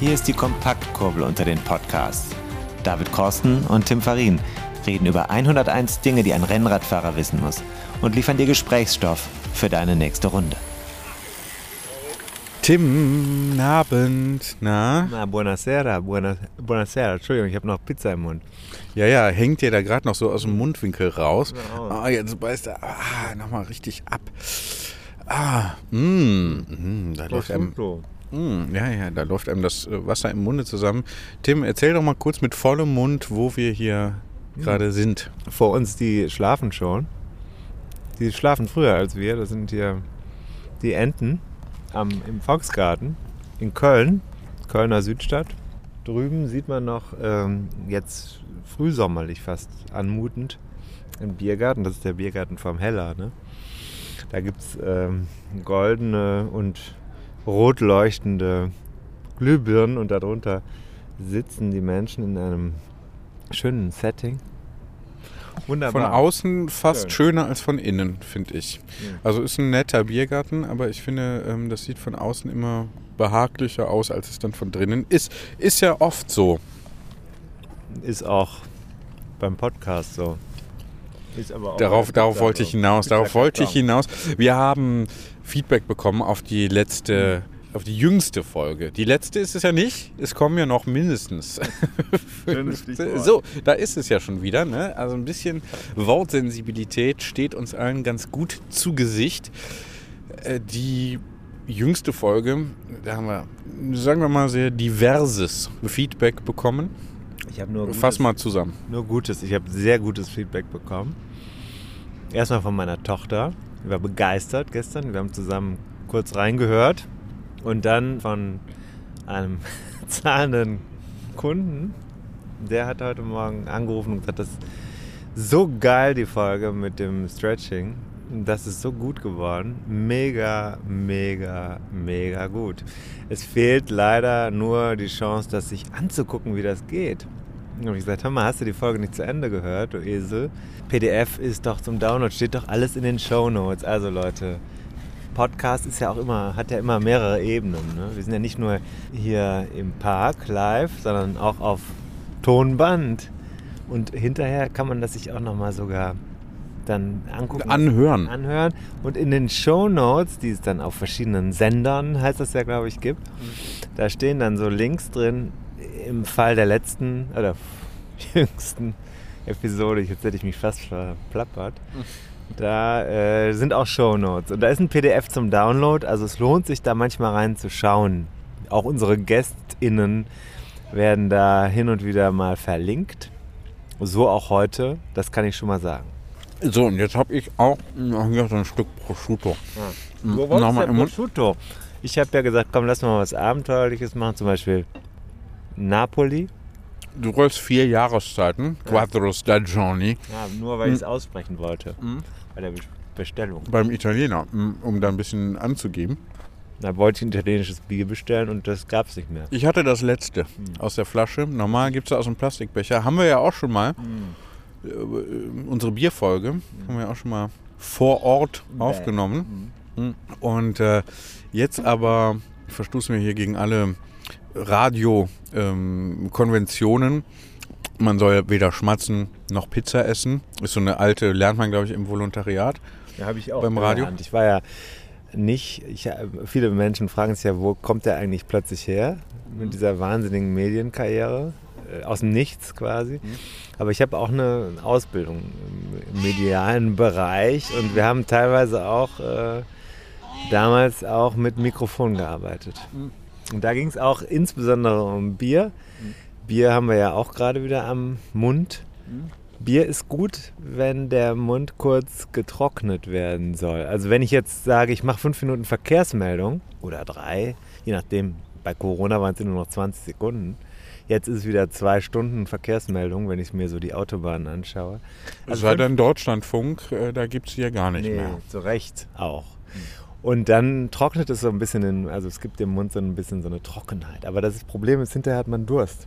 Hier ist die Kompaktkurbel unter den Podcasts. David Korsten und Tim Farin reden über 101 Dinge, die ein Rennradfahrer wissen muss und liefern dir Gesprächsstoff für deine nächste Runde. Tim, Abend, na? Na, buonasera, buona, buonasera. Entschuldigung, ich habe noch Pizza im Mund. Ja, ja, hängt dir da gerade noch so aus dem Mundwinkel raus. Genau. Ah, jetzt beißt er ah, nochmal richtig ab. Ah, mm, mm, da läuft einem. Mm, ja, ja, da läuft einem das äh, Wasser im Munde zusammen. Tim, erzähl doch mal kurz mit vollem Mund, wo wir hier gerade sind. Vor uns, die schlafen schon. Die schlafen früher als wir. Das sind hier die Enten am, im Volksgarten in Köln, Kölner Südstadt. Drüben sieht man noch ähm, jetzt frühsommerlich fast anmutend einen Biergarten. Das ist der Biergarten vom Heller. Ne? Da gibt es ähm, goldene und rot leuchtende Glühbirnen und darunter sitzen die Menschen in einem schönen Setting. Von Wunderbar. außen fast Schön. schöner als von innen, finde ich. Also ist ein netter Biergarten, aber ich finde, ähm, das sieht von außen immer behaglicher aus, als es dann von drinnen ist. Ist ja oft so. Ist auch beim Podcast so. Ist aber auch Darauf, darauf wollte ich hinaus. Darauf wollte ich hinaus. Wir haben Feedback bekommen auf die letzte, auf die jüngste Folge. Die letzte ist es ja nicht. Es kommen ja noch mindestens. So, da ist es ja schon wieder. Ne? Also ein bisschen Wortsensibilität steht uns allen ganz gut zu Gesicht. Äh, Die jüngste Folge, da haben wir, sagen wir mal, sehr diverses Feedback bekommen. Ich habe nur gutes, Fass mal zusammen. nur Gutes. Ich habe sehr gutes Feedback bekommen. Erstmal von meiner Tochter. Die war begeistert gestern. Wir haben zusammen kurz reingehört. Und dann von einem zahlenden Kunden. Der hat heute Morgen angerufen und gesagt, das ist so geil, die Folge mit dem Stretching. Das ist so gut geworden. Mega, mega, mega gut. Es fehlt leider nur die Chance, das sich anzugucken, wie das geht. Und hab ich gesagt, hör mal, hast du die Folge nicht zu Ende gehört, du Esel? PDF ist doch zum Download, steht doch alles in den Show Notes. Also Leute, Podcast ist ja auch immer, hat ja immer mehrere Ebenen. Ne? Wir sind ja nicht nur hier im Park live, sondern auch auf Tonband. Und hinterher kann man das sich auch nochmal sogar dann angucken. Anhören. anhören. Und in den Show Notes, die es dann auf verschiedenen Sendern, heißt das ja, glaube ich, gibt, da stehen dann so Links drin, im Fall der letzten oder jüngsten Episode, jetzt hätte ich mich fast verplappert, da äh, sind auch Show Notes. Und da ist ein PDF zum Download, also es lohnt sich da manchmal reinzuschauen. Auch unsere GästInnen werden da hin und wieder mal verlinkt. So auch heute, das kann ich schon mal sagen. So, und jetzt habe ich auch noch hier so ein Stück Prosciutto. Wo Hm, im Mund. Prosciutto? Ich habe ja gesagt, komm, lass mal was Abenteuerliches machen. Zum Beispiel Napoli. Du rollst vier Jahreszeiten, Quattro Stagioni, Ja, nur weil ich es aussprechen wollte. Bei der Be- Bestellung. beim Italiener, m, um da ein bisschen anzugeben. Da wollte ich ein italienisches Bier bestellen und das gab es nicht mehr. Ich hatte das letzte aus der Flasche. Normal gibt es aus dem Plastikbecher. Haben wir ja auch schon mal. Äh, unsere Bierfolge haben wir ja auch schon mal vor Ort aufgenommen. Mhm. Und äh, jetzt aber, ich verstoße mir hier gegen alle Radio-Konventionen. man soll weder schmatzen noch Pizza essen. Ist so eine alte, lernt man glaube ich im Volontariat. Ja, habe ich auch Beim Radio? gelernt. Ich war ja nicht, ich, viele Menschen fragen sich ja, wo kommt der eigentlich plötzlich her mit dieser wahnsinnigen Medienkarriere? Äh, Aus dem Nichts quasi. Aber ich habe auch eine Ausbildung im medialen Bereich und wir haben teilweise auch äh, damals auch mit Mikrofon gearbeitet. Und da ging es auch insbesondere um Bier. Bier haben wir ja auch gerade wieder am Mund. Bier ist gut, wenn der Mund kurz getrocknet werden soll. Also wenn ich jetzt sage, ich mache fünf Minuten Verkehrsmeldung oder drei, je nachdem, bei Corona waren es nur noch 20 Sekunden. Jetzt ist es wieder zwei Stunden Verkehrsmeldung, wenn ich mir so die Autobahnen anschaue. Also sei denn Deutschlandfunk, äh, da gibt es hier gar nicht nee, mehr. zu Recht auch. Und dann trocknet es so ein bisschen, in, also es gibt im Mund so ein bisschen so eine Trockenheit. Aber das Problem ist, hinterher hat man Durst.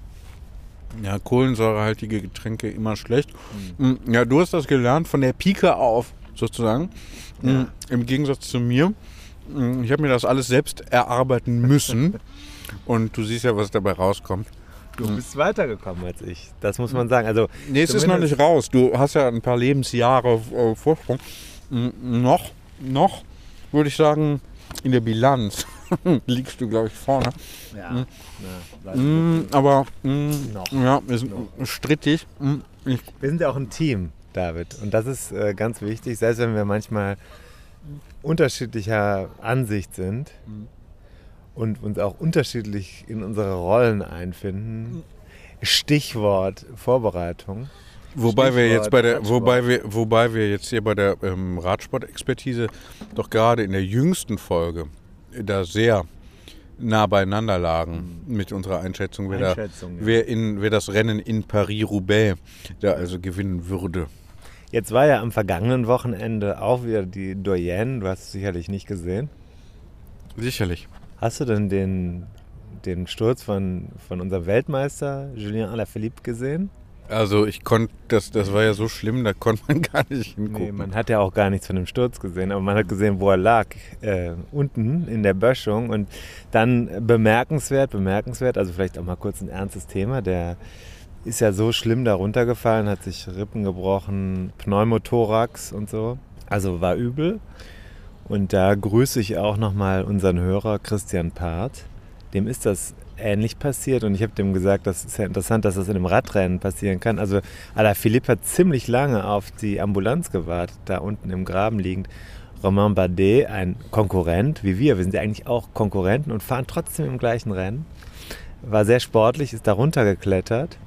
Ja, kohlensäurehaltige Getränke immer schlecht. Mm, Ja, du hast das gelernt von der Pike auf, sozusagen. Mm, Im Gegensatz zu mir. Ich habe mir das alles selbst erarbeiten müssen. Und du siehst ja, was dabei rauskommt. Du bist weitergekommen als ich. Das muss man sagen. Also, Nee, es ist noch nicht raus. Du hast ja ein paar Lebensjahre äh, Vorsprung. Mm, Noch, noch, würde ich sagen, in der Bilanz liegst du, glaube ich, vorne. Ja. Ja, Mm, aber mm, Noch. ja, ist strittig. Mm, ich, Wir sind ja auch ein Team, David. Und das ist äh, ganz wichtig, selbst wenn wir manchmal unterschiedlicher Ansicht sind und uns auch unterschiedlich in unsere Rollen einfinden. Stichwort Vorbereitung. Wobei wir jetzt bei der, wobei wir, wobei wir jetzt hier bei der ähm, Radsport-Expertise doch gerade in der jüngsten Folge da sehr nah beieinander lagen mit unserer Einschätzung, wer, Einschätzung, da, ja. wer, in, wer das Rennen in Paris-Roubaix da also gewinnen würde. Jetzt war ja am vergangenen Wochenende auch wieder die Doyenne. Du hast es sicherlich nicht gesehen. Sicherlich. Hast du denn den, den Sturz von, von unserem Weltmeister Julien Alaphilippe gesehen? Also ich konnte, das, das war ja so schlimm, da konnte man gar nicht hingucken. Nee, man hat ja auch gar nichts von dem Sturz gesehen, aber man hat gesehen, wo er lag, äh, unten in der Böschung. Und dann bemerkenswert, bemerkenswert, also vielleicht auch mal kurz ein ernstes Thema, der ist ja so schlimm da runtergefallen, hat sich Rippen gebrochen, Pneumothorax und so. Also war übel. Und da grüße ich auch nochmal unseren Hörer Christian Part. Dem ist das ähnlich passiert und ich habe dem gesagt, das ist ja interessant, dass das in einem Radrennen passieren kann. Also Alaphilippe hat ziemlich lange auf die Ambulanz gewartet, da unten im Graben liegend. Romain Bardet, ein Konkurrent wie wir, wir sind ja eigentlich auch Konkurrenten und fahren trotzdem im gleichen Rennen, war sehr sportlich, ist da runtergeklettert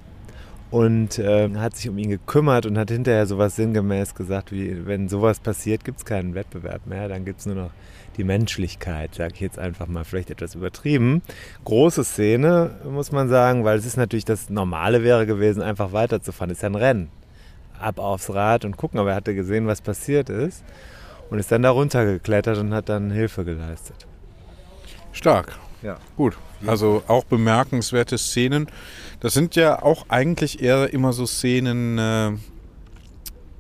und äh, hat sich um ihn gekümmert und hat hinterher sowas sinngemäß gesagt, wie wenn sowas passiert, gibt es keinen Wettbewerb mehr, dann gibt es nur noch die Menschlichkeit, sage ich jetzt einfach mal, vielleicht etwas übertrieben. Große Szene, muss man sagen, weil es ist natürlich das Normale wäre gewesen, einfach weiterzufahren. ist ja ein Rennen. Ab aufs Rad und gucken, aber er hatte gesehen, was passiert ist und ist dann da runtergeklettert und hat dann Hilfe geleistet. Stark. Ja. Gut. Also auch bemerkenswerte Szenen. Das sind ja auch eigentlich eher immer so Szenen, äh,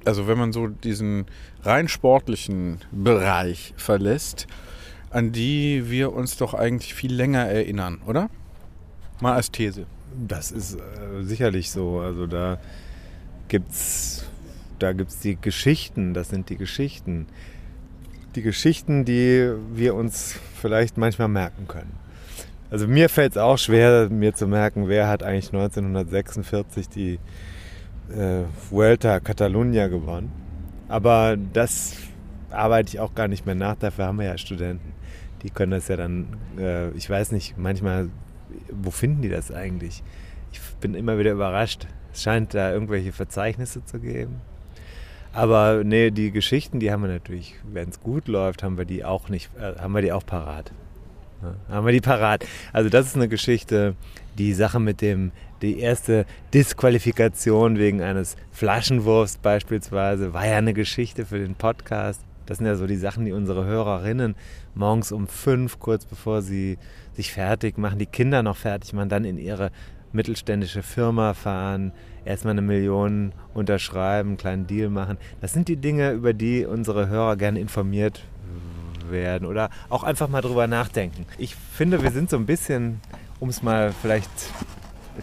also wenn man so diesen rein sportlichen Bereich verlässt, an die wir uns doch eigentlich viel länger erinnern, oder? Mal als These. Das ist äh, sicherlich so. Also da gibt's, da gibt's die Geschichten. Das sind die Geschichten. Die Geschichten, die wir uns vielleicht manchmal merken können. Also mir fällt es auch schwer, mir zu merken, wer hat eigentlich 1946 die äh, Vuelta Catalunya gewonnen. Aber das arbeite ich auch gar nicht mehr nach. Dafür haben wir ja Studenten. Die können das ja dann, äh, ich weiß nicht, manchmal, wo finden die das eigentlich? Ich bin immer wieder überrascht. Es scheint da irgendwelche Verzeichnisse zu geben. Aber nee, die Geschichten, die haben wir natürlich, wenn es gut läuft, haben wir die auch nicht, äh, haben wir die auch parat. Ja, haben wir die parat. Also das ist eine Geschichte, die Sache mit dem, die erste Disqualifikation wegen eines Flaschenwurfs beispielsweise, war ja eine Geschichte für den Podcast. Das sind ja so die Sachen, die unsere Hörerinnen morgens um fünf, kurz bevor sie sich fertig machen, die Kinder noch fertig machen, dann in ihre mittelständische Firma fahren, erstmal eine Million unterschreiben, einen kleinen Deal machen. Das sind die Dinge, über die unsere Hörer gerne informiert werden oder auch einfach mal drüber nachdenken. Ich finde, wir sind so ein bisschen, um es mal vielleicht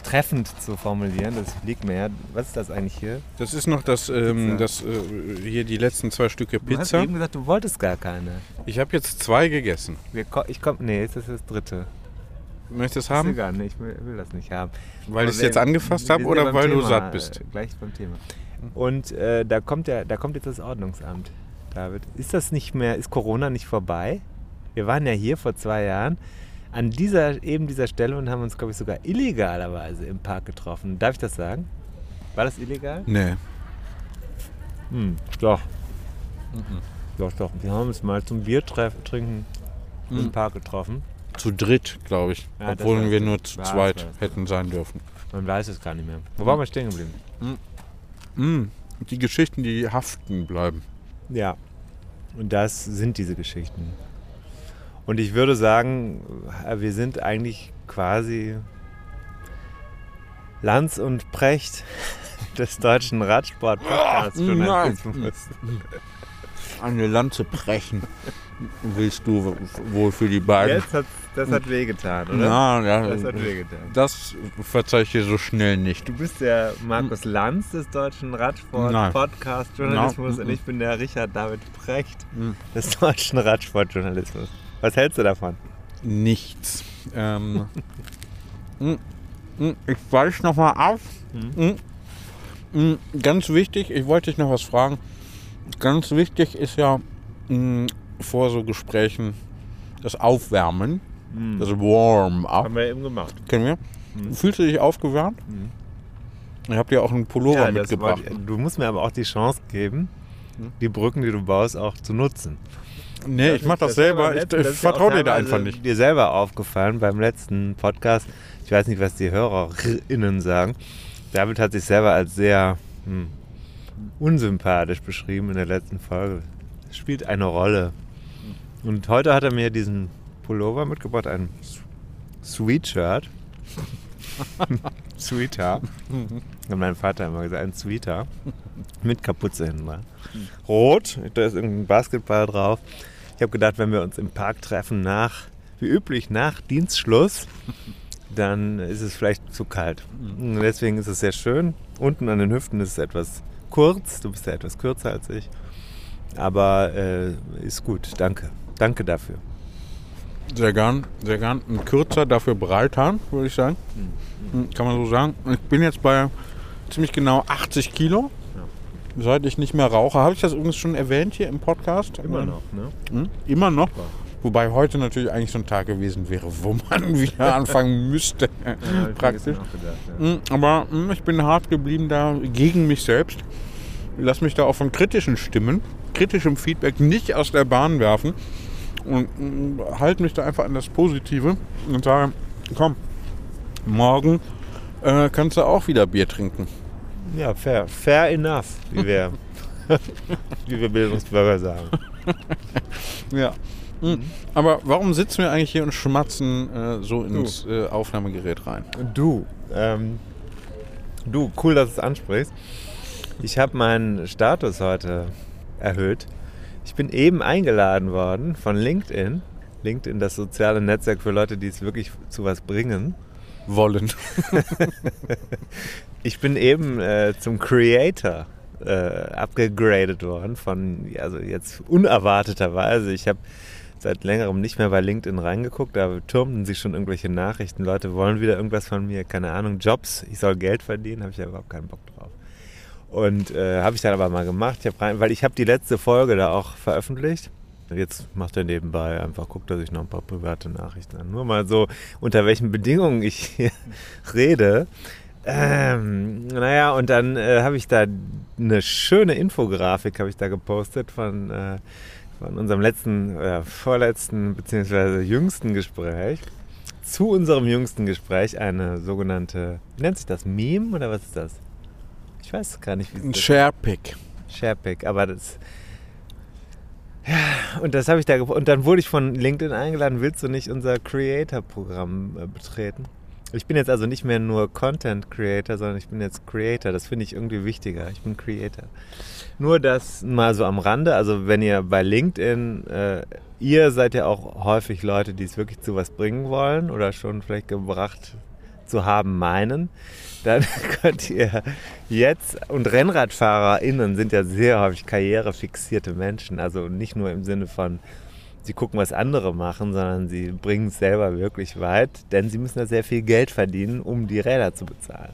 treffend zu formulieren, das liegt mir ja. Was ist das eigentlich hier? Das ist noch das, ähm, Pizza. das äh, hier die letzten zwei Stücke Du hast Pizza. eben gesagt, du wolltest gar keine. Ich habe jetzt zwei gegessen. Wir ich komm, nee, das ist das dritte. Möchtest du Ist haben? egal, nee, ich will, will das nicht haben. Weil ich es jetzt angefasst habe oder weil du Thema, satt bist? äh, Gleich beim Thema. Und äh, da kommt ja, da kommt jetzt das Ordnungsamt, David. Ist das nicht mehr, ist Corona nicht vorbei? Wir waren ja hier vor zwei Jahren an dieser, eben dieser Stelle und haben uns, glaube ich, sogar illegalerweise im Park getroffen. Darf ich das sagen? War das illegal? Nee. Hm, doch. Doch, doch. Wir haben uns mal zum Biertreff trinken im Mhm. Park getroffen. Zu dritt, glaube ich. Ja, Obwohl wir nur zu zweit hätten sein dürfen. Man weiß es gar nicht mehr. Wo waren wir stehen geblieben? Mm, die Geschichten, die haften bleiben. Ja. Und das sind diese Geschichten. Und ich würde sagen, äh, wir sind eigentlich quasi Lanz und Precht des deutschen Radsport-Podcasts-Journalismus. eine Lanze brechen. Willst du wohl für die beiden? Jetzt hat, das hat wehgetan, oder? Na, ja, Das hat wehgetan. das verzeih ich dir so schnell nicht. Du bist der Markus Lanz des deutschen. Radsport-Podcast-Journalismus und ich bin der Richard David Precht Mhm. des deutschen Radsportjournalismus. Was hältst du davon? Nichts. Ähm, mm, mm, ich weiche nochmal auf. Mm, mm, Ganz wichtig, ich wollte dich noch was fragen. Ganz wichtig ist ja mm, vor so Gesprächen das Aufwärmen, das Warm-up. Haben wir eben gemacht. Kennen wir? Fühlst du dich aufgewärmt? Ich habe dir auch einen Pullover das mitgebracht. wollte- du musst mir aber auch die Chance geben, die Brücken, die du baust, auch zu nutzen. Nee, ich mache das, ja selber. Ich, ich das vertraue dir da einfach nicht. Dir selber aufgefallen beim letzten Podcast. Ich weiß nicht, was die HörerInnen sagen. David hat sich selber als sehr hm, unsympathisch beschrieben in der letzten Folge. Es spielt eine Rolle. Und heute hat er mir diesen Pullover mitgebracht, ein Sweatshirt. Sweater. Hat mein Vater immer gesagt, ein Sweater. Mit Kapuze hinten dran. Rot, da ist irgendein Basketball drauf. Ich habe gedacht, wenn wir uns im Park treffen, nach, wie üblich, nach Dienstschluss, dann ist es vielleicht zu kalt. Und deswegen ist es sehr schön. Unten an den Hüften ist es etwas kurz. Du bist ja etwas kürzer als ich. Aber äh, ist gut. Danke. Danke dafür. Sehr gern, sehr gern. Ein kürzer, dafür breiter, würde ich sagen. Hm, Kann man so sagen. Ich bin jetzt bei ziemlich genau 80 Kilo. Seit ich nicht mehr rauche. Habe ich das übrigens schon erwähnt hier im Podcast? ne? Hm? Immer noch. Wobei heute natürlich eigentlich so ein Tag gewesen wäre, wo man wieder anfangen müsste. Praktisch. Hm, Aber hm, ich bin hart geblieben da gegen mich selbst. Lass mich da auch von kritischen Stimmen, kritischem Feedback nicht aus der Bahn werfen und hm, halte mich da einfach an das Positive und sage, komm, morgen äh, kannst du auch wieder Bier trinken. Ja, fair. Fair enough, wie wir, wie wir Bildungsbürger sagen. Ja. Hm. Aber warum sitzen wir eigentlich hier und schmatzen äh, so ins äh, Aufnahmegerät rein? Du, ähm, du, cool, dass du es ansprichst. Ich habe meinen Status heute erhöht. Ich bin eben eingeladen worden von LinkedIn. LinkedIn, das soziale Netzwerk für Leute, die es wirklich zu was bringen. Wollen. Ich bin eben äh, zum Creator äh, abgegradet worden von, also jetzt unerwarteterweise. Ich habe seit längerem nicht mehr bei LinkedIn reingeguckt, da türmten sich schon irgendwelche Nachrichten. Leute wollen wieder irgendwas von mir, keine Ahnung, Jobs, ich soll Geld verdienen, habe ich ja überhaupt keinen Bock drauf. Und äh, habe ich dann aber mal gemacht, ich rein, weil ich habe die letzte Folge da auch veröffentlicht. Jetzt macht er nebenbei einfach, guckt er sich noch ein paar private Nachrichten an. Nur mal so, unter welchen Bedingungen ich hier rede. Ähm, naja, und dann äh, habe ich da eine schöne Infografik habe ich da gepostet von, äh, von unserem letzten, äh, vorletzten beziehungsweise jüngsten Gespräch. Zu unserem jüngsten Gespräch eine sogenannte, wie nennt sich das, Meme oder was ist das? Ich weiß gar nicht, wie es Ein Sharepick. Sharepick, aber das. Ja, und das habe ich da Und dann wurde ich von LinkedIn eingeladen, willst du nicht unser Creator-Programm äh, betreten? Ich bin jetzt also nicht mehr nur Content Creator, sondern ich bin jetzt Creator. Das finde ich irgendwie wichtiger. Ich bin Creator. Nur das mal so am Rande. Also wenn ihr bei LinkedIn, äh, ihr seid ja auch häufig Leute, die es wirklich zu was bringen wollen oder schon vielleicht gebracht zu haben meinen, dann könnt ihr jetzt, und RennradfahrerInnen sind ja sehr häufig karrierefixierte Menschen, also nicht nur im Sinne von, sie gucken, was andere machen, sondern sie bringen es selber wirklich weit, denn sie müssen ja sehr viel Geld verdienen, um die Räder zu bezahlen.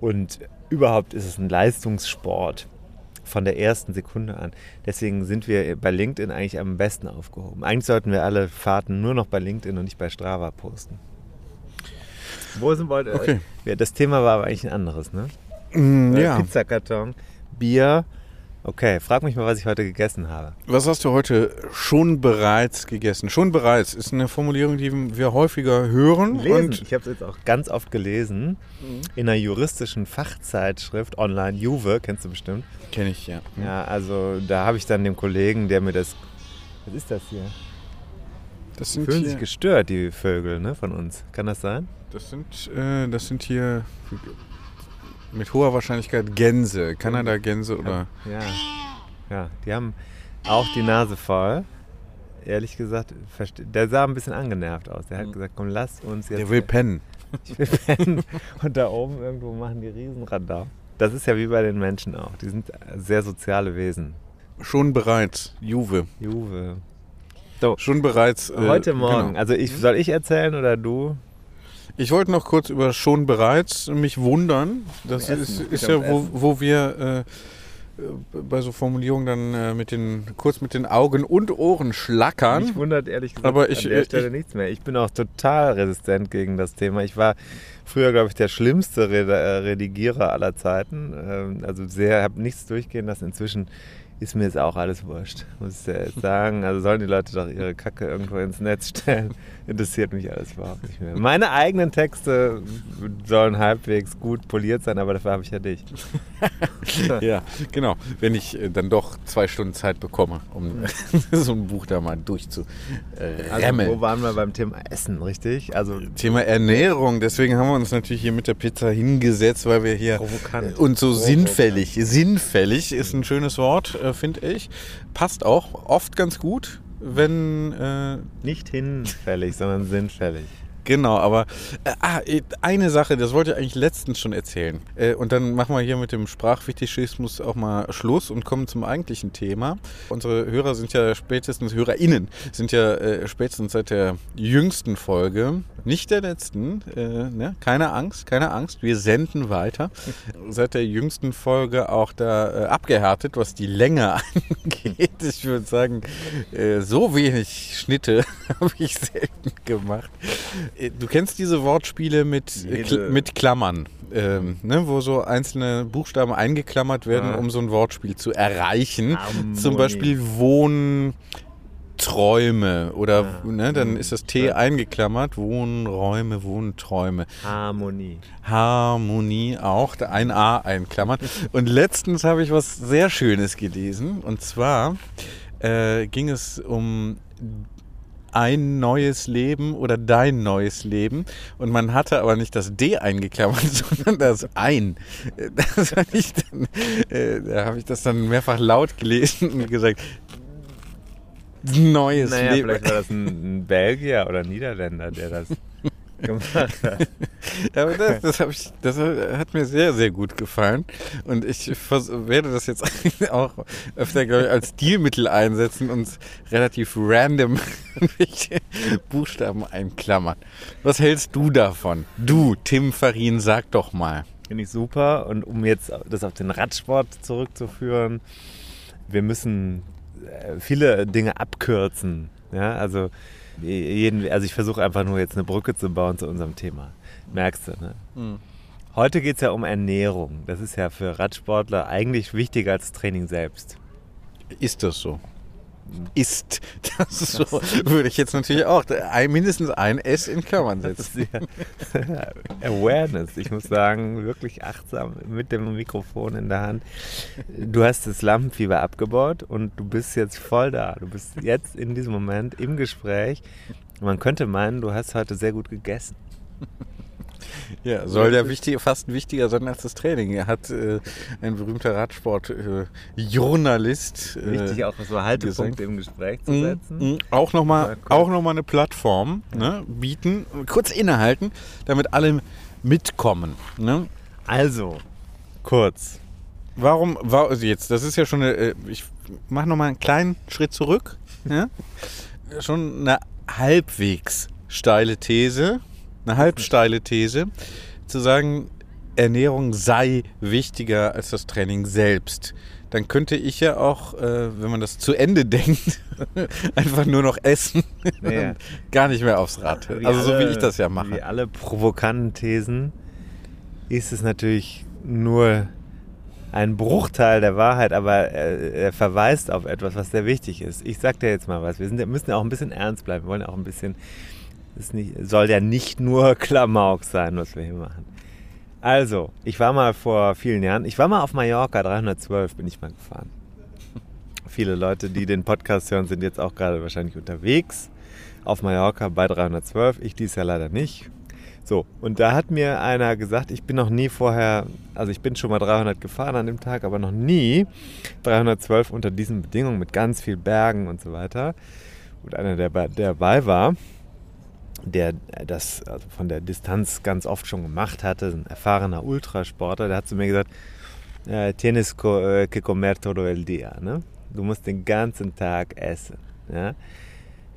Und überhaupt ist es ein Leistungssport von der ersten Sekunde an. Deswegen sind wir bei LinkedIn eigentlich am besten aufgehoben. Eigentlich sollten wir alle Fahrten nur noch bei LinkedIn und nicht bei Strava posten. Wo sind wir? Okay. Ja, das Thema war aber eigentlich ein anderes, ne? Mm, Äh, ja. Pizzakarton, Bier. Okay, frag mich mal, was ich heute gegessen habe. Was hast du heute schon bereits gegessen? Schon bereits ist eine Formulierung, die wir häufiger hören. Lesen. Ich habe es jetzt auch ganz oft gelesen. In einer juristischen Fachzeitschrift online, Juve, kennst du bestimmt. kenne ich ja. Ja, also da habe ich dann dem Kollegen, der mir das. Was ist das hier? Das Die sind, fühlen hier, sich gestört, die Vögel, ne, von uns. Kann das sein? das, sind, äh, das sind hier mit hoher Wahrscheinlichkeit Gänse. Kanada-Gänse oder. Ja. Ja, die haben auch die Nase voll. Ehrlich gesagt, der sah ein bisschen angenervt aus. Der hat gesagt, komm, lass uns jetzt. Der will pennen. Ich will pennen. Und da oben irgendwo machen die Riesenradar. Das ist ja wie bei den Menschen auch. Die sind sehr soziale Wesen. Schon bereits, Juve. Juve. Schon bereits. äh, Heute Morgen. genau. Also ich, soll ich erzählen oder du? Ich wollte noch kurz über schon bereits mich wundern. Das Essen. ist, ist ja, wo, wo wir äh, äh, bei so Formulierungen dann äh, mit den, kurz mit den Augen und Ohren Mich schlackern. wundert ehrlich gesagt Aber ich- an der ich- Stelle nichts mehr. Ich bin auch total resistent gegen das Thema. Ich war früher, glaube ich, der schlimmste äh, Redigierer aller Zeiten. Ähm, Also sehr, habe nichts durchgehen lassen. Inzwischen ist mir jetzt auch alles wurscht, muss ich jetzt sagen. Also sollen die Leute doch ihre Kacke irgendwo ins Netz stellen. Interessiert mich alles überhaupt nicht mehr. Meine eigenen Texte sollen halbwegs gut poliert sein, aber dafür habe ich ja dich. Ja, genau. Wenn ich äh, dann doch zwei Stunden Zeit bekomme, um so ein Buch da mal durchzuremmeln. Also, wo waren wir beim Thema Essen, richtig? Also Thema Ernährung, deswegen haben wir uns natürlich hier mit der Pizza hingesetzt, weil wir hier Provokant. und so Provokant. sinnfällig, sinnfällig ist ein schönes Wort, äh, finde ich. Passt auch oft ganz gut, wenn äh, nicht hinfällig, sondern sinnfällig. Genau, aber äh, ah, eine Sache, das wollte ich eigentlich letztens schon erzählen. Äh, und dann machen wir hier mit dem Sprachfetischismus auch mal Schluss und kommen zum eigentlichen Thema. Unsere Hörer sind ja spätestens, HörerInnen sind ja äh, spätestens seit der jüngsten Folge, nicht der letzten, äh, ne? keine Angst, keine Angst, wir senden weiter. Seit der jüngsten Folge auch da äh, abgehärtet, was die Länge angeht. Ich würde sagen, äh, so wenig Schnitte habe ich selten gemacht. Äh, Du kennst diese Wortspiele mit, äh, Jede- Kl mit Klammern, ähm, ne, wo so einzelne Buchstaben eingeklammert werden, Ah. um so ein Wortspiel zu erreichen. Harmonie. Zum Beispiel Wohnträume oder Ah. ne, dann ist das T Ja. eingeklammert. Wohnräume, Wohnträume. Harmonie. Harmonie auch, ein A einklammern. Und letztens habe ich was sehr Schönes gelesen. Und zwar äh, ging es um ein neues Leben oder dein neues Leben. Und man hatte aber nicht das D eingeklammert, sondern das Ein. Das fand ich dann, äh, da habe ich das dann mehrfach laut gelesen und gesagt, neues Naja, Leben. vielleicht war das ein, ein Belgier oder Niederländer, der das gemacht hat. Aber das, das, ich, das hat mir sehr, sehr gut gefallen. Und ich werde das jetzt auch öfter, glaube ich, als Stilmittel einsetzen und relativ random Buchstaben einklammern. Was hältst du davon? Du, Tim Farin, sag doch mal. Finde ich super. Und um jetzt das auf den Radsport zurückzuführen, wir müssen äh, viele Dinge abkürzen. Ja, also, jeden, also ich versuche einfach nur jetzt eine Brücke zu bauen zu unserem Thema. Merkst du, ne? Heute geht es ja um Ernährung. Das ist ja für Radsportler eigentlich wichtiger als Training selbst. Ist das so? Ist das so? Würde ich jetzt natürlich auch ein, mindestens ein S in Klammern setzen. Ist ja Awareness. Ich muss sagen, wirklich achtsam mit dem Mikrofon in der Hand. Du hast das Lampenfieber abgebaut und du bist jetzt voll da. Du bist jetzt in diesem Moment im Gespräch. Man könnte meinen, du hast heute sehr gut gegessen. Ja, soll ja wichtig, fast wichtiger sein als das Training. Er hat äh, ein berühmter Radsport-Journalist. Äh, Wichtig auch so Haltepunkte gesagt. im Gespräch zu Mm, setzen. mm, auch nochmal Ja, noch mal eine Plattform ne, bieten, kurz innehalten, damit alle mitkommen. Ne? Also, kurz. Warum, war, also jetzt, das ist ja schon eine, äh, ich mache nochmal einen kleinen Schritt zurück. Ja? Schon eine halbwegs steile These, eine halb steile These, zu sagen, Ernährung sei wichtiger als das Training selbst. Dann könnte ich ja auch, äh, wenn man das zu Ende denkt, einfach nur noch essen Ja. und gar nicht mehr aufs Rad. Wie Also so wie alle- ich das ja Wie mache. alle provokanten Thesen ist es natürlich nur ein Bruchteil der Wahrheit, aber er, er verweist auf etwas, was sehr wichtig ist. Ich sag dir jetzt mal was. Wir sind, müssen ja auch ein bisschen ernst bleiben. Wir wollen ja auch ein bisschen. Es nicht, soll ja nicht nur Klamauk sein, was wir hier machen. Also, ich war mal vor vielen Jahren, ich war mal auf Mallorca, 312 bin ich mal gefahren. Viele Leute, die den Podcast hören, sind jetzt auch gerade wahrscheinlich unterwegs auf Mallorca bei 312. Ich dies ja leider nicht. So, und da hat mir einer gesagt, ich bin noch nie vorher, also ich bin schon mal 300 gefahren an dem Tag, aber noch nie 312 unter diesen Bedingungen mit ganz viel Bergen und so weiter. Und einer, der dabei war, der das also von der Distanz ganz oft schon gemacht hatte, ein erfahrener Ultrasportler, der hat zu mir gesagt, äh, tienes äh, que comer todo el día. Ne? Du musst den ganzen Tag essen. Ja?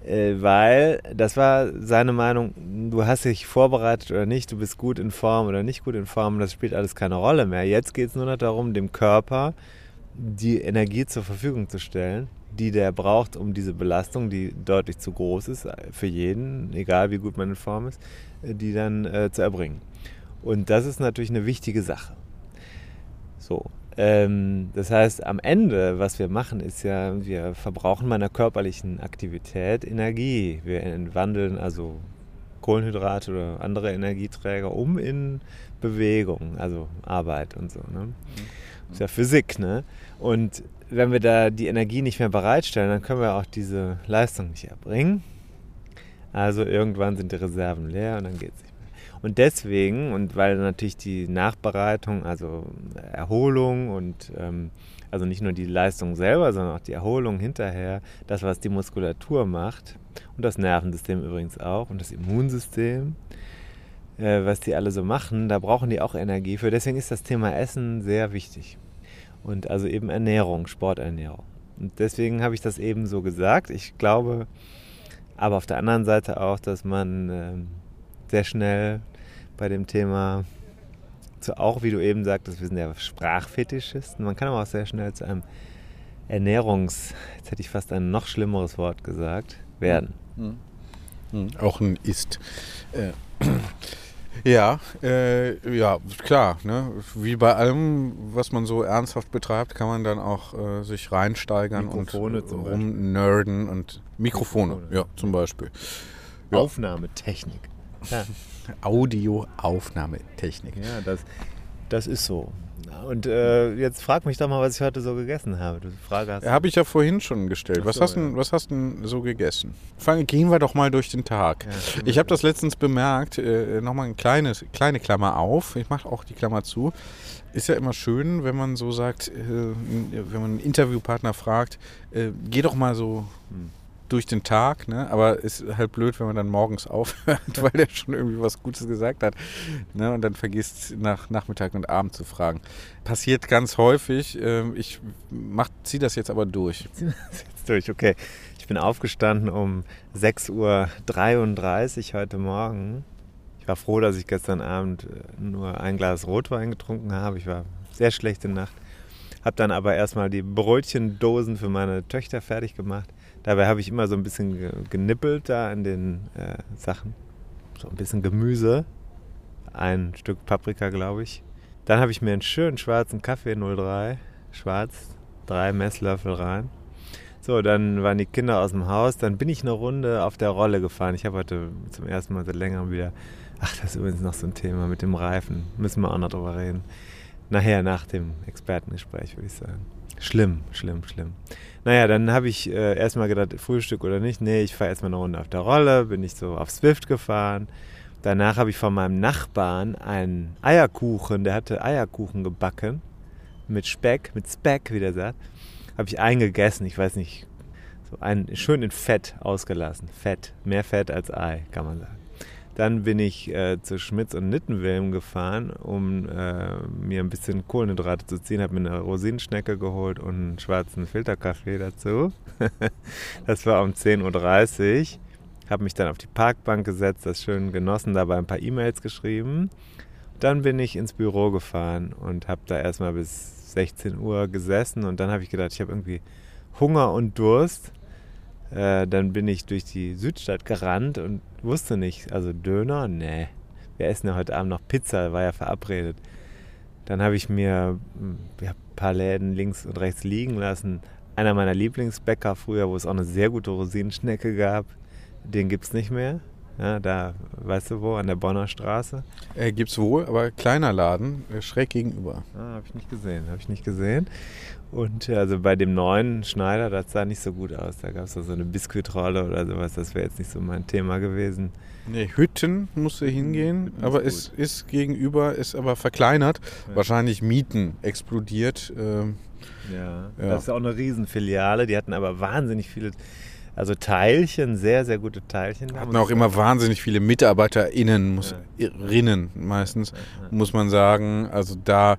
Äh, weil, das war seine Meinung, du hast dich vorbereitet oder nicht, du bist gut in Form oder nicht gut in Form, das spielt alles keine Rolle mehr. Jetzt geht es nur noch darum, dem Körper die Energie zur Verfügung zu stellen, die der braucht, um diese Belastung, die deutlich zu groß ist für jeden, egal wie gut man in Form ist, die dann äh, zu erbringen. Und das ist natürlich eine wichtige Sache. So, ähm, das heißt, am Ende, was wir machen, ist ja, wir verbrauchen meiner körperlichen Aktivität Energie. Wir wandeln also Kohlenhydrate oder andere Energieträger um in Bewegung, also Arbeit und so. Ne? Das ist ja Physik, ne? Und wenn wir da die Energie nicht mehr bereitstellen, dann können wir auch diese Leistung nicht erbringen. Also irgendwann sind die Reserven leer und dann geht es nicht mehr. Und deswegen, und weil natürlich die Nachbereitung, also Erholung und ähm, also nicht nur die Leistung selber, sondern auch die Erholung hinterher, das, was die Muskulatur macht und das Nervensystem übrigens auch und das Immunsystem, äh, was die alle so machen, da brauchen die auch Energie für. Deswegen ist das Thema Essen sehr wichtig. Und also eben Ernährung, Sporternährung. Und deswegen habe ich das eben so gesagt. Ich glaube aber auf der anderen Seite auch, dass man äh, sehr schnell bei dem Thema, zu, auch wie du eben sagtest, wir sind ja Sprachfetischisten, man kann aber auch sehr schnell zu einem Ernährungs, jetzt hätte ich fast ein noch schlimmeres Wort gesagt, werden. Mhm. Mhm. Auch ein Ist. Äh, ja, äh, ja, klar. Ne? Wie bei allem, was man so ernsthaft betreibt, kann man dann auch äh, sich reinsteigern Mikrofone und rumnerden und Mikrofone, Mikrofone. ja, zum Beispiel. Ja. Aufnahmetechnik. Ja. Audio-Aufnahmetechnik. Ja, das, das ist so. Und äh, jetzt frag mich doch mal, was ich heute so gegessen habe. Du Frage hast. Habe ich ja vorhin schon gestellt. So, was, hast ja. denn, was hast du so gegessen? Fangen, gehen wir doch mal durch den Tag. Ja, ich habe das letztens bemerkt, äh, nochmal eine kleine, kleine Klammer auf. Ich mache auch die Klammer zu. Ist ja immer schön, wenn man so sagt, äh, wenn man einen Interviewpartner fragt, äh, geh doch mal so. Hm durch den Tag, ne? aber ist halt blöd, wenn man dann morgens aufhört, weil der schon irgendwie was Gutes gesagt hat ne? und dann vergisst nach Nachmittag und Abend zu fragen. Passiert ganz häufig. Ähm, ich ziehe das jetzt aber durch. jetzt durch, okay. Ich bin aufgestanden um 6.33 Uhr heute Morgen. Ich war froh, dass ich gestern Abend äh, nur ein Glas Rotwein getrunken habe. Ich war sehr schlechte Nacht. Habe dann aber erstmal die Brötchendosen für meine Töchter fertig gemacht Dabei habe ich immer so ein bisschen genippelt da an den äh, Sachen. So ein bisschen Gemüse. Ein Stück Paprika, glaube ich. Dann habe ich mir einen schönen schwarzen Kaffee 03, schwarz, drei Messlöffel rein. So, dann waren die Kinder aus dem Haus. Dann bin ich eine Runde auf der Rolle gefahren. Ich habe heute zum ersten Mal seit längerem wieder. Ach, das ist übrigens noch so ein Thema mit dem Reifen. Müssen wir auch noch drüber reden. Nachher, nach dem Expertengespräch, würde ich sagen. Schlimm, schlimm, schlimm. Naja, dann habe ich äh, erstmal gedacht, Frühstück oder nicht. Nee, ich fahre erstmal eine Runde auf der Rolle, bin ich so auf Swift gefahren. Danach habe ich von meinem Nachbarn einen Eierkuchen, der hatte Eierkuchen gebacken mit Speck, mit Speck, wie der sagt. Habe ich eingegessen, ich weiß nicht, so ein, schön in Fett ausgelassen. Fett, mehr Fett als Ei, kann man sagen. Dann bin ich äh, zu Schmitz und Nittenwilm gefahren, um äh, mir ein bisschen Kohlenhydrate zu ziehen. Habe mir eine Rosinenschnecke geholt und einen schwarzen Filterkaffee dazu. das war um 10.30 Uhr. Habe mich dann auf die Parkbank gesetzt, das schön genossen, dabei ein paar E-Mails geschrieben. Dann bin ich ins Büro gefahren und habe da erstmal bis 16 Uhr gesessen. Und dann habe ich gedacht, ich habe irgendwie Hunger und Durst äh, dann bin ich durch die Südstadt gerannt und wusste nicht, also Döner, nee. Wir essen ja heute Abend noch Pizza, war ja verabredet. Dann habe ich mir hm, ja, ein paar Läden links und rechts liegen lassen. Einer meiner Lieblingsbäcker früher, wo es auch eine sehr gute Rosinenschnecke gab, den gibt es nicht mehr. Ja, da, weißt du wo, an der Bonner Straße. Äh, gibt's wohl, aber kleiner Laden, äh, schräg gegenüber. Ah, habe ich nicht gesehen, habe ich nicht gesehen. Und äh, also bei dem neuen Schneider, das sah nicht so gut aus. Da gab es so eine Biskuitrolle oder sowas. Das wäre jetzt nicht so mein Thema gewesen. Nee, Hütten musste hingehen, Hütten ist aber es ist gegenüber, ist aber verkleinert. Ja. Wahrscheinlich Mieten explodiert. ähm, Ja, Ja. das ist auch eine Riesenfiliale. Die hatten aber wahnsinnig viele, also Teilchen, sehr, sehr gute Teilchen. hatten muss auch immer wahnsinnig viele MitarbeiterInnen, muss, Ja. Rinnen meistens. Ja, muss man sagen. Also da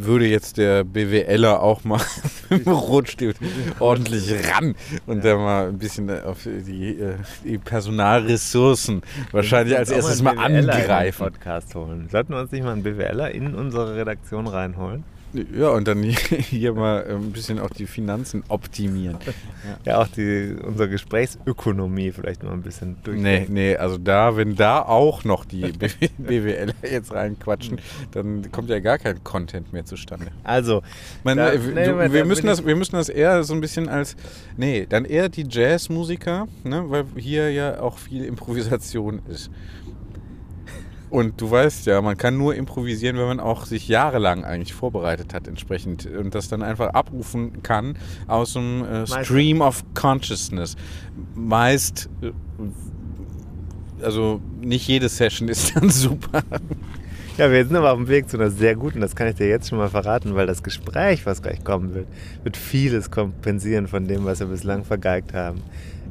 würde jetzt der BWLer auch mal im Rotstift ordentlich ran und Ja. da mal ein bisschen auf die, äh, die Personalressourcen wahrscheinlich als erstes mal BWLer angreifen. Podcast holen. Sollten wir uns nicht mal einen BWLer in unsere Redaktion reinholen? Ja, und dann hier, mal äh, ein bisschen auch die Finanzen optimieren. Ja, auch die, unsere Gesprächsökonomie vielleicht mal ein bisschen Nee, durchdenken. nee, also da, wenn da auch noch die BWLer jetzt reinquatschen, dann kommt ja gar kein Content mehr zustande. Also, Man, Da- äh, nee, du, wir, da müssen das, wir müssen das eher so ein bisschen als, nee, dann eher die Jazzmusiker, ne, weil hier ja auch viel Improvisation ist. Und du weißt ja, man kann nur improvisieren, wenn man auch sich jahrelang eigentlich vorbereitet hat entsprechend und das dann einfach abrufen kann aus dem äh, Stream of Consciousness. Meist, äh, also nicht jede Session ist dann super. ja, wir sind aber auf dem Weg zu einer sehr guten, das kann ich dir jetzt schon mal verraten, weil das Gespräch, was gleich kommen wird, wird vieles kompensieren von dem, was wir bislang vergeigt haben.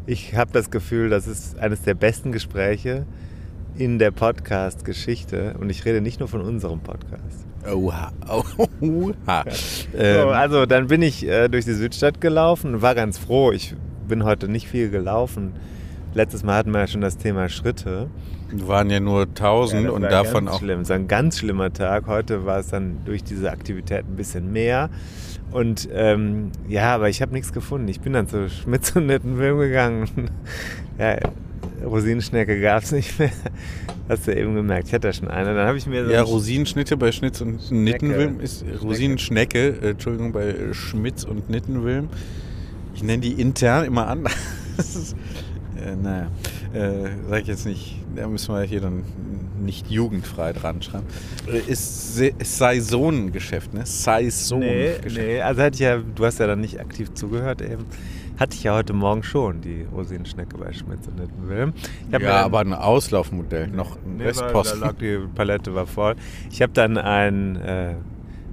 Ich habe das Gefühl, das ist eines der besten Gespräche in der Podcast-Geschichte und ich rede nicht nur von unserem Podcast. Oha, oha. So, Ähm, also dann bin ich äh, durch die Südstadt gelaufen war ganz froh. Ich bin heute nicht viel gelaufen. Letztes Mal hatten wir ja schon das Thema Schritte. waren ja nur 1000 das und davon ganz auch schlimm. Es war ein ganz schlimmer Tag. Heute war es dann durch diese Aktivität ein bisschen mehr. Und ähm, ja, aber ich habe nichts gefunden. Ich bin dann zu Schmitz und Nittenwilm gegangen. ja, Rosinenschnecke gab es nicht mehr. Hast du eben gemerkt. Ich hatte schon eine. Dann habe ich mir so Ja, Rosinenschnitte bei Schnitz und Nittenwilm ist Rosinenschnecke, äh, Entschuldigung, bei Schmitz und Nittenwilm. Ich nenne die intern immer an. Das ist, äh, naja, äh, sag ich jetzt nicht, da müssen wir hier dann nicht jugendfrei dran schreiben. Äh, ist Se- Saisonengeschäft, ne? Nee, Saisonengeschäft. nee, also hatte ich ja, du hast ja dann nicht aktiv zugehört eben. Hatte ich ja heute Morgen schon, die Rosinenschnecke bei Schmitz und Nittenwilm. Ja, dann- aber ein Auslaufmodell, noch ein Nee, war, Restposten. lag die Palette war voll. Ich habe dann einen äh,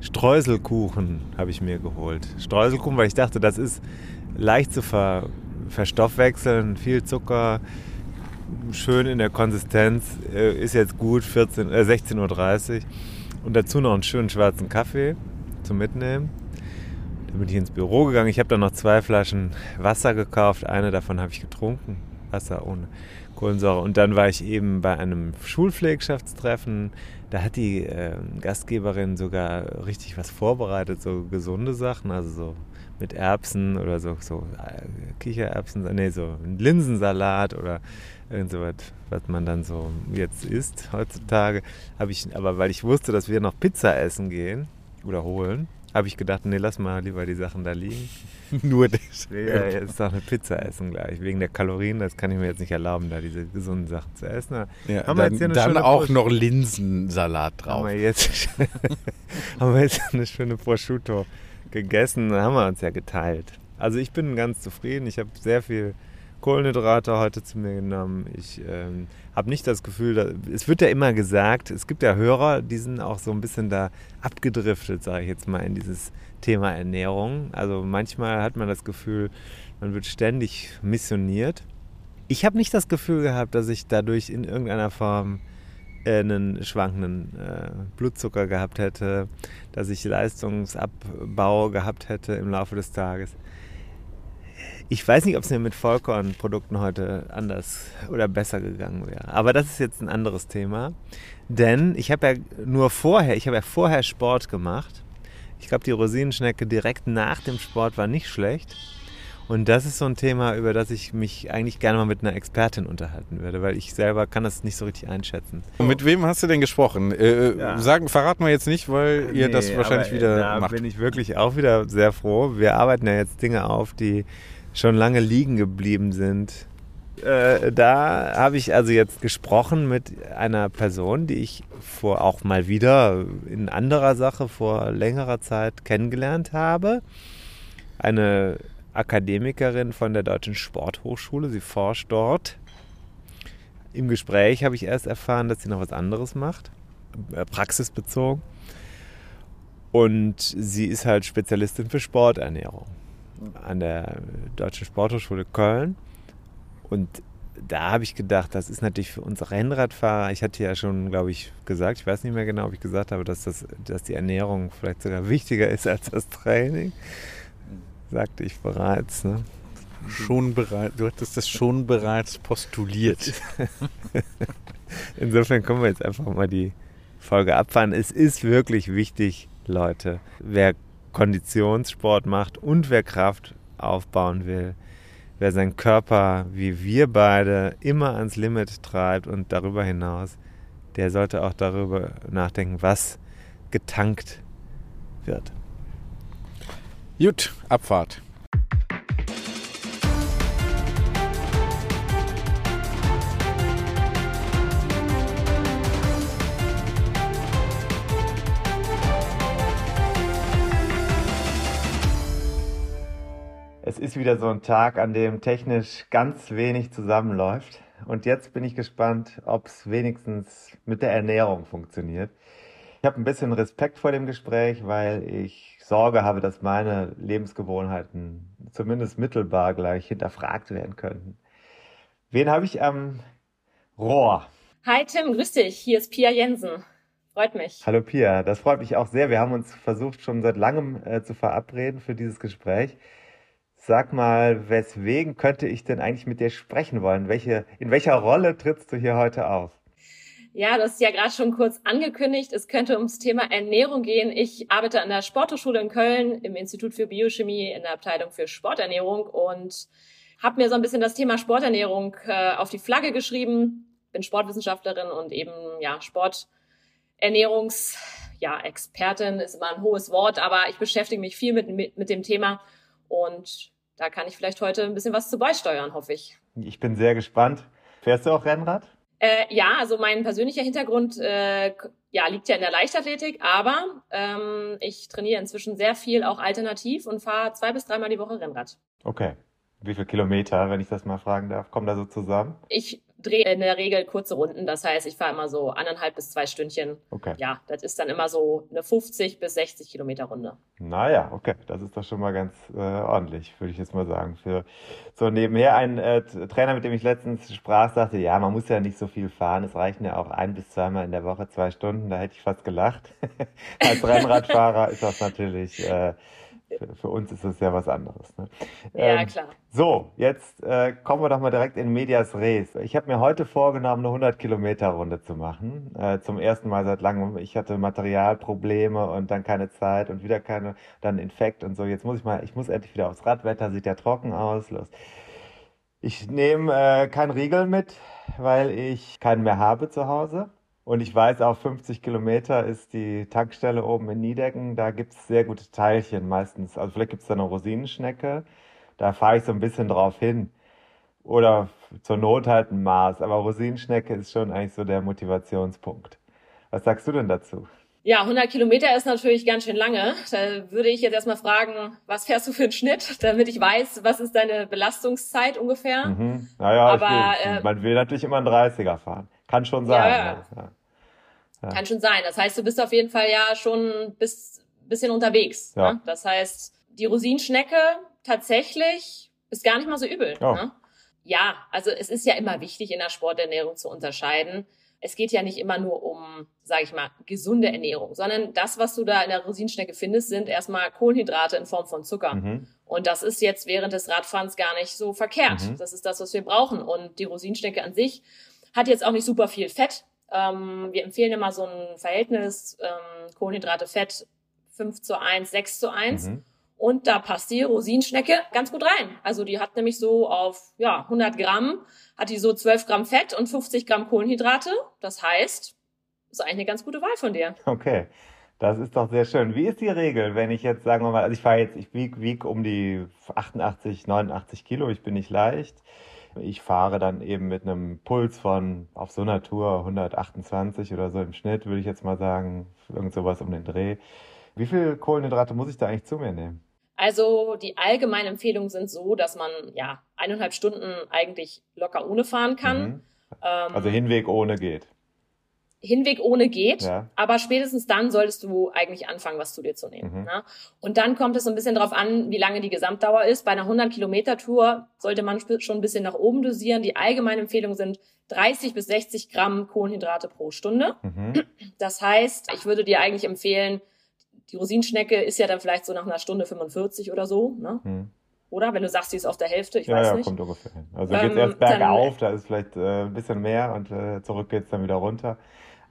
Streuselkuchen habe ich mir geholt. Streuselkuchen, weil ich dachte, das ist leicht zu ver, verstoffwechseln, viel Zucker, schön in der Konsistenz, äh, ist jetzt gut, 14, äh, 16.30 Uhr. Und dazu noch einen schönen schwarzen Kaffee zum Mitnehmen. Dann bin ich ins Büro gegangen. Ich habe dann noch zwei Flaschen Wasser gekauft. Eine davon habe ich getrunken. Wasser ohne Kohlensäure. Und dann war ich eben bei einem Schulpflegschaftstreffen. Da hat die äh, Gastgeberin sogar richtig was vorbereitet, so gesunde Sachen, also so mit Erbsen oder so, so äh, Kichererbsen, nee, so Linsensalat oder irgend so was, was man dann so jetzt isst heutzutage. Ich, aber weil ich wusste, dass wir noch Pizza essen gehen oder holen, habe ich gedacht, nee, lass mal lieber die Sachen da liegen. Nur das. Ja, jetzt doch eine Pizza essen gleich. Wegen der Kalorien, das kann ich mir jetzt nicht erlauben, da diese gesunden Sachen zu essen. Ja, Haben wir dann jetzt hier eine dann schöne auch Brust? noch Linsensalat Haben drauf. wir jetzt, haben wir jetzt eine schöne Prosciutto gegessen, haben wir uns ja geteilt. Also ich bin ganz zufrieden. Ich habe sehr viel Kohlenhydrate heute zu mir genommen. Ich ähm, habe nicht das Gefühl, dass, es wird ja immer gesagt, es gibt ja Hörer, die sind auch so ein bisschen da abgedriftet, sage ich jetzt mal, in dieses Thema Ernährung. Also manchmal hat man das Gefühl, man wird ständig missioniert. Ich habe nicht das Gefühl gehabt, dass ich dadurch in irgendeiner Form äh, einen schwankenden äh, Blutzucker gehabt hätte, dass ich Leistungsabbau gehabt hätte im Laufe des Tages. Ich weiß nicht, ob es mir mit Vollkornprodukten heute anders oder besser gegangen wäre. Aber das ist jetzt ein anderes Thema. Denn ich habe ja nur vorher, ich habe ja vorher Sport gemacht. Ich glaube, die Rosinenschnecke direkt nach dem Sport war nicht schlecht. Und das ist so ein Thema, über das ich mich eigentlich gerne mal mit einer Expertin unterhalten würde, weil ich selber kann das nicht so richtig einschätzen. Und mit wem hast du denn gesprochen? Äh, Ja. sagen, verraten wir jetzt nicht, weil ihr das Nee, wahrscheinlich aber wieder Da macht. bin ich wirklich auch wieder sehr froh. Wir arbeiten ja jetzt Dinge auf, die schon lange liegen geblieben sind. Äh, da habe ich also jetzt gesprochen mit einer Person, die ich vor auch mal wieder in anderer Sache vor längerer Zeit kennengelernt habe. Eine Akademikerin von der Deutschen Sporthochschule. Sie forscht dort. Im Gespräch habe ich erst erfahren, dass sie noch was anderes macht, äh, praxisbezogen. Und sie ist halt Spezialistin für Sporternährung an der Deutschen Sporthochschule Köln. Und da habe ich gedacht, das ist natürlich für uns Rennradfahrer. Ich hatte ja schon, glaube ich, gesagt, ich weiß nicht mehr genau, ob ich gesagt habe, dass, das, dass die Ernährung vielleicht sogar wichtiger ist als das Training. Sagte ich bereits. Ne? Schon bereit, du hattest das schon bereits postuliert. Insofern können wir jetzt einfach mal die Folge abfahren. Es ist wirklich wichtig, Leute. Wer Konditionssport macht und wer Kraft aufbauen will, wer seinen Körper wie wir beide immer ans Limit treibt und darüber hinaus, der sollte auch darüber nachdenken, was getankt wird. Gut, Abfahrt. Ist wieder so ein Tag, an dem technisch ganz wenig zusammenläuft. Und jetzt bin ich gespannt, ob es wenigstens mit der Ernährung funktioniert. Ich habe ein bisschen Respekt vor dem Gespräch, weil ich Sorge habe, dass meine Lebensgewohnheiten zumindest mittelbar gleich hinterfragt werden könnten. Wen habe ich am Rohr? Hi Tim, grüß dich. Hier ist Pia Jensen. Freut mich. Hallo Pia, das freut mich auch sehr. Wir haben uns versucht, schon seit langem äh, zu verabreden für dieses Gespräch. Sag mal, weswegen könnte ich denn eigentlich mit dir sprechen wollen? Welche, in welcher Rolle trittst du hier heute auf? Ja, du hast ja gerade schon kurz angekündigt, es könnte ums Thema Ernährung gehen. Ich arbeite an der Sporthochschule in Köln im Institut für Biochemie in der Abteilung für Sporternährung und habe mir so ein bisschen das Thema Sporternährung äh, auf die Flagge geschrieben. Bin Sportwissenschaftlerin und eben ja Sporternährungs ja, ist immer ein hohes Wort, aber ich beschäftige mich viel mit, mit, mit dem Thema und da kann ich vielleicht heute ein bisschen was zu beisteuern, hoffe ich. Ich bin sehr gespannt. Fährst du auch Rennrad? Äh, ja, also mein persönlicher Hintergrund äh, ja, liegt ja in der Leichtathletik, aber ähm, ich trainiere inzwischen sehr viel auch alternativ und fahre zwei bis dreimal die Woche Rennrad. Okay. Wie viele Kilometer, wenn ich das mal fragen darf, kommen da so zusammen? Ich drehe in der Regel kurze Runden. Das heißt, ich fahre immer so anderthalb bis zwei Stündchen. Okay. Ja, das ist dann immer so eine 50 bis 60 Kilometer Runde. Naja, okay. Das ist doch schon mal ganz äh, ordentlich, würde ich jetzt mal sagen. Für so nebenher ein äh, Trainer, mit dem ich letztens sprach, sagte, ja, man muss ja nicht so viel fahren. Es reichen ja auch ein bis zweimal in der Woche zwei Stunden. Da hätte ich fast gelacht. Als Rennradfahrer ist das natürlich äh, für, für, uns ist das ja was anderes. Ne? Ja, ähm, klar. So, jetzt äh, kommen wir doch mal direkt in Medias Res. Ich habe mir heute vorgenommen, eine 100 Kilometer Runde zu machen. Äh, zum ersten Mal seit langem. Ich hatte Materialprobleme und dann keine Zeit und wieder keine, dann Infekt und so. Jetzt muss ich mal, ich muss endlich wieder aufs Radwetter, sieht ja trocken aus. Los. Ich nehme äh, keinen Riegel mit, weil ich keinen mehr habe zu Hause. Und ich weiß auch, 50 Kilometer ist die Tankstelle oben in Niedecken. Da gibt es sehr gute Teilchen meistens. Also vielleicht gibt es da eine Rosinenschnecke. Da fahre ich so ein bisschen drauf hin. Oder zur Not halt ein Maß. Aber Rosinenschnecke ist schon eigentlich so der Motivationspunkt. Was sagst du denn dazu? Ja, 100 Kilometer ist natürlich ganz schön lange. Da würde ich jetzt erstmal fragen, was fährst du für einen Schnitt, damit ich weiß, was ist deine Belastungszeit ungefähr. Mhm. Naja, Aber, ich, äh, man will natürlich immer einen 30er fahren. Kann schon sein. Ja, ja. ja. Kann schon sein. Das heißt, du bist auf jeden Fall ja schon bis bisschen unterwegs. Ja. Ne? Das heißt, die Rosinenschnecke tatsächlich ist gar nicht mal so übel. Oh. Ne? Ja, also es ist ja immer wichtig, in der Sporternährung zu unterscheiden. Es geht ja nicht immer nur um, sage ich mal, gesunde Ernährung, sondern das, was du da in der Rosinenschnecke findest, sind erstmal Kohlenhydrate in Form von Zucker. Mhm. Und das ist jetzt während des Radfahrens gar nicht so verkehrt. Mhm. Das ist das, was wir brauchen. Und die Rosinenschnecke an sich hat jetzt auch nicht super viel Fett. Ähm, wir empfehlen immer so ein Verhältnis ähm, Kohlenhydrate, Fett 5 zu 1, 6 zu 1. Mhm. Und da passt die Rosinenschnecke ganz gut rein. Also die hat nämlich so auf ja, 100 Gramm, hat die so 12 Gramm Fett und 50 Gramm Kohlenhydrate. Das heißt, ist eigentlich eine ganz gute Wahl von dir. Okay. Das ist doch sehr schön. Wie ist die Regel, wenn ich jetzt, sagen wir mal, also ich fahre jetzt, ich wiege wieg um die 88, 89 Kilo, ich bin nicht leicht. Ich fahre dann eben mit einem Puls von auf so einer Tour 128 oder so im Schnitt, würde ich jetzt mal sagen, irgend sowas um den Dreh. Wie viel Kohlenhydrate muss ich da eigentlich zu mir nehmen? Also die allgemeinen Empfehlungen sind so, dass man ja eineinhalb Stunden eigentlich locker ohne fahren kann. Mhm. Ähm, also Hinweg ohne geht. Hinweg ohne geht, ja. aber spätestens dann solltest du eigentlich anfangen, was zu dir zu nehmen. Mhm. Ne? Und dann kommt es so ein bisschen darauf an, wie lange die Gesamtdauer ist. Bei einer 100-Kilometer-Tour sollte man schon ein bisschen nach oben dosieren. Die allgemeinen Empfehlungen sind 30 bis 60 Gramm Kohlenhydrate pro Stunde. Mhm. Das heißt, ich würde dir eigentlich empfehlen, die Rosinschnecke ist ja dann vielleicht so nach einer Stunde 45 oder so. Ne? Mhm. Oder? Wenn du sagst, sie ist auf der Hälfte, ich ja, weiß ja, nicht. Ja, kommt ungefähr hin. Also ähm, geht erst bergauf, da ist vielleicht äh, ein bisschen mehr und äh, zurück geht's dann wieder runter.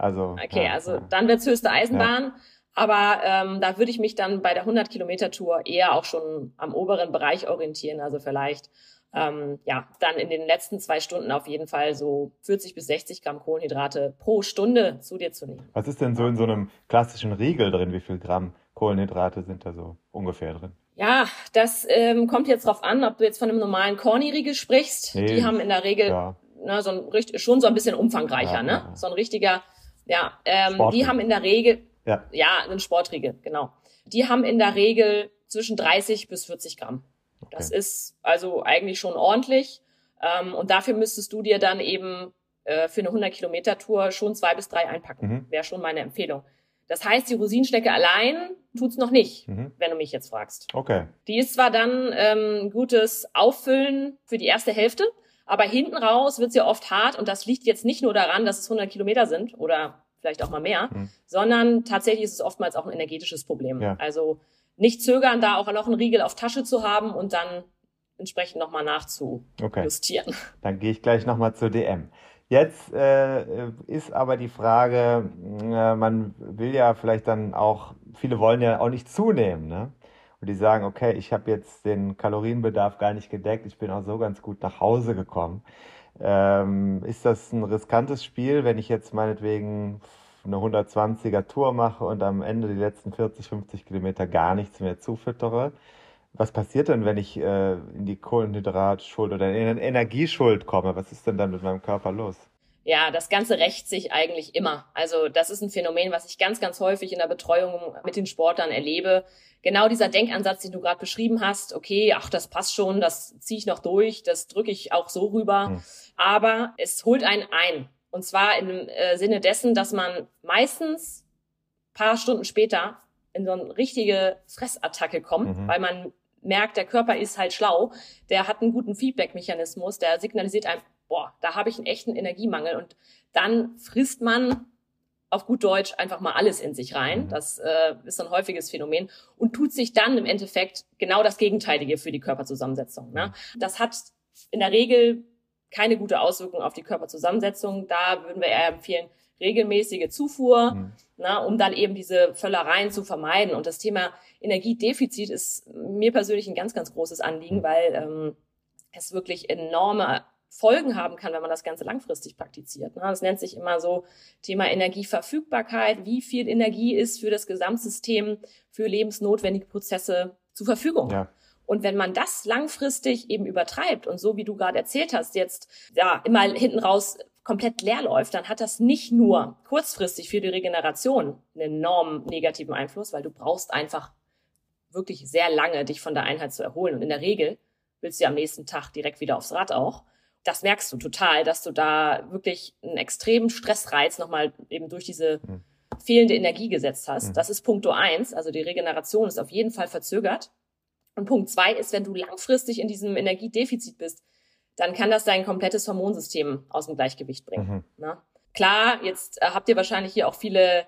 Also, okay, ja, also dann wird's höchste Eisenbahn. Ja. Aber ähm, da würde ich mich dann bei der 100-Kilometer-Tour eher auch schon am oberen Bereich orientieren. Also vielleicht ähm, ja, dann in den letzten zwei Stunden auf jeden Fall so 40 bis 60 Gramm Kohlenhydrate pro Stunde zu dir zu nehmen. Was ist denn so in so einem klassischen Riegel drin? Wie viel Gramm Kohlenhydrate sind da so ungefähr drin? Ja, das ähm, kommt jetzt drauf an, ob du jetzt von einem normalen Corny-Riegel sprichst. Nee, die haben in der Regel ja. ne, so ein, schon so ein bisschen umfangreicher, ja, ne? Ja. So ein richtiger ja, ähm, die haben in der Regel, ja. ja, einen Sportriegel, genau. Die haben in der Regel zwischen 30 bis 40 Gramm. Okay. Das ist also eigentlich schon ordentlich. Ähm, und dafür müsstest du dir dann eben äh, für eine 100 Kilometer Tour schon zwei bis drei einpacken. Mhm. Wäre schon meine Empfehlung. Das heißt, die Rosinenstecke allein tut's noch nicht, mhm. wenn du mich jetzt fragst. Okay. Die ist zwar dann ähm, gutes Auffüllen für die erste Hälfte, aber hinten raus wird sie oft hart und das liegt jetzt nicht nur daran, dass es 100 Kilometer sind oder vielleicht auch mal mehr, mhm. sondern tatsächlich ist es oftmals auch ein energetisches Problem. Ja. Also nicht zögern, da auch noch einen Riegel auf Tasche zu haben und dann entsprechend nochmal nachzujustieren. Okay. Dann gehe ich gleich nochmal zur DM. Jetzt äh, ist aber die Frage, äh, man will ja vielleicht dann auch, viele wollen ja auch nicht zunehmen, ne? Und die sagen, okay, ich habe jetzt den Kalorienbedarf gar nicht gedeckt, ich bin auch so ganz gut nach Hause gekommen. Ähm, ist das ein riskantes Spiel, wenn ich jetzt meinetwegen eine 120er Tour mache und am Ende die letzten 40, 50 Kilometer gar nichts mehr zufüttere? Was passiert denn, wenn ich äh, in die Kohlenhydratschuld oder in Energieschuld komme? Was ist denn dann mit meinem Körper los? Ja, das Ganze rächt sich eigentlich immer. Also das ist ein Phänomen, was ich ganz, ganz häufig in der Betreuung mit den Sportlern erlebe. Genau dieser Denkansatz, den du gerade beschrieben hast, okay, ach, das passt schon, das ziehe ich noch durch, das drücke ich auch so rüber. Hm. Aber es holt einen ein. Und zwar im äh, Sinne dessen, dass man meistens paar Stunden später in so eine richtige Fressattacke kommt, mhm. weil man merkt, der Körper ist halt schlau, der hat einen guten Feedback-Mechanismus, der signalisiert einem, boah, da habe ich einen echten Energiemangel. Und dann frisst man auf gut Deutsch einfach mal alles in sich rein. Mhm. Das äh, ist ein häufiges Phänomen und tut sich dann im Endeffekt genau das Gegenteilige für die Körperzusammensetzung. Ne? Mhm. Das hat in der Regel keine gute Auswirkung auf die Körperzusammensetzung. Da würden wir eher empfehlen, regelmäßige Zufuhr, mhm. na, um dann eben diese Völlereien zu vermeiden. Und das Thema Energiedefizit ist mir persönlich ein ganz, ganz großes Anliegen, mhm. weil ähm, es wirklich enorme Folgen haben kann, wenn man das Ganze langfristig praktiziert. Das nennt sich immer so Thema Energieverfügbarkeit. Wie viel Energie ist für das Gesamtsystem, für lebensnotwendige Prozesse zur Verfügung? Ja. Und wenn man das langfristig eben übertreibt und so wie du gerade erzählt hast, jetzt ja immer hinten raus komplett leer läuft, dann hat das nicht nur kurzfristig für die Regeneration einen enormen negativen Einfluss, weil du brauchst einfach wirklich sehr lange, dich von der Einheit zu erholen. Und in der Regel willst du ja am nächsten Tag direkt wieder aufs Rad auch das merkst du total, dass du da wirklich einen extremen Stressreiz nochmal eben durch diese mhm. fehlende Energie gesetzt hast. Mhm. Das ist Punkt eins. Also die Regeneration ist auf jeden Fall verzögert. Und Punkt zwei ist, wenn du langfristig in diesem Energiedefizit bist, dann kann das dein komplettes Hormonsystem aus dem Gleichgewicht bringen. Mhm. Ne? Klar, jetzt äh, habt ihr wahrscheinlich hier auch viele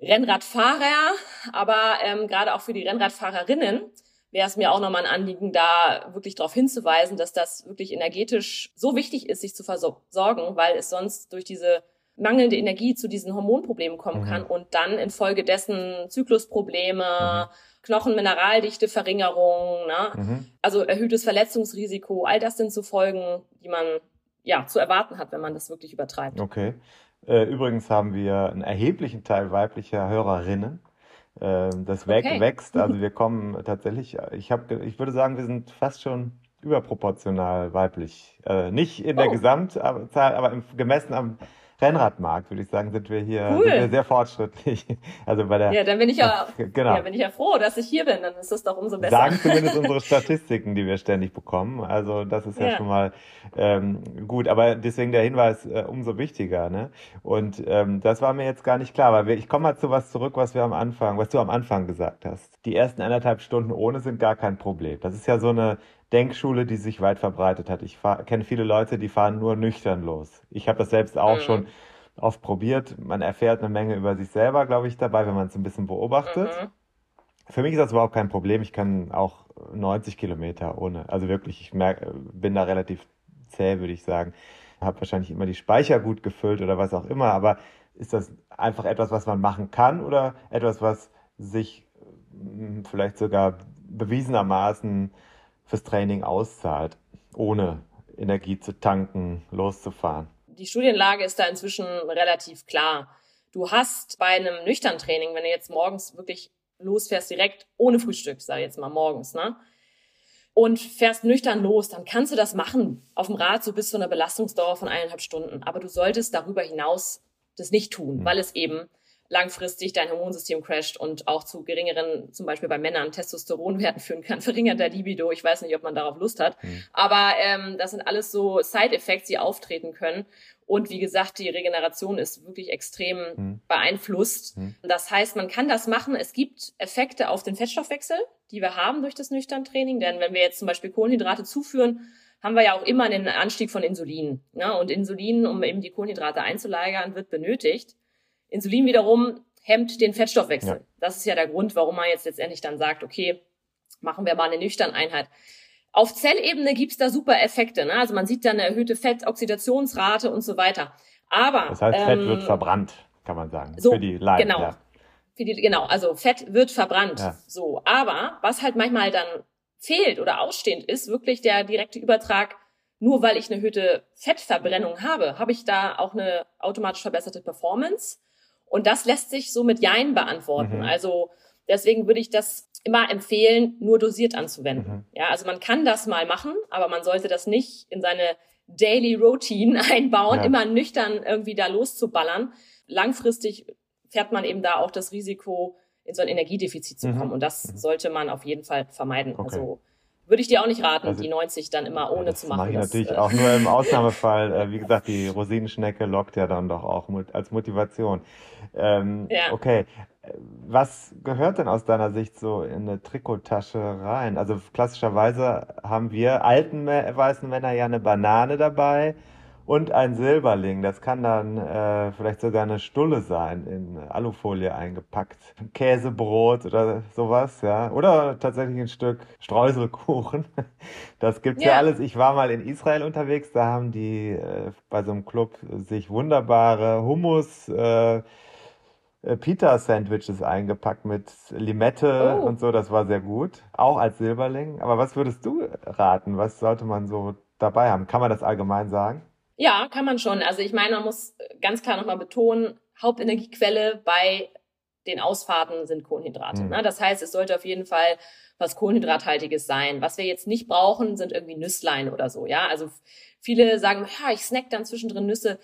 Rennradfahrer, aber ähm, gerade auch für die Rennradfahrerinnen wäre es mir auch nochmal ein Anliegen, da wirklich darauf hinzuweisen, dass das wirklich energetisch so wichtig ist, sich zu versorgen, weil es sonst durch diese mangelnde Energie zu diesen Hormonproblemen kommen mhm. kann und dann infolgedessen Zyklusprobleme, mhm. Knochenmineraldichte Verringerung, ne? Mhm. also erhöhtes Verletzungsrisiko, all das sind so Folgen, die man ja zu erwarten hat, wenn man das wirklich übertreibt. Okay. Äh, übrigens haben wir einen erheblichen Teil weiblicher Hörerinnen. Ähm, das okay. wächst. Also wir kommen tatsächlich, ich habe, ich würde sagen, wir sind fast schon überproportional weiblich. Äh, nicht in der oh. Gesamtzahl, aber im, gemessen am Rennradmarkt, würde ich sagen, sind wir hier cool. sind wir sehr fortschrittlich. Also bei der. Ja, dann bin ich ja, genau. ja, bin ich ja froh, dass ich hier bin. Dann ist das doch umso besser. Sagen zumindest unsere Statistiken, die wir ständig bekommen. Also das ist ja, ja schon mal ähm, gut. Aber deswegen der Hinweis äh, umso wichtiger. Ne? Und ähm, das war mir jetzt gar nicht klar, weil wir, ich komme mal zu was zurück, was wir am Anfang, was du am Anfang gesagt hast. Die ersten anderthalb Stunden ohne sind gar kein Problem. Das ist ja so eine Denkschule, die sich weit verbreitet hat. Ich kenne viele Leute, die fahren nur nüchtern los. Ich habe das selbst auch mhm. schon oft probiert. Man erfährt eine Menge über sich selber, glaube ich, dabei, wenn man es ein bisschen beobachtet. Mhm. Für mich ist das überhaupt kein Problem. Ich kann auch 90 Kilometer ohne. Also wirklich, ich merke, bin da relativ zäh, würde ich sagen. Habe wahrscheinlich immer die Speicher gut gefüllt oder was auch immer. Aber ist das einfach etwas, was man machen kann oder etwas, was sich hm, vielleicht sogar bewiesenermaßen fürs Training auszahlt, ohne Energie zu tanken, loszufahren? Die Studienlage ist da inzwischen relativ klar. Du hast bei einem nüchtern Training, wenn du jetzt morgens wirklich losfährst, direkt ohne Frühstück, sag ich jetzt mal morgens, ne? Und fährst nüchtern los, dann kannst du das machen. Auf dem Rad so bis zu einer Belastungsdauer von eineinhalb Stunden. Aber du solltest darüber hinaus das nicht tun, mhm. weil es eben langfristig dein Hormonsystem crasht und auch zu geringeren, zum Beispiel bei Männern, Testosteronwerten führen kann, verringerter Libido. Ich weiß nicht, ob man darauf Lust hat. Mhm. Aber ähm, das sind alles so Side-Effects, die auftreten können. Und wie gesagt, die Regeneration ist wirklich extrem mhm. beeinflusst. Mhm. Das heißt, man kann das machen. Es gibt Effekte auf den Fettstoffwechsel, die wir haben durch das nüchtern Training. Denn wenn wir jetzt zum Beispiel Kohlenhydrate zuführen, haben wir ja auch immer einen Anstieg von Insulin. Ne? Und Insulin, um eben die Kohlenhydrate einzulagern, wird benötigt. Insulin wiederum hemmt den Fettstoffwechsel. Ja. Das ist ja der Grund, warum man jetzt letztendlich dann sagt, okay, machen wir mal eine nüchterne Einheit. Auf Zellebene gibt's da super Effekte. Ne? Also man sieht da eine erhöhte Fettoxidationsrate und so weiter. Aber das heißt, Fett wird ähm, verbrannt, kann man sagen. So, für die Leiden. Genau. Ja. Für die, genau, also Fett wird verbrannt. Ja. So, aber was halt manchmal dann fehlt oder ausstehend ist, wirklich der direkte Übertrag nur weil ich eine erhöhte Fettverbrennung habe, habe ich da auch eine automatisch verbesserte Performance. Und das lässt sich so mit Jein beantworten. Mhm. Also deswegen würde ich das immer empfehlen, nur dosiert anzuwenden. Mhm. Ja, also man kann das mal machen, aber man sollte das nicht in seine Daily Routine einbauen, ja. immer nüchtern irgendwie da loszuballern. Langfristig fährt man eben da auch das Risiko, in so ein Energiedefizit zu mhm. kommen. Mhm. Und das mhm. sollte man auf jeden Fall vermeiden. Okay. Also würde ich dir auch nicht raten, also, die 90 dann immer ohne zu machen. Mache ich das, natürlich äh, auch nur im Ausnahmefall. Äh, wie gesagt, die Rosinenschnecke lockt ja dann doch auch als Motivation. Ähm, ja. Okay. Was gehört denn aus deiner Sicht so in eine Trikottasche rein? Also klassischerweise haben wir alten weißen Männer ja eine Banane dabei und ein Silberling. Das kann dann äh, vielleicht sogar eine Stulle sein, in Alufolie eingepackt. Käsebrot oder sowas, ja. Oder tatsächlich ein Stück Streuselkuchen. Das gibt's ja, ja alles. Ich war mal in Israel unterwegs, da haben die äh, bei so einem Club sich wunderbare Hummus äh, äh Pita-Sandwiches eingepackt mit Limette oh. und so. Das war sehr gut. Auch als Silberling. Aber was würdest du raten? Was sollte man so dabei haben? Kann man das allgemein sagen? Ja, kann man schon. Also ich meine, man muss ganz klar nochmal betonen, Hauptenergiequelle bei den Ausfahrten sind Kohlenhydrate. Mhm. Ne? Das heißt, es sollte auf jeden Fall was Kohlenhydrathaltiges sein. Was wir jetzt nicht brauchen, sind irgendwie Nüsslein oder so. Ja, also viele sagen, ja, ich snack dann zwischendrin Nüsse.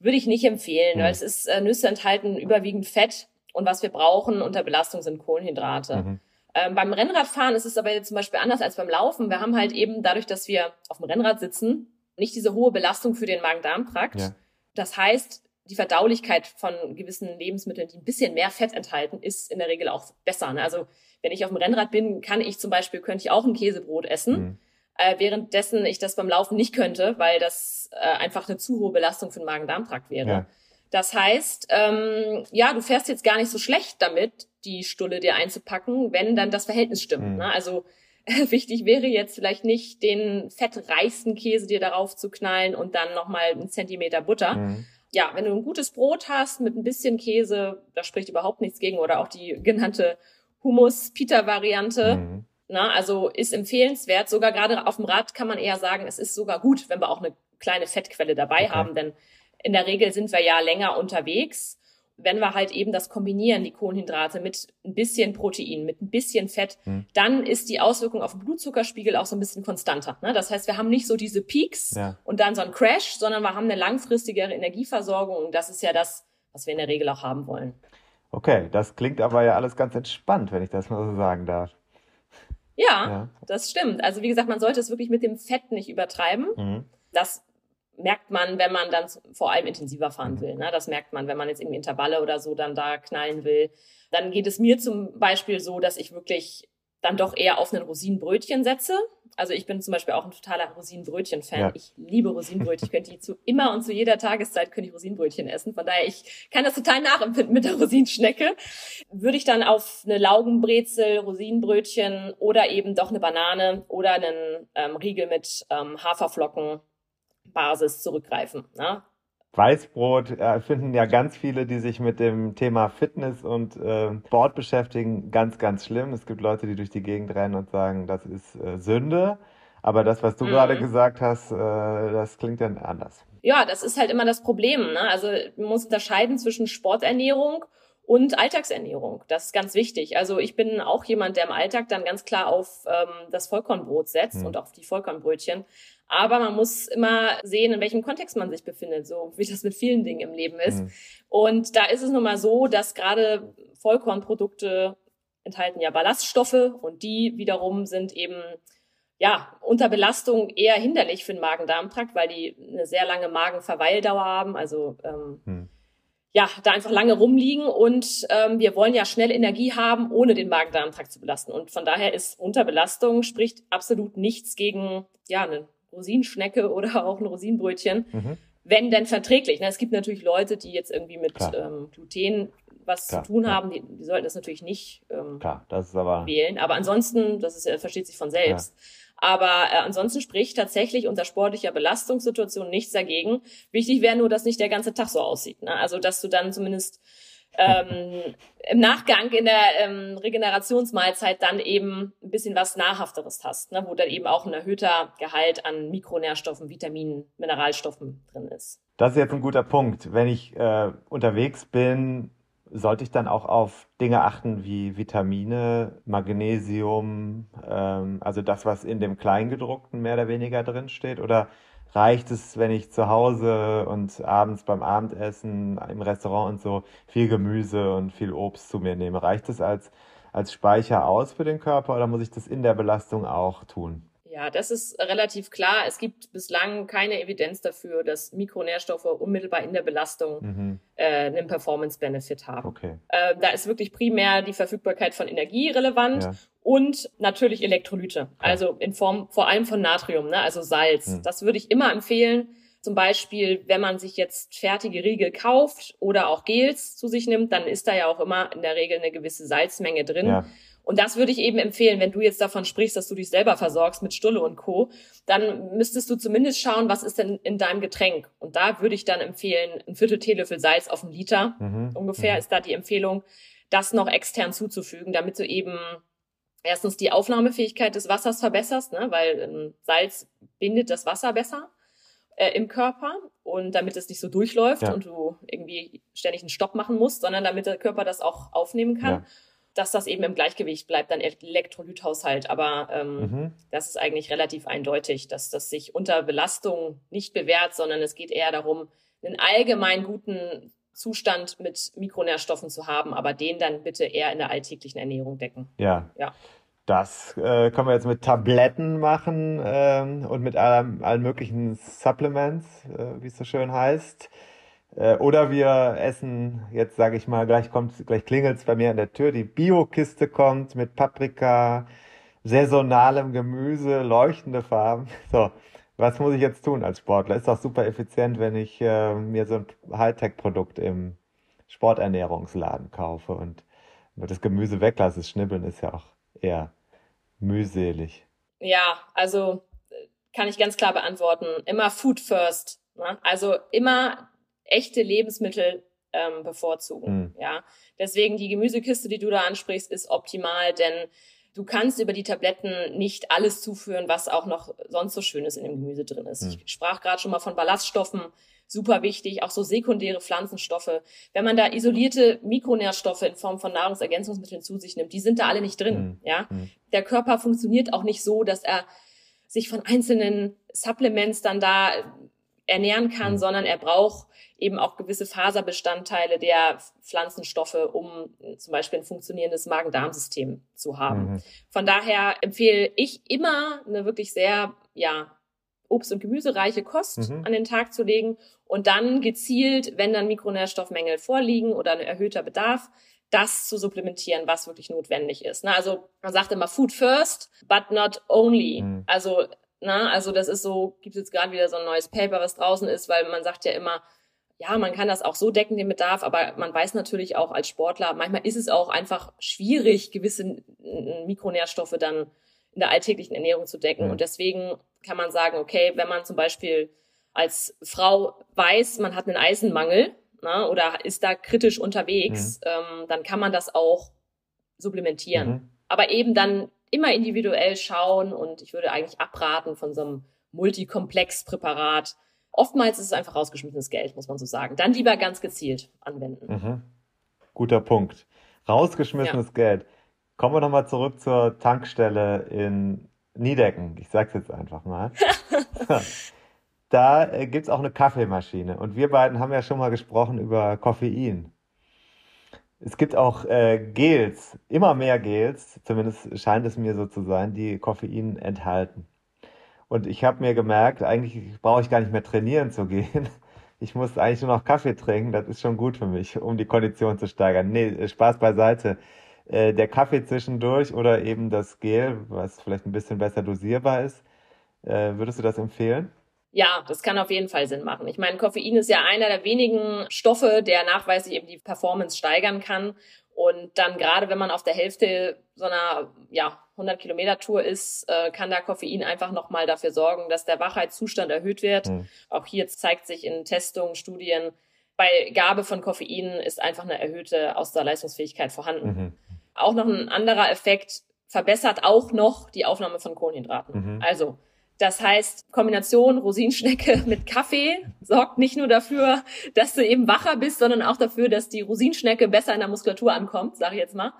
Würde ich nicht empfehlen, mhm. weil es ist, äh, Nüsse enthalten überwiegend Fett und was wir brauchen unter Belastung sind Kohlenhydrate. Mhm. Ähm, beim Rennradfahren ist es aber jetzt zum Beispiel anders als beim Laufen. Wir haben halt eben dadurch, dass wir auf dem Rennrad sitzen, nicht diese hohe Belastung für den Magen-Darm-Trakt. Ja. Das heißt, die Verdaulichkeit von gewissen Lebensmitteln, die ein bisschen mehr Fett enthalten, ist in der Regel auch besser. Ne? Also wenn ich auf dem Rennrad bin, kann ich zum Beispiel, könnte ich auch ein Käsebrot essen, mhm. äh, währenddessen ich das beim Laufen nicht könnte, weil das äh, einfach eine zu hohe Belastung für den Magen-Darm-Trakt wäre. Ja. Das heißt, ähm, ja, du fährst jetzt gar nicht so schlecht damit, die Stulle dir einzupacken, wenn dann das Verhältnis stimmt. Mhm. Ne? Also wichtig wäre jetzt vielleicht nicht, den fettreichsten Käse dir darauf zu knallen und dann nochmal einen Zentimeter Butter. Mhm. Ja, wenn du ein gutes Brot hast mit ein bisschen Käse, da spricht überhaupt nichts gegen. Oder auch die genannte Hummus-Pita-Variante. Mhm. Na, also ist empfehlenswert. Sogar gerade auf dem Rad kann man eher sagen, es ist sogar gut, wenn wir auch eine kleine Fettquelle dabei okay. haben, denn in der Regel sind wir ja länger unterwegs wenn wir halt eben das kombinieren, die Kohlenhydrate mit ein bisschen Protein, mit ein bisschen Fett, hm. dann ist die Auswirkung auf den Blutzuckerspiegel auch so ein bisschen konstanter. Ne? Das heißt, wir haben nicht so diese Peaks ja. und dann so einen Crash, sondern wir haben eine langfristigere Energieversorgung und das ist ja das, was wir in der Regel auch haben wollen. Okay, das klingt aber ja alles ganz entspannt, wenn ich das mal so sagen darf. Ja, ja. das stimmt. Also wie gesagt, man sollte es wirklich mit dem Fett nicht übertreiben. Mhm. Das merkt man, wenn man dann vor allem intensiver fahren mhm. will. Ne? Das merkt man, wenn man jetzt irgendwie Intervalle oder so dann da knallen will. Dann geht es mir zum Beispiel so, dass ich wirklich dann doch eher auf ein Rosinenbrötchen setze. Also ich bin zum Beispiel auch ein totaler Rosinenbrötchen-Fan. Ja. Ich liebe Rosinenbrötchen. Ich könnte die zu immer und zu jeder Tageszeit könnte ich Rosinenbrötchen essen. Von daher, ich kann das total nachempfinden mit der Rosinenschnecke. Würde ich dann auf eine Laugenbrezel, Rosinenbrötchen oder eben doch eine Banane oder einen ähm, Riegel mit ähm, Haferflocken Basis zurückgreifen. Ne? Weißbrot äh, finden ja ganz viele, die sich mit dem Thema Fitness und äh, Sport beschäftigen, ganz, ganz schlimm. Es gibt Leute, die durch die Gegend rennen und sagen, das ist äh, Sünde. Aber das, was du mhm. gerade gesagt hast, äh, das klingt dann anders. Ja, das ist halt immer das Problem. Ne? Also man muss unterscheiden zwischen Sporternährung und Alltagsernährung. Das ist ganz wichtig. Also ich bin auch jemand, der im Alltag dann ganz klar auf ähm, das Vollkornbrot setzt mhm. und auf die Vollkornbrötchen. Aber man muss immer sehen, in welchem Kontext man sich befindet, so wie das mit vielen Dingen im Leben ist. Mhm. Und da ist es nun mal so, dass gerade Vollkornprodukte enthalten ja Ballaststoffe und die wiederum sind eben ja, unter Belastung eher hinderlich für den Magen-Darm-Trakt, weil die eine sehr lange Magenverweildauer haben, also ähm, hm ja, da einfach lange rumliegen und ähm, wir wollen ja schnell Energie haben, ohne den Magen-Darm-Trakt zu belasten. Und von daher ist Unterbelastung spricht absolut nichts gegen ja eine Rosinenschnecke oder auch ein Rosinenbrötchen, mhm. wenn denn verträglich. Na, es gibt natürlich Leute, die jetzt irgendwie mit ähm, Gluten was Klar, zu tun ja. haben, die, die sollten das natürlich nicht ähm, Klar, das ist aber wählen. Aber ansonsten, das ist, versteht sich von selbst. Ja. Aber äh, ansonsten spricht tatsächlich unter sportlicher Belastungssituation nichts dagegen. Wichtig wäre nur, dass nicht der ganze Tag so aussieht. Ne? Also dass du dann zumindest ähm, im Nachgang in der ähm, Regenerationsmahlzeit dann eben ein bisschen was Nahrhafteres hast, ne? wo dann eben auch ein erhöhter Gehalt an Mikronährstoffen, Vitaminen, Mineralstoffen drin ist. Das ist jetzt ein guter Punkt. Wenn ich äh, unterwegs bin, sollte ich dann auch auf Dinge achten wie Vitamine, Magnesium, ähm, also das, was in dem Kleingedruckten mehr oder weniger drin steht? Oder reicht es, wenn ich zu Hause und abends beim Abendessen im Restaurant und so viel Gemüse und viel Obst zu mir nehme? Reicht es als, als Speicher aus für den Körper oder muss ich das in der Belastung auch tun? Ja, das ist relativ klar. Es gibt bislang keine Evidenz dafür, dass Mikronährstoffe unmittelbar in der Belastung mhm. äh, einen Performance-Benefit haben. Okay. Äh, da ist wirklich primär die Verfügbarkeit von Energie relevant ja. Und natürlich Elektrolyte. Also in Form vor allem von Natrium, ne? also Salz. Mhm. Das würde ich immer empfehlen. Zum Beispiel, wenn man sich jetzt fertige Riegel kauft oder auch Gels zu sich nimmt, dann ist da ja auch immer in der Regel eine gewisse Salzmenge drin. Ja. Und das würde ich eben empfehlen, wenn du jetzt davon sprichst, dass du dich selber versorgst mit Stulle und Co., dann müsstest du zumindest schauen, was ist denn in deinem Getränk. Und da würde ich dann empfehlen, ein Viertel Teelöffel Salz auf einen Liter mhm. ungefähr mhm. ist da die Empfehlung, das noch extern zuzufügen, damit du eben erstens die Aufnahmefähigkeit des Wassers verbesserst, ne, weil ähm, Salz bindet das Wasser besser äh, im Körper und damit es nicht so durchläuft ja. und du irgendwie ständig einen Stopp machen musst, sondern damit der Körper das auch aufnehmen kann. Ja dass das eben im Gleichgewicht bleibt, dann Elektrolythaushalt. Aber ähm, mhm. das ist eigentlich relativ eindeutig, dass das sich unter Belastung nicht bewährt, sondern es geht eher darum, einen allgemein guten Zustand mit Mikronährstoffen zu haben, aber den dann bitte eher in der alltäglichen Ernährung decken. Ja. ja. Das äh, können wir jetzt mit Tabletten machen ähm, und mit allem, allen möglichen Supplements, äh, wie es so schön heißt. Äh, oder wir essen, jetzt sage ich mal, gleich kommt, gleich klingelt's bei mir an der Tür, die Bio-Kiste kommt mit Paprika, saisonalem Gemüse, leuchtende Farben. So, was muss ich jetzt tun als Sportler? Ist doch super effizient, wenn ich äh, mir so ein Hightech-Produkt im Sporternährungsladen kaufe und das Gemüse weglasse. Das Schnibbeln ist ja auch eher mühselig. Ja, also äh, kann ich ganz klar beantworten. Immer Food First. Ne? Also immer echte Lebensmittel ähm, bevorzugen. Mhm. Ja, deswegen die Gemüsekiste, die du da ansprichst, ist optimal, denn du kannst über die Tabletten nicht alles zuführen, was auch noch sonst so Schönes in dem Gemüse drin ist. Mhm. Ich sprach gerade schon mal von Ballaststoffen, super wichtig, auch so sekundäre Pflanzenstoffe. Wenn man da isolierte Mikronährstoffe in Form von Nahrungsergänzungsmitteln zu sich nimmt, die sind da alle nicht drin. Mhm. Ja, mhm. der Körper funktioniert auch nicht so, dass er sich von einzelnen Supplements dann da ernähren kann, mhm. sondern er braucht eben auch gewisse Faserbestandteile der Pflanzenstoffe, um zum Beispiel ein funktionierendes Magen-Darm-System zu haben. Mhm. Von daher empfehle ich immer eine wirklich sehr, ja, Obst- und Gemüsereiche Kost mhm. an den Tag zu legen und dann gezielt, wenn dann Mikronährstoffmängel vorliegen oder ein erhöhter Bedarf, das zu supplementieren, was wirklich notwendig ist. Na, also man sagt immer Food first, but not only. Mhm. Also na, also das ist so, gibt es jetzt gerade wieder so ein neues Paper, was draußen ist, weil man sagt ja immer, ja, man kann das auch so decken, den Bedarf, aber man weiß natürlich auch als Sportler, manchmal ist es auch einfach schwierig, gewisse Mikronährstoffe dann in der alltäglichen Ernährung zu decken. Mhm. Und deswegen kann man sagen, okay, wenn man zum Beispiel als Frau weiß, man hat einen Eisenmangel na, ne, oder ist da kritisch unterwegs, mhm. ähm, dann kann man das auch supplementieren. Mhm. Aber eben dann immer individuell schauen und ich würde eigentlich abraten von so einem Multikomplex-Präparat. Oftmals ist es einfach rausgeschmissenes Geld, muss man so sagen. Dann lieber ganz gezielt anwenden. Mhm. Guter Punkt. Rausgeschmissenes ja. Geld. Kommen wir nochmal zurück zur Tankstelle in Niedecken. Ich sag's jetzt einfach mal. da äh, gibt's auch eine Kaffeemaschine. Und wir beiden haben ja schon mal gesprochen über Koffein. Es gibt auch äh, Gels, immer mehr Gels, zumindest scheint es mir so zu sein, die Koffein enthalten. Und ich habe mir gemerkt, eigentlich brauche ich gar nicht mehr trainieren zu gehen. Ich muss eigentlich nur noch Kaffee trinken, das ist schon gut für mich, um die Kondition zu steigern. Nee, Spaß beiseite. Äh, der Kaffee zwischendurch oder eben das Gel, was vielleicht ein bisschen besser dosierbar ist, äh, würdest du das empfehlen? Ja, das kann auf jeden Fall Sinn machen. Ich meine, Koffein ist ja einer der wenigen Stoffe, der nachweislich eben die Performance steigern kann. Und dann gerade, wenn man auf der Hälfte so einer ja, 100 Kilometer Tour ist, äh, kann da Koffein einfach nochmal dafür sorgen, dass der Wachheitszustand erhöht wird. Mhm. Auch hier zeigt sich in Testungen, Studien, bei Gabe von Koffein ist einfach eine erhöhte Ausdauerleistungsfähigkeit vorhanden. Mhm. Auch noch ein anderer Effekt verbessert auch noch die Aufnahme von Kohlenhydraten. Mhm. Also das heißt, Kombination Rosinschnecke mit Kaffee sorgt nicht nur dafür, dass du eben wacher bist, sondern auch dafür, dass die Rosinschnecke besser in der Muskulatur ankommt, sage ich jetzt mal.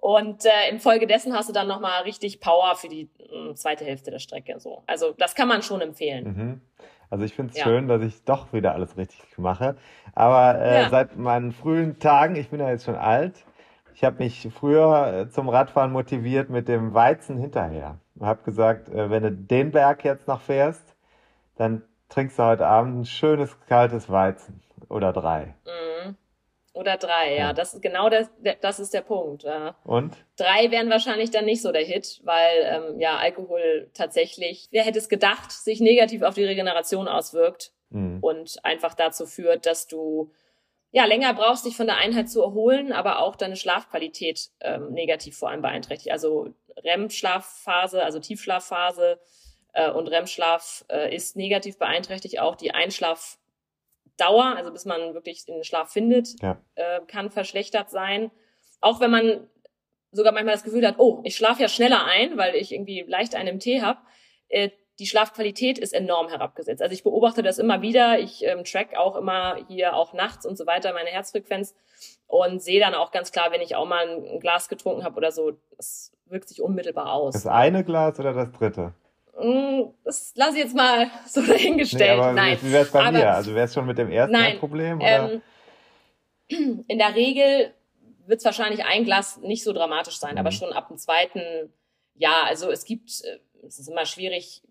Und äh, infolgedessen hast du dann nochmal richtig Power für die äh, zweite Hälfte der Strecke. So. Also das kann man schon empfehlen. Mhm. Also ich finde es ja. schön, dass ich doch wieder alles richtig mache. Aber äh, ja. seit meinen frühen Tagen, ich bin ja jetzt schon alt, ich habe mich früher äh, zum Radfahren motiviert mit dem Weizen hinterher. Habe gesagt, äh, wenn du den Berg jetzt noch fährst, dann trinkst du heute Abend ein schönes kaltes Weizen oder drei. Mhm. Oder drei, ja. ja. Das ist genau das, das ist der Punkt. Ja. Und? Drei wären wahrscheinlich dann nicht so der Hit, weil ähm, ja Alkohol tatsächlich, wer hätte es gedacht, sich negativ auf die Regeneration auswirkt mhm. und einfach dazu führt, dass du ja, länger brauchst, dich von der Einheit zu erholen, aber auch deine Schlafqualität ähm, negativ vor allem beeinträchtigt. Also REM-Schlafphase, also Tiefschlafphase äh, und REM-Schlaf äh, ist negativ beeinträchtigt. Auch die Einschlafdauer, also bis man wirklich den Schlaf findet, ja. äh, kann verschlechtert sein. Auch wenn man sogar manchmal das Gefühl hat, oh, ich schlafe ja schneller ein, weil ich irgendwie leicht einen Tee habe. Äh, die Schlafqualität ist enorm herabgesetzt. Also ich beobachte das immer wieder. Ich ähm, track auch immer hier auch nachts und so weiter meine Herzfrequenz und sehe dann auch ganz klar, wenn ich auch mal ein, Glas getrunken habe oder so, das wirkt sich unmittelbar aus. Das eine Glas oder das dritte? Mm, das lasse ich jetzt mal so dahingestellt. Nee, nein. Wie wäre es bei aber, mir? Also wäre es schon mit dem ersten nein, Problem? Oder? Ähm, in der Regel wird es wahrscheinlich ein Glas nicht so dramatisch sein, mhm. aber schon ab dem zweiten, ja, also es gibt, äh, es ist immer schwierig,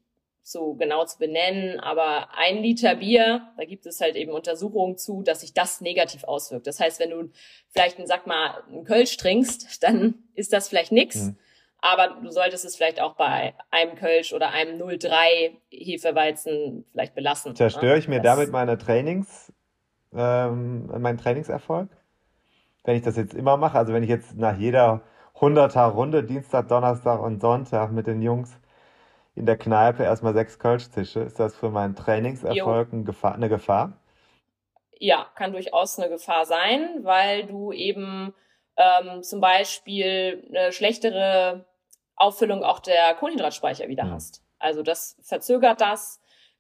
so genau zu benennen, aber ein Liter Bier, da gibt es halt eben Untersuchungen zu, dass sich das negativ auswirkt. Das heißt, wenn du vielleicht, sag mal, einen Kölsch trinkst, dann ist das vielleicht nix. Mhm. Aber du solltest es vielleicht auch bei einem Kölsch oder einem 03 Hefeweizen vielleicht belassen. Zerstöre ne? ich mir das damit meine Trainings, ähm, meinen Trainingserfolg? Wenn ich das jetzt immer mache, also wenn ich jetzt nach jeder 100er Runde, Dienstag, Donnerstag und Sonntag mit den Jungs in der Kneipe erstmal sechs Kölsch zische, ist das für meinen Trainingserfolg eine Gefahr, eine Gefahr? Ja, kann durchaus eine Gefahr sein, weil du eben ähm, zum Beispiel eine schlechtere Auffüllung auch der Kohlenhydratspeicher wieder mhm. hast. Also das verzögert das.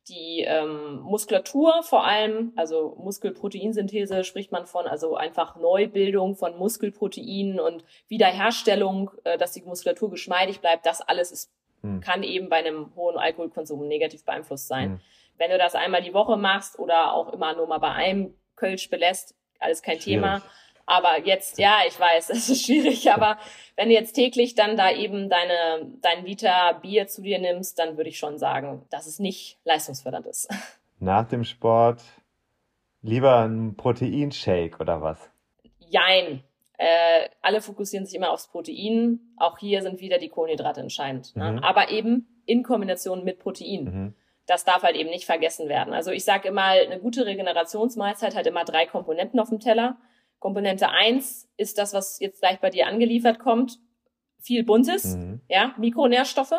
Die ähm, Muskulatur vor allem, also Muskelproteinsynthese spricht man von, also einfach Neubildung von Muskelproteinen und Wiederherstellung, äh, dass die Muskulatur geschmeidig bleibt, das alles ist, mhm. kann eben bei einem hohen Alkoholkonsum negativ beeinflusst sein. Mhm. Wenn du das einmal die Woche machst oder auch immer nur mal bei einem Kölsch belässt, alles kein Schwierig. Thema. Aber jetzt, ja, ich weiß, es ist schwierig, aber wenn du jetzt täglich dann da eben deine, dein Liter Bier zu dir nimmst, dann würde ich schon sagen, dass es nicht leistungsfördernd ist. Nach dem Sport lieber ein Proteinshake oder was? Jein. Äh, alle fokussieren sich immer aufs Protein. Auch hier sind wieder die Kohlenhydrate entscheidend. Ne? Mhm. Aber eben in Kombination mit Protein. Mhm. Das darf halt eben nicht vergessen werden. Also ich sage immer, eine gute Regenerationsmahlzeit hat immer drei Komponenten auf dem Teller. Komponente eins ist das, was jetzt gleich bei dir angeliefert kommt. Viel Buntes, mhm. ja, Mikronährstoffe.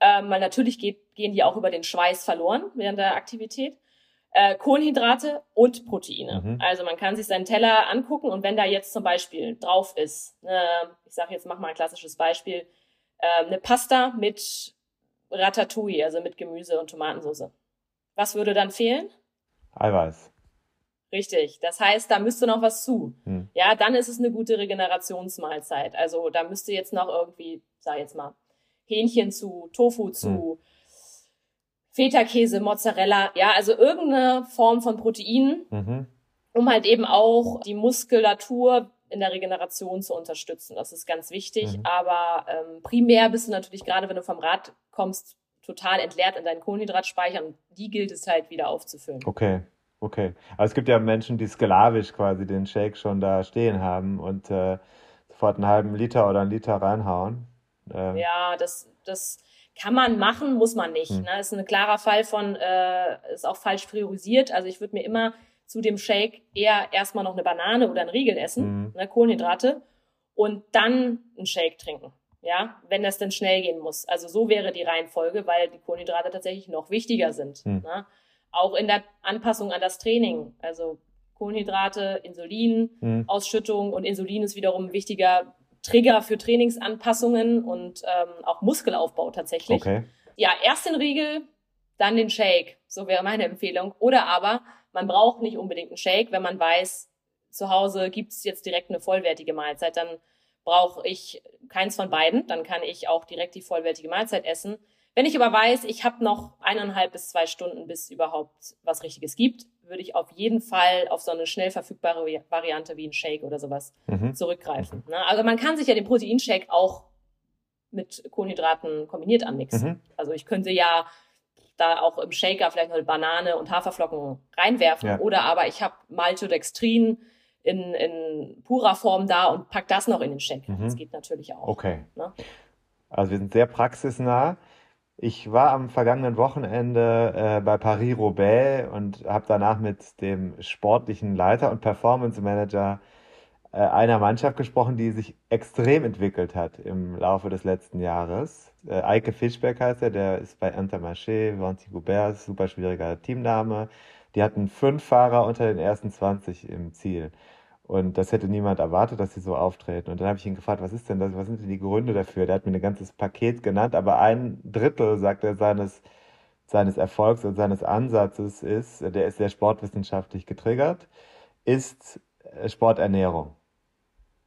Ähm, weil natürlich geht, gehen die auch über den Schweiß verloren während der Aktivität. Äh, Kohlenhydrate und Proteine. Mhm. Also man kann sich seinen Teller angucken und wenn da jetzt zum Beispiel drauf ist, äh, ich sage jetzt mach mal ein klassisches Beispiel, äh, eine Pasta mit Ratatouille, also mit Gemüse und Tomatensauce. Was würde dann fehlen? Eiweiß. Richtig. Das heißt, da müsste noch was zu. Hm. Ja, dann ist es eine gute Regenerationsmahlzeit. Also da müsste jetzt noch irgendwie, sag jetzt mal, Hähnchen zu, Tofu zu, hm. Feta-Käse, Mozzarella, ja, also irgendeine Form von Protein, mhm. um halt eben auch die Muskulatur in der Regeneration zu unterstützen. Das ist ganz wichtig. Mhm. Aber ähm, primär bist du natürlich gerade, wenn du vom Rad kommst, total entleert in deinen Kohlenhydratspeichern. Die gilt es halt wieder aufzufüllen. Okay. Okay. Aber es gibt ja Menschen, die sklavisch quasi den Shake schon da stehen haben und äh, sofort einen halben Liter oder einen Liter reinhauen. Ähm. Ja, das, das kann man machen, muss man nicht. Hm. Ne? Ist ein klarer Fall von, äh, ist auch falsch priorisiert. Also ich würde mir immer zu dem Shake eher erstmal noch eine Banane oder einen Riegel essen, mhm. ne, Kohlenhydrate, und dann einen Shake trinken. Ja, wenn das dann schnell gehen muss. Also so wäre die Reihenfolge, weil die Kohlenhydrate tatsächlich noch wichtiger sind. Mhm. Ne? Auch in der Anpassung an das Training. Also Kohlenhydrate, Insulin, mhm. Ausschüttung und Insulin ist wiederum ein wichtiger Trigger für Trainingsanpassungen und ähm, auch Muskelaufbau tatsächlich. Okay. Ja, erst den Riegel, dann den Shake. So wäre meine Empfehlung. Oder aber man braucht nicht unbedingt einen Shake, wenn man weiß, zu Hause gibt's jetzt direkt eine vollwertige Mahlzeit. Dann brauche ich keins von beiden. Dann kann ich auch direkt die vollwertige Mahlzeit essen. Wenn ich aber weiß, ich habe noch eineinhalb bis zwei Stunden, bis überhaupt was Richtiges gibt, würde ich auf jeden Fall auf so eine schnell verfügbare Variante wie ein Shake oder sowas mhm. zurückgreifen. Ne? Also man kann sich ja den Proteinshake auch mit Kohlenhydraten kombiniert anmixen. Mhm. Also ich könnte ja da auch im Shaker vielleicht noch eine Banane und Haferflocken reinwerfen. Ja. Oder aber ich habe Maltodextrin in, in purer Form da und pack das noch in den Shake. Mhm. Das geht natürlich auch. Okay. Ne? Also wir sind sehr praxisnah. Ich war am vergangenen Wochenende äh, bei Paris-Roubaix und habe danach mit dem sportlichen Leiter und Performance Manager äh, einer Mannschaft gesprochen, die sich extrem entwickelt hat im Laufe des letzten Jahres. Äh, Eike Fischberg heißt er, der ist bei Intermarché, Vanti Goubert, super schwieriger Teamname. Die hatten fünf Fahrer unter den ersten 20 im Ziel. Und das hätte niemand erwartet, dass sie so auftreten. Und dann habe ich ihn gefragt, was ist denn das? Was sind denn die Gründe dafür? Der hat mir ein ganzes Paket genannt, aber ein Drittel, sagt er, seines, seines Erfolgs und seines Ansatzes ist, der ist sehr sportwissenschaftlich getriggert, ist äh, Sporternährung.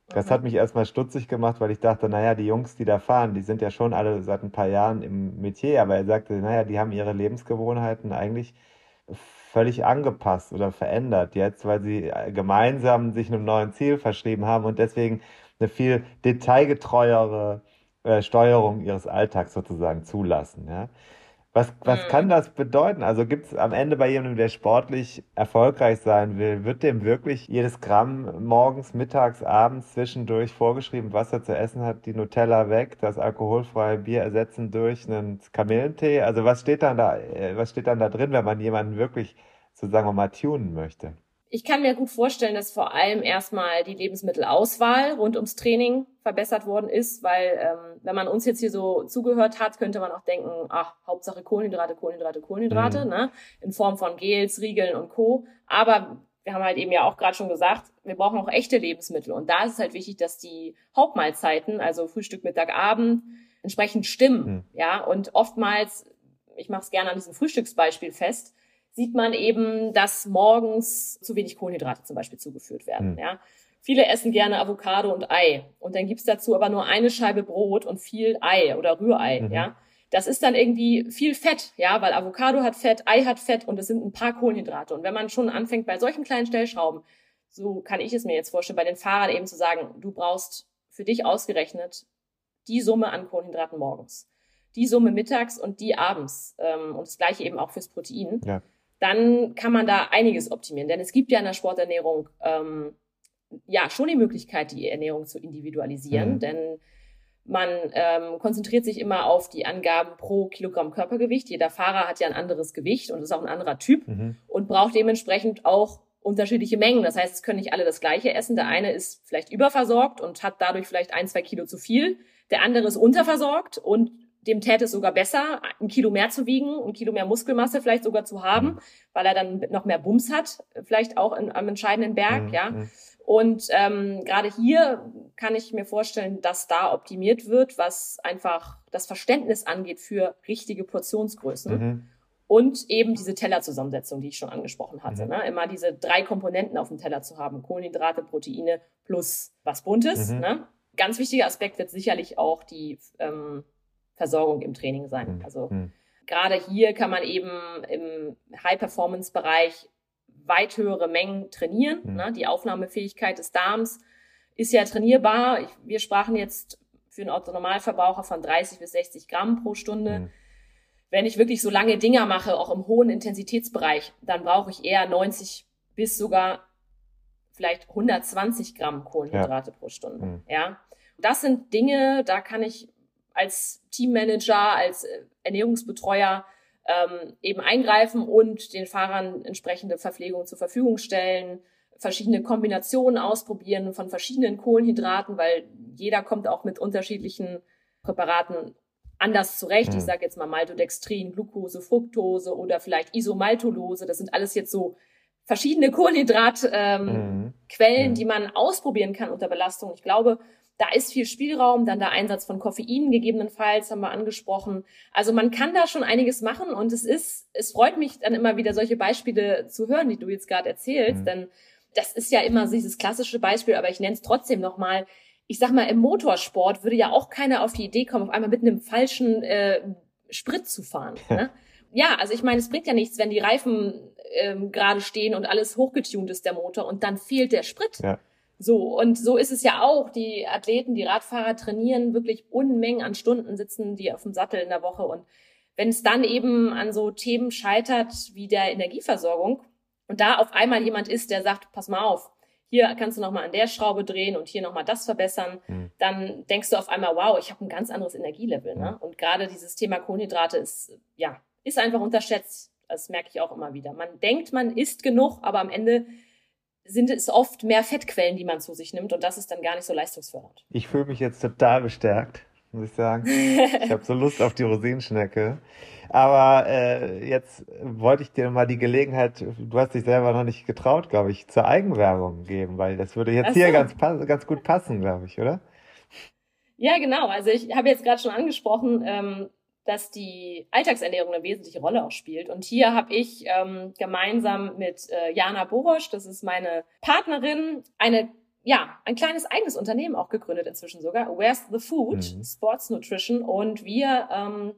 Das hat mich erstmal stutzig gemacht, weil ich dachte, naja, die Jungs, die da fahren, die sind ja schon alle seit ein paar Jahren im Metier, aber er sagte, naja, die haben ihre Lebensgewohnheiten eigentlich völlig angepasst oder verändert jetzt, weil sie äh, gemeinsam sich einem neuen Ziel verschrieben haben und deswegen eine viel detailgetreuere äh, Steuerung ihres Alltags sozusagen zulassen. Ja? Was, was mhm. kann das bedeuten? Also gibt es am Ende bei jemandem, der sportlich erfolgreich sein will, wird dem wirklich jedes Gramm morgens, mittags, abends zwischendurch vorgeschrieben, was er zu essen hat, die Nutella weg, das alkoholfreie Bier ersetzen durch einen Kamillentee? Also was steht dann da, äh, was steht dann da drin, wenn man jemanden wirklich, so sagen wir mal, tunen möchte? Ich kann mir gut vorstellen, dass vor allem erstmal die Lebensmittelauswahl rund ums Training verbessert worden ist, weil ähm, wenn man uns jetzt hier so zugehört hat, könnte man auch denken, ach, Hauptsache Kohlenhydrate, Kohlenhydrate, Kohlenhydrate, mhm. ne? in Form von Gels, Riegeln und Co. Aber wir haben halt eben ja auch gerade schon gesagt, wir brauchen auch echte Lebensmittel. Und da ist es halt wichtig, dass die Hauptmahlzeiten, also Frühstück, Mittag, Abend, entsprechend stimmen. Mhm. Ja, und oftmals, ich mache es gerne an diesem Frühstücksbeispiel fest, sieht man eben, dass morgens zu wenig Kohlenhydrate zum Beispiel zugeführt werden. Mhm. Ja. Viele essen gerne Avocado und Ei. Und dann gibt's dazu aber nur eine Scheibe Brot und viel Ei oder Rührei. Mhm. Ja. Das ist dann irgendwie viel Fett, ja, weil Avocado hat Fett, Ei hat Fett und es sind ein paar Kohlenhydrate. Und wenn man schon anfängt bei solchen kleinen Stellschrauben, so kann ich es mir jetzt vorstellen, bei den Fahrern eben zu sagen, du brauchst für dich ausgerechnet die Summe an Kohlenhydraten morgens, die Summe mittags und die abends ähm, und das gleiche eben auch fürs Protein. Ja dann kann man da einiges optimieren. Denn es gibt ja in der Sporternährung ähm, ja schon die Möglichkeit, die Ernährung zu individualisieren. Mhm. Denn man ähm, konzentriert sich immer auf die Angaben pro Kilogramm Körpergewicht. Jeder Fahrer hat ja ein anderes Gewicht und ist auch ein anderer Typ mhm. und braucht dementsprechend auch unterschiedliche Mengen. Das heißt, es können nicht alle das gleiche essen. Der eine ist vielleicht überversorgt und hat dadurch vielleicht ein, zwei Kilo zu viel. Der andere ist unterversorgt und dem täte es sogar besser, ein Kilo mehr zu wiegen, ein Kilo mehr Muskelmasse vielleicht sogar zu haben, mhm. weil er dann noch mehr Bums hat, vielleicht auch in, am entscheidenden Berg, mhm. ja. Mhm. Und ähm, gerade hier kann ich mir vorstellen, dass da optimiert wird, was einfach das Verständnis angeht für richtige Portionsgrößen. Mhm. Und eben diese Tellerzusammensetzung, die ich schon angesprochen hatte. Mhm. Ne? Immer diese drei Komponenten auf dem Teller zu haben. Kohlenhydrate, Proteine plus was Buntes. Mhm. Ne? Ganz wichtiger Aspekt wird sicherlich auch die ähm, Versorgung im Training sein. Mhm. Also mhm. gerade hier kann man eben im High-Performance-Bereich weit höhere Mengen trainieren. Mhm. Ne? Die Aufnahmefähigkeit des Darms ist ja trainierbar. Ich, wir sprachen jetzt für einen Autonormalverbraucher von 30 bis 60 Gramm pro Stunde. Mhm. Wenn ich wirklich so lange Dinger mache, auch im hohen Intensitätsbereich, dann brauche ich eher 90 bis sogar vielleicht 120 Gramm Kohlenhydrate ja. pro Stunde. Mhm. Ja, das sind Dinge, da kann ich als Teammanager, als äh, Ernährungsbetreuer ähm, eben eingreifen und den Fahrern entsprechende Verpflegung zur Verfügung stellen, verschiedene Kombinationen ausprobieren von verschiedenen Kohlenhydraten, weil jeder kommt auch mit unterschiedlichen Präparaten anders zurecht. Ich sage jetzt mal Maltodextrin, Glucose, Fructose oder vielleicht Isomaltolose. Das sind alles jetzt so verschiedene Kohlenhydratquellen, ähm, mhm. mhm. die man ausprobieren kann unter Belastung. Ich glaube, da ist viel Spielraum, dann der Einsatz von Koffein gegebenenfalls haben wir angesprochen. Also man kann da schon einiges machen und es ist, es freut mich dann immer wieder solche Beispiele zu hören, die du jetzt gerade erzählst, mhm. denn das ist ja immer dieses klassische Beispiel, aber ich nenne es trotzdem nochmal. Ich sag mal, im Motorsport würde ja auch keiner auf die Idee kommen, auf einmal mit einem falschen äh, Sprit zu fahren. Ne? ja, also ich meine, es bringt ja nichts, wenn die Reifen ähm, gerade stehen und alles hochgetunt ist, der Motor, und dann fehlt der Sprit. Ja. So, und so ist es ja auch. Die Athleten, die Radfahrer trainieren wirklich Unmengen an Stunden, sitzen die auf dem Sattel in der Woche. Und wenn es dann eben an so Themen scheitert wie der Energieversorgung und da auf einmal jemand ist, der sagt, pass mal auf, hier kannst du nochmal an der Schraube drehen und hier nochmal das verbessern, mhm. dann denkst du auf einmal, wow, ich habe ein ganz anderes Energielevel. Ne? Und gerade dieses Thema Kohlenhydrate ist, ja, ist einfach unterschätzt. Das merke ich auch immer wieder. Man denkt, man isst genug, aber am Ende sind es oft mehr Fettquellen, die man zu sich nimmt und das ist dann gar nicht so leistungsfördernd. Ich fühle mich jetzt total bestärkt, muss ich sagen. ich habe so Lust auf die Rosinenschnecke. Aber äh, jetzt wollte ich dir mal die Gelegenheit, du hast dich selber noch nicht getraut, glaube ich, zur Eigenwerbung geben, weil das würde jetzt so. hier ganz, ganz gut passen, glaube ich, oder? Ja, genau. Also ich habe jetzt gerade schon angesprochen, ähm, dass die Alltagsernährung eine wesentliche Rolle auch spielt. Und hier habe ich ähm, gemeinsam mit äh, Jana Borosch, das ist meine Partnerin, eine ja, ein kleines eigenes Unternehmen auch gegründet inzwischen sogar. Where's the Food? Mhm. Sports Nutrition. Und wir ähm,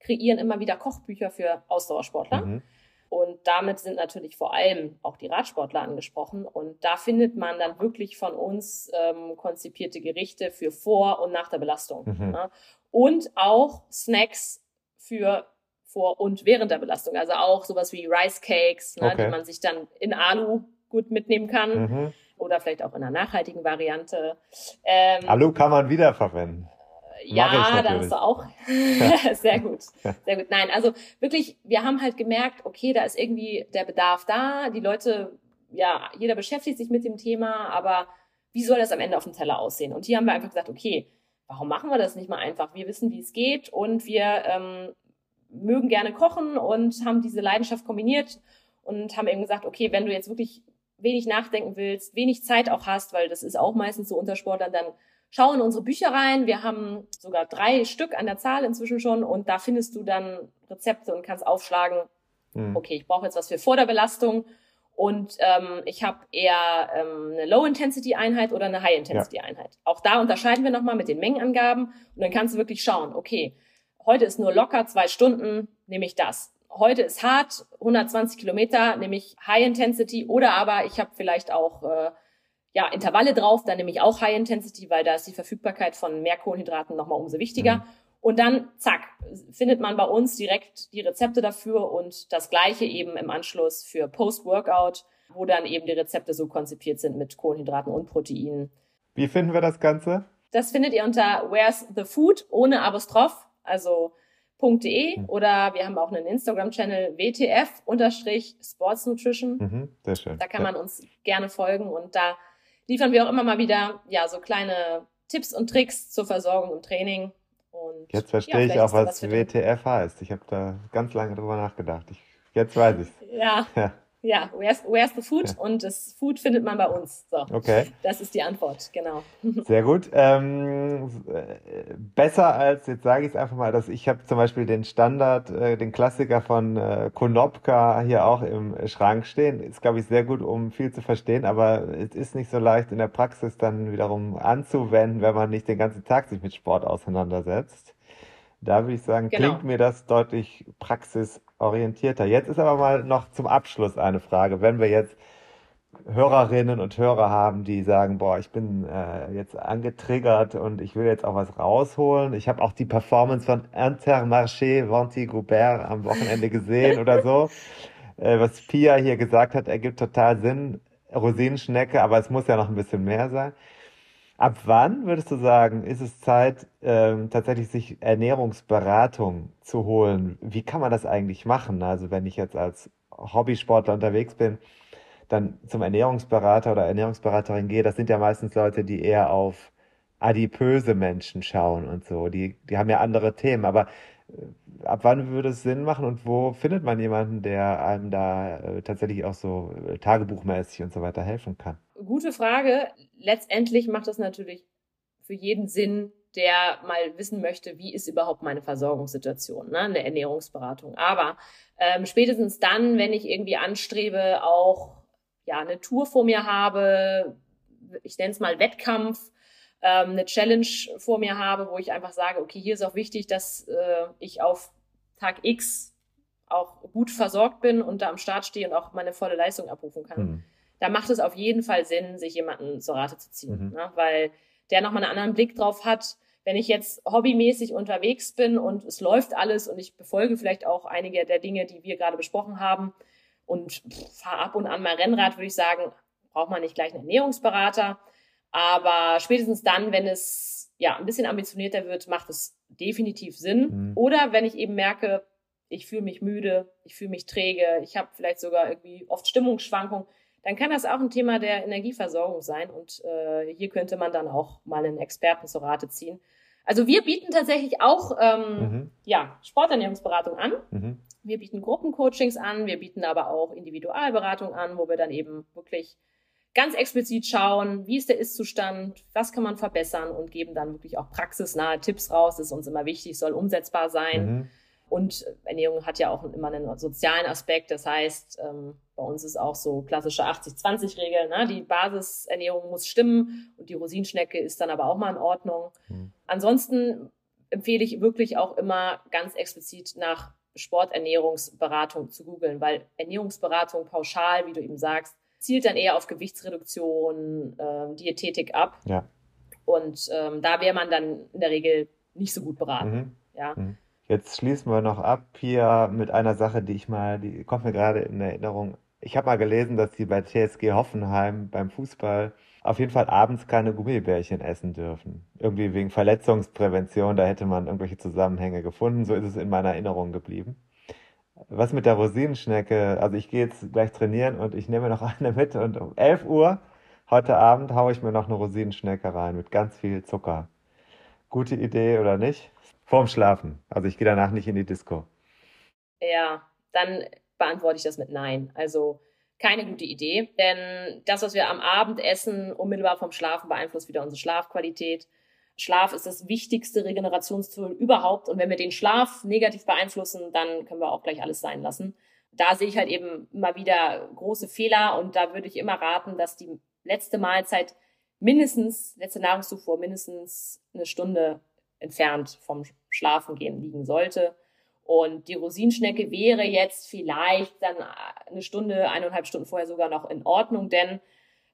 kreieren immer wieder Kochbücher für Ausdauersportler. Mhm. Und damit sind natürlich vor allem auch die Radsportler angesprochen. Und da findet man dann wirklich von uns ähm, konzipierte Gerichte für vor und nach der Belastung. Mhm. Ja und auch Snacks für vor und während der Belastung. Also auch sowas wie Rice Cakes, ne, okay. die man sich dann in Alu gut mitnehmen kann. Mhm. Oder vielleicht auch in einer nachhaltigen Variante. Ähm, Alu kann man wiederverwenden. Ja, da hast du auch. sehr gut. Sehr gut. Nein, also wirklich, wir haben halt gemerkt, okay, da ist irgendwie der Bedarf da. Die Leute, ja, jeder beschäftigt sich mit dem Thema, aber wie soll das am Ende auf dem Teller aussehen? Und hier haben wir einfach gesagt, okay, warum machen wir das nicht mal einfach? Wir wissen, wie es geht und wir ähm, mögen gerne kochen und haben diese Leidenschaft kombiniert und haben eben gesagt, okay, wenn du jetzt wirklich wenig nachdenken willst, wenig Zeit auch hast, weil das ist auch meistens so unter Sportlern, dann schau in unsere Bücher rein. Wir haben sogar drei Stück an der Zahl inzwischen schon und da findest du dann Rezepte und kannst aufschlagen, mhm. okay, ich brauche jetzt was für vor der Belastung und ähm, ich habe eher ähm, eine Low-Intensity-Einheit oder eine High-Intensity-Einheit. Ja. Auch da unterscheiden wir nochmal mit den Mengenangaben und dann kannst du wirklich schauen, okay, heute ist nur locker zwei Stunden, nehme ich das. Heute ist hart, 120 Kilometer, nehme ich High Intensity oder aber ich habe vielleicht auch äh, ja, Intervalle drauf, dann nehme ich auch High Intensity, weil da ist die Verfügbarkeit von mehr Kohlenhydraten nochmal umso wichtiger. Mhm. Und dann, zack, findet man bei uns direkt die Rezepte dafür und das gleiche eben im Anschluss für Post-Workout, wo dann eben die Rezepte so konzipiert sind mit Kohlenhydraten und Proteinen. Wie finden wir das Ganze? Das findet ihr unter Where's the Food ohne Apostroph, also .de mhm. oder wir haben auch einen Instagram-Channel WTF Sports Mhm, sehr schön. Da kann ja. man uns gerne folgen und da liefern wir auch immer mal wieder ja so kleine Tipps und Tricks zur Versorgung im Training und jetzt verstehe ja, ich auch, was, WTF heißt. Ich habe da ganz lange drüber nachgedacht. Ich, jetzt weiß ich Ja. ja. Ja, where's, where's the food? Ja. Und das Food findet man bei uns. So. Okay. Das ist die Antwort, genau. Sehr gut. Ähm, besser als, jetzt sage ich es einfach mal, dass ich habe zum Beispiel den Standard, äh, den Klassiker von äh, Konopka hier auch im Schrank stehen. Ist, glaube ich, sehr gut, um viel zu verstehen, aber es ist nicht so leicht in der Praxis dann wiederum anzuwenden, wenn man nicht den ganzen Tag sich mit Sport auseinandersetzt. Da würde ich sagen, genau. klingt mir das deutlich praxisorientierter. Jetzt ist aber mal noch zum Abschluss eine Frage. Wenn wir jetzt Hörerinnen und Hörer haben, die sagen, boah, ich bin äh, jetzt angetriggert und ich will jetzt auch was rausholen. Ich habe auch die Performance von Intermarché Vanti Goubert am Wochenende gesehen oder so. Äh, was Pia hier gesagt hat, ergibt total Sinn. Rosinenschnecke, aber es muss ja noch ein bisschen mehr sein. Ab wann würdest du sagen, ist es Zeit, ähm, tatsächlich sich Ernährungsberatung zu holen? Wie kann man das eigentlich machen? Also wenn ich jetzt als Hobbysportler unterwegs bin, dann zum Ernährungsberater oder Ernährungsberaterin gehe, das sind ja meistens Leute, die eher auf adipöse Menschen schauen und so. Die, die haben ja andere Themen. Aber äh, ab wann würde es Sinn machen und wo findet man jemanden, der einem da äh, tatsächlich auch so äh, tagebuchmäßig und so weiter helfen kann? Gute Frage. Letztendlich macht das natürlich für jeden Sinn, der mal wissen möchte, wie ist überhaupt meine Versorgungssituation, ne? eine Ernährungsberatung. Aber ähm, spätestens dann, wenn ich irgendwie anstrebe, auch ja eine Tour vor mir habe, ich nenne es mal Wettkampf, ähm, eine Challenge vor mir habe, wo ich einfach sage, okay, hier ist auch wichtig, dass äh, ich auf Tag X auch gut versorgt bin und da am Start stehe und auch meine volle Leistung abrufen kann. Mhm da macht es auf jeden Fall Sinn, sich jemanden zur Rate zu ziehen, mhm. ne? weil der nochmal einen anderen Blick drauf hat. Wenn ich jetzt hobbymäßig unterwegs bin und es läuft alles und ich befolge vielleicht auch einige der Dinge, die wir gerade besprochen haben und fahre ab und an mal Rennrad, würde ich sagen, braucht man nicht gleich einen Ernährungsberater. Aber spätestens dann, wenn es ja ein bisschen ambitionierter wird, macht es definitiv Sinn. Mhm. Oder wenn ich eben merke, ich fühle mich müde, ich fühle mich träge, ich habe vielleicht sogar irgendwie oft Stimmungsschwankungen, dann kann das auch ein Thema der Energieversorgung sein. Und äh, hier könnte man dann auch mal einen Experten zur Rate ziehen. Also wir bieten tatsächlich auch ähm, mhm. ja, Sporternährungsberatung an. Mhm. Wir bieten Gruppencoachings an, wir bieten aber auch Individualberatung an, wo wir dann eben wirklich ganz explizit schauen, wie ist der Ist-Zustand, was kann man verbessern und geben dann wirklich auch praxisnahe Tipps raus. Das ist uns immer wichtig, soll umsetzbar sein. Mhm. Und Ernährung hat ja auch immer einen sozialen Aspekt. Das heißt, ähm, bei uns ist auch so klassische 80-20-Regel. Ne? Die Basisernährung muss stimmen und die Rosinschnecke ist dann aber auch mal in Ordnung. Mhm. Ansonsten empfehle ich wirklich auch immer ganz explizit nach Sporternährungsberatung zu googeln, weil Ernährungsberatung pauschal, wie du eben sagst, zielt dann eher auf Gewichtsreduktion, ähm, Diätetik ab. Ja. Und ähm, da wäre man dann in der Regel nicht so gut beraten. Mhm. Ja. Mhm. Jetzt schließen wir noch ab hier mit einer Sache, die ich mal, die kommt mir gerade in Erinnerung. Ich habe mal gelesen, dass sie bei TSG Hoffenheim beim Fußball auf jeden Fall abends keine Gummibärchen essen dürfen. Irgendwie wegen Verletzungsprävention, da hätte man irgendwelche Zusammenhänge gefunden. So ist es in meiner Erinnerung geblieben. Was mit der Rosinenschnecke? Also ich gehe jetzt gleich trainieren und ich nehme noch eine mit und um 11 Uhr heute Abend haue ich mir noch eine Rosinenschnecke rein mit ganz viel Zucker. Gute Idee oder nicht? Vorm Schlafen. Also ich gehe danach nicht in die Disco. Ja, dann beantworte ich das mit Nein. Also keine gute Idee, denn das, was wir am Abend essen, unmittelbar vom Schlafen beeinflusst wieder unsere Schlafqualität. Schlaf ist das wichtigste Regenerationstool überhaupt und wenn wir den Schlaf negativ beeinflussen, dann können wir auch gleich alles sein lassen. Da sehe ich halt eben immer wieder große Fehler und da würde ich immer raten, dass die letzte Mahlzeit mindestens, letzte Nahrungszufuhr mindestens eine Stunde entfernt vom Schlafengehen liegen sollte. Und die Rosinschnecke wäre jetzt vielleicht dann eine Stunde, eineinhalb Stunden vorher sogar noch in Ordnung, denn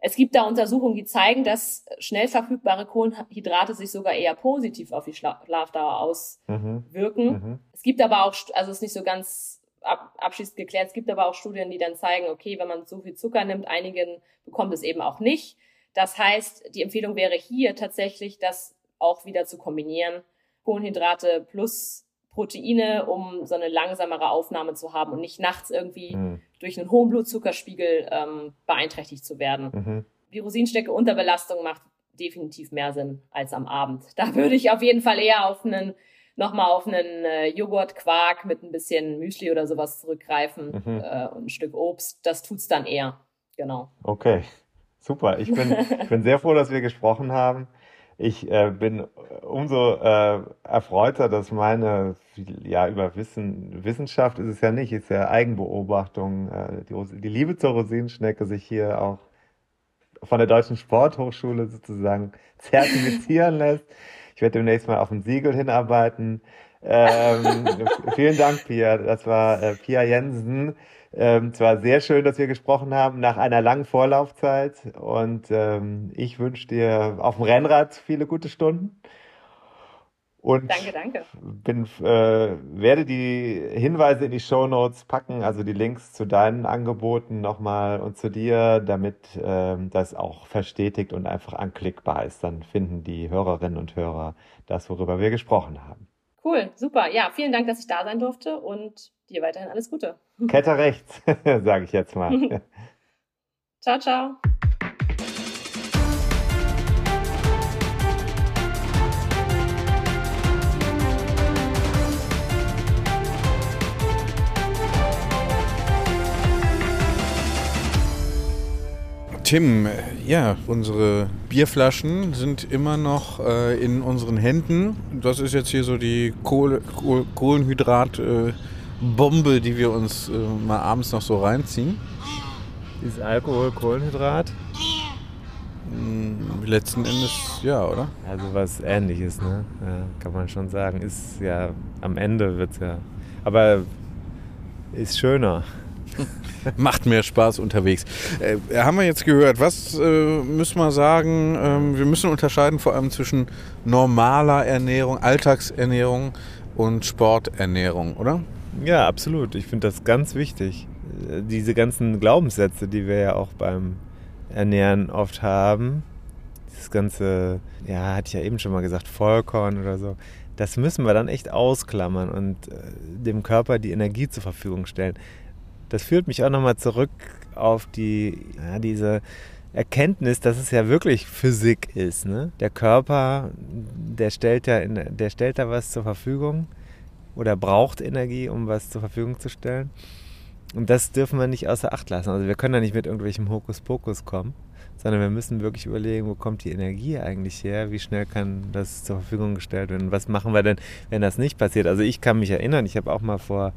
es gibt da Untersuchungen, die zeigen, dass schnell verfügbare Kohlenhydrate sich sogar eher positiv auf die Schlafdauer auswirken. Mhm. Mhm. Es gibt aber auch, also es ist nicht so ganz abschließend geklärt, es gibt aber auch Studien, die dann zeigen, okay, wenn man so viel Zucker nimmt, einigen bekommt es eben auch nicht. Das heißt, die Empfehlung wäre hier tatsächlich, das auch wieder zu kombinieren. Kohlenhydrate plus Proteine, um so eine langsamere Aufnahme zu haben und nicht nachts irgendwie mhm. durch einen hohen Blutzuckerspiegel ähm, beeinträchtigt zu werden. Mhm. Die Rosinstecke unter Belastung macht definitiv mehr Sinn als am Abend. Da würde ich auf jeden Fall eher auf einen nochmal auf einen äh, Joghurt, Quark mit ein bisschen Müsli oder sowas zurückgreifen mhm. äh, und ein Stück Obst. Das tut's dann eher. Genau. Okay, super. Ich bin, ich bin sehr froh, dass wir gesprochen haben ich äh, bin umso äh, erfreuter, dass meine, ja, über Wissen, Wissenschaft ist es ja nicht, ist ja Eigenbeobachtung, äh, die, die Liebe zur Rosinenschnecke sich hier auch von der Deutschen Sporthochschule sozusagen zertifizieren lässt. Ich werde demnächst mal auf ein Siegel hinarbeiten. Ähm, vielen Dank, Pia. Das war äh, Pia Jensen. Ähm, zwar sehr schön, dass wir gesprochen haben nach einer langen Vorlaufzeit und ähm, ich wünsche dir auf dem Rennrad viele gute Stunden. Und danke, danke. Bin, äh, werde die Hinweise in die Show Notes packen, also die Links zu deinen Angeboten nochmal und zu dir, damit ähm, das auch verstetigt und einfach anklickbar ist. Dann finden die Hörerinnen und Hörer das, worüber wir gesprochen haben. Cool, super. Ja, vielen Dank, dass ich da sein durfte und dir weiterhin alles Gute. Kette rechts, sage ich jetzt mal. ciao, ciao. Tim, ja, unsere Bierflaschen sind immer noch äh, in unseren Händen. Das ist jetzt hier so die Kohle, Kohl, Kohlenhydrat-Bombe, äh, die wir uns äh, mal abends noch so reinziehen. Ist Alkohol Kohlenhydrat? Mm, letzten Endes ja, oder? Also was ähnliches, ne? Ja, kann man schon sagen. Ist ja, am Ende wird es ja. Aber ist schöner. Macht mehr Spaß unterwegs. Äh, haben wir jetzt gehört, was äh, müssen wir sagen? Ähm, wir müssen unterscheiden vor allem zwischen normaler Ernährung, Alltagsernährung und Sporternährung, oder? Ja, absolut. Ich finde das ganz wichtig. Äh, diese ganzen Glaubenssätze, die wir ja auch beim Ernähren oft haben, das ganze, ja, hatte ich ja eben schon mal gesagt, Vollkorn oder so, das müssen wir dann echt ausklammern und äh, dem Körper die Energie zur Verfügung stellen das führt mich auch nochmal zurück auf die, ja, diese Erkenntnis, dass es ja wirklich Physik ist. Ne? Der Körper, der stellt, ja in, der stellt da was zur Verfügung oder braucht Energie, um was zur Verfügung zu stellen. Und das dürfen wir nicht außer Acht lassen. Also wir können da nicht mit irgendwelchem Hokuspokus kommen, sondern wir müssen wirklich überlegen, wo kommt die Energie eigentlich her? Wie schnell kann das zur Verfügung gestellt werden? Was machen wir denn, wenn das nicht passiert? Also ich kann mich erinnern, ich habe auch mal vor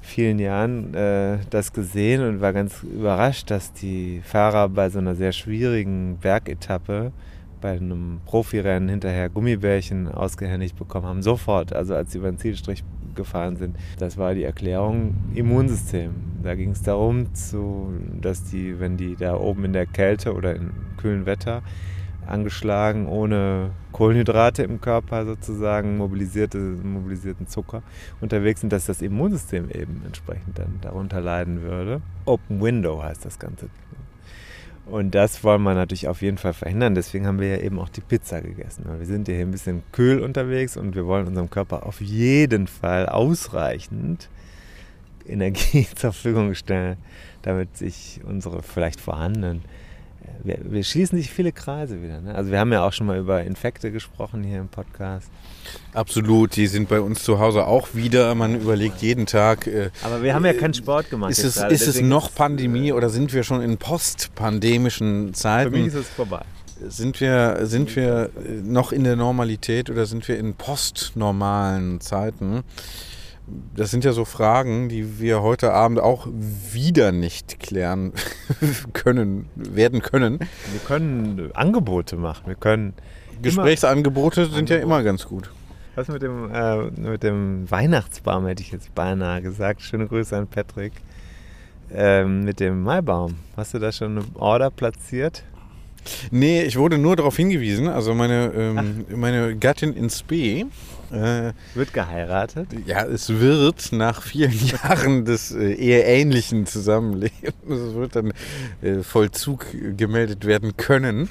vielen Jahren äh, das gesehen und war ganz überrascht, dass die Fahrer bei so einer sehr schwierigen Bergetappe bei einem Profirennen hinterher Gummibärchen ausgehändigt bekommen haben. Sofort, also als sie über den Zielstrich gefahren sind. Das war die Erklärung Immunsystem. Da ging es darum, zu, dass die, wenn die da oben in der Kälte oder im kühlen Wetter angeschlagen, ohne Kohlenhydrate im Körper sozusagen, mobilisierte, mobilisierten Zucker unterwegs sind, dass das Immunsystem eben entsprechend dann darunter leiden würde. Open Window heißt das Ganze. Und das wollen wir natürlich auf jeden Fall verhindern. Deswegen haben wir ja eben auch die Pizza gegessen. Wir sind ja hier ein bisschen kühl unterwegs und wir wollen unserem Körper auf jeden Fall ausreichend Energie zur Verfügung stellen, damit sich unsere vielleicht vorhandenen wir, wir schließen sich viele Kreise wieder. Ne? Also wir haben ja auch schon mal über Infekte gesprochen hier im Podcast. Absolut, die sind bei uns zu Hause auch wieder. Man überlegt jeden Tag. Äh, Aber wir haben ja keinen Sport gemacht. Ist, es, ist es noch Pandemie oder sind wir schon in postpandemischen Zeiten? Für mich ist es vorbei. Sind wir, sind wir noch in der Normalität oder sind wir in postnormalen Zeiten? Das sind ja so Fragen, die wir heute Abend auch wieder nicht klären können, werden können. Wir können Angebote machen. Wir können Gesprächsangebote sind Angebote. ja immer ganz gut. Was mit dem, äh, mit dem Weihnachtsbaum hätte ich jetzt beinahe gesagt. Schöne Grüße an Patrick. Ähm, mit dem Maibaum. Hast du da schon eine Order platziert? Nee, ich wurde nur darauf hingewiesen. Also meine, ähm, meine Gattin in Spee äh, wird geheiratet? Ja, es wird nach vielen Jahren des äh, eheähnlichen Zusammenlebens, es wird dann äh, Vollzug gemeldet werden können.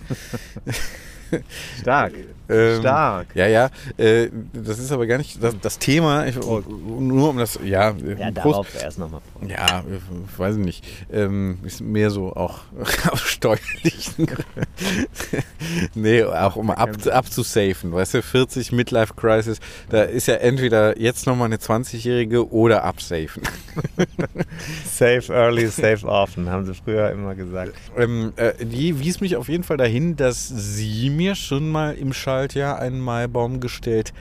Stark. Ähm, Stark. Ja, ja. Äh, das ist aber gar nicht das, das Thema. Ich, oh. Nur um das, ja. Ja, darauf erst nochmal. Ja, ich weiß nicht. Ähm, ist mehr so auch aus steuerlichen Nee, auch um ab, abzusafen. Weißt du, 40 Midlife Crisis, da ist ja entweder jetzt nochmal eine 20-Jährige oder absafen. safe early, safe often, haben sie früher immer gesagt. Ähm, äh, die wies mich auf jeden Fall dahin, dass sie mir schon mal im Schaltjahr einen Maibaum gestellt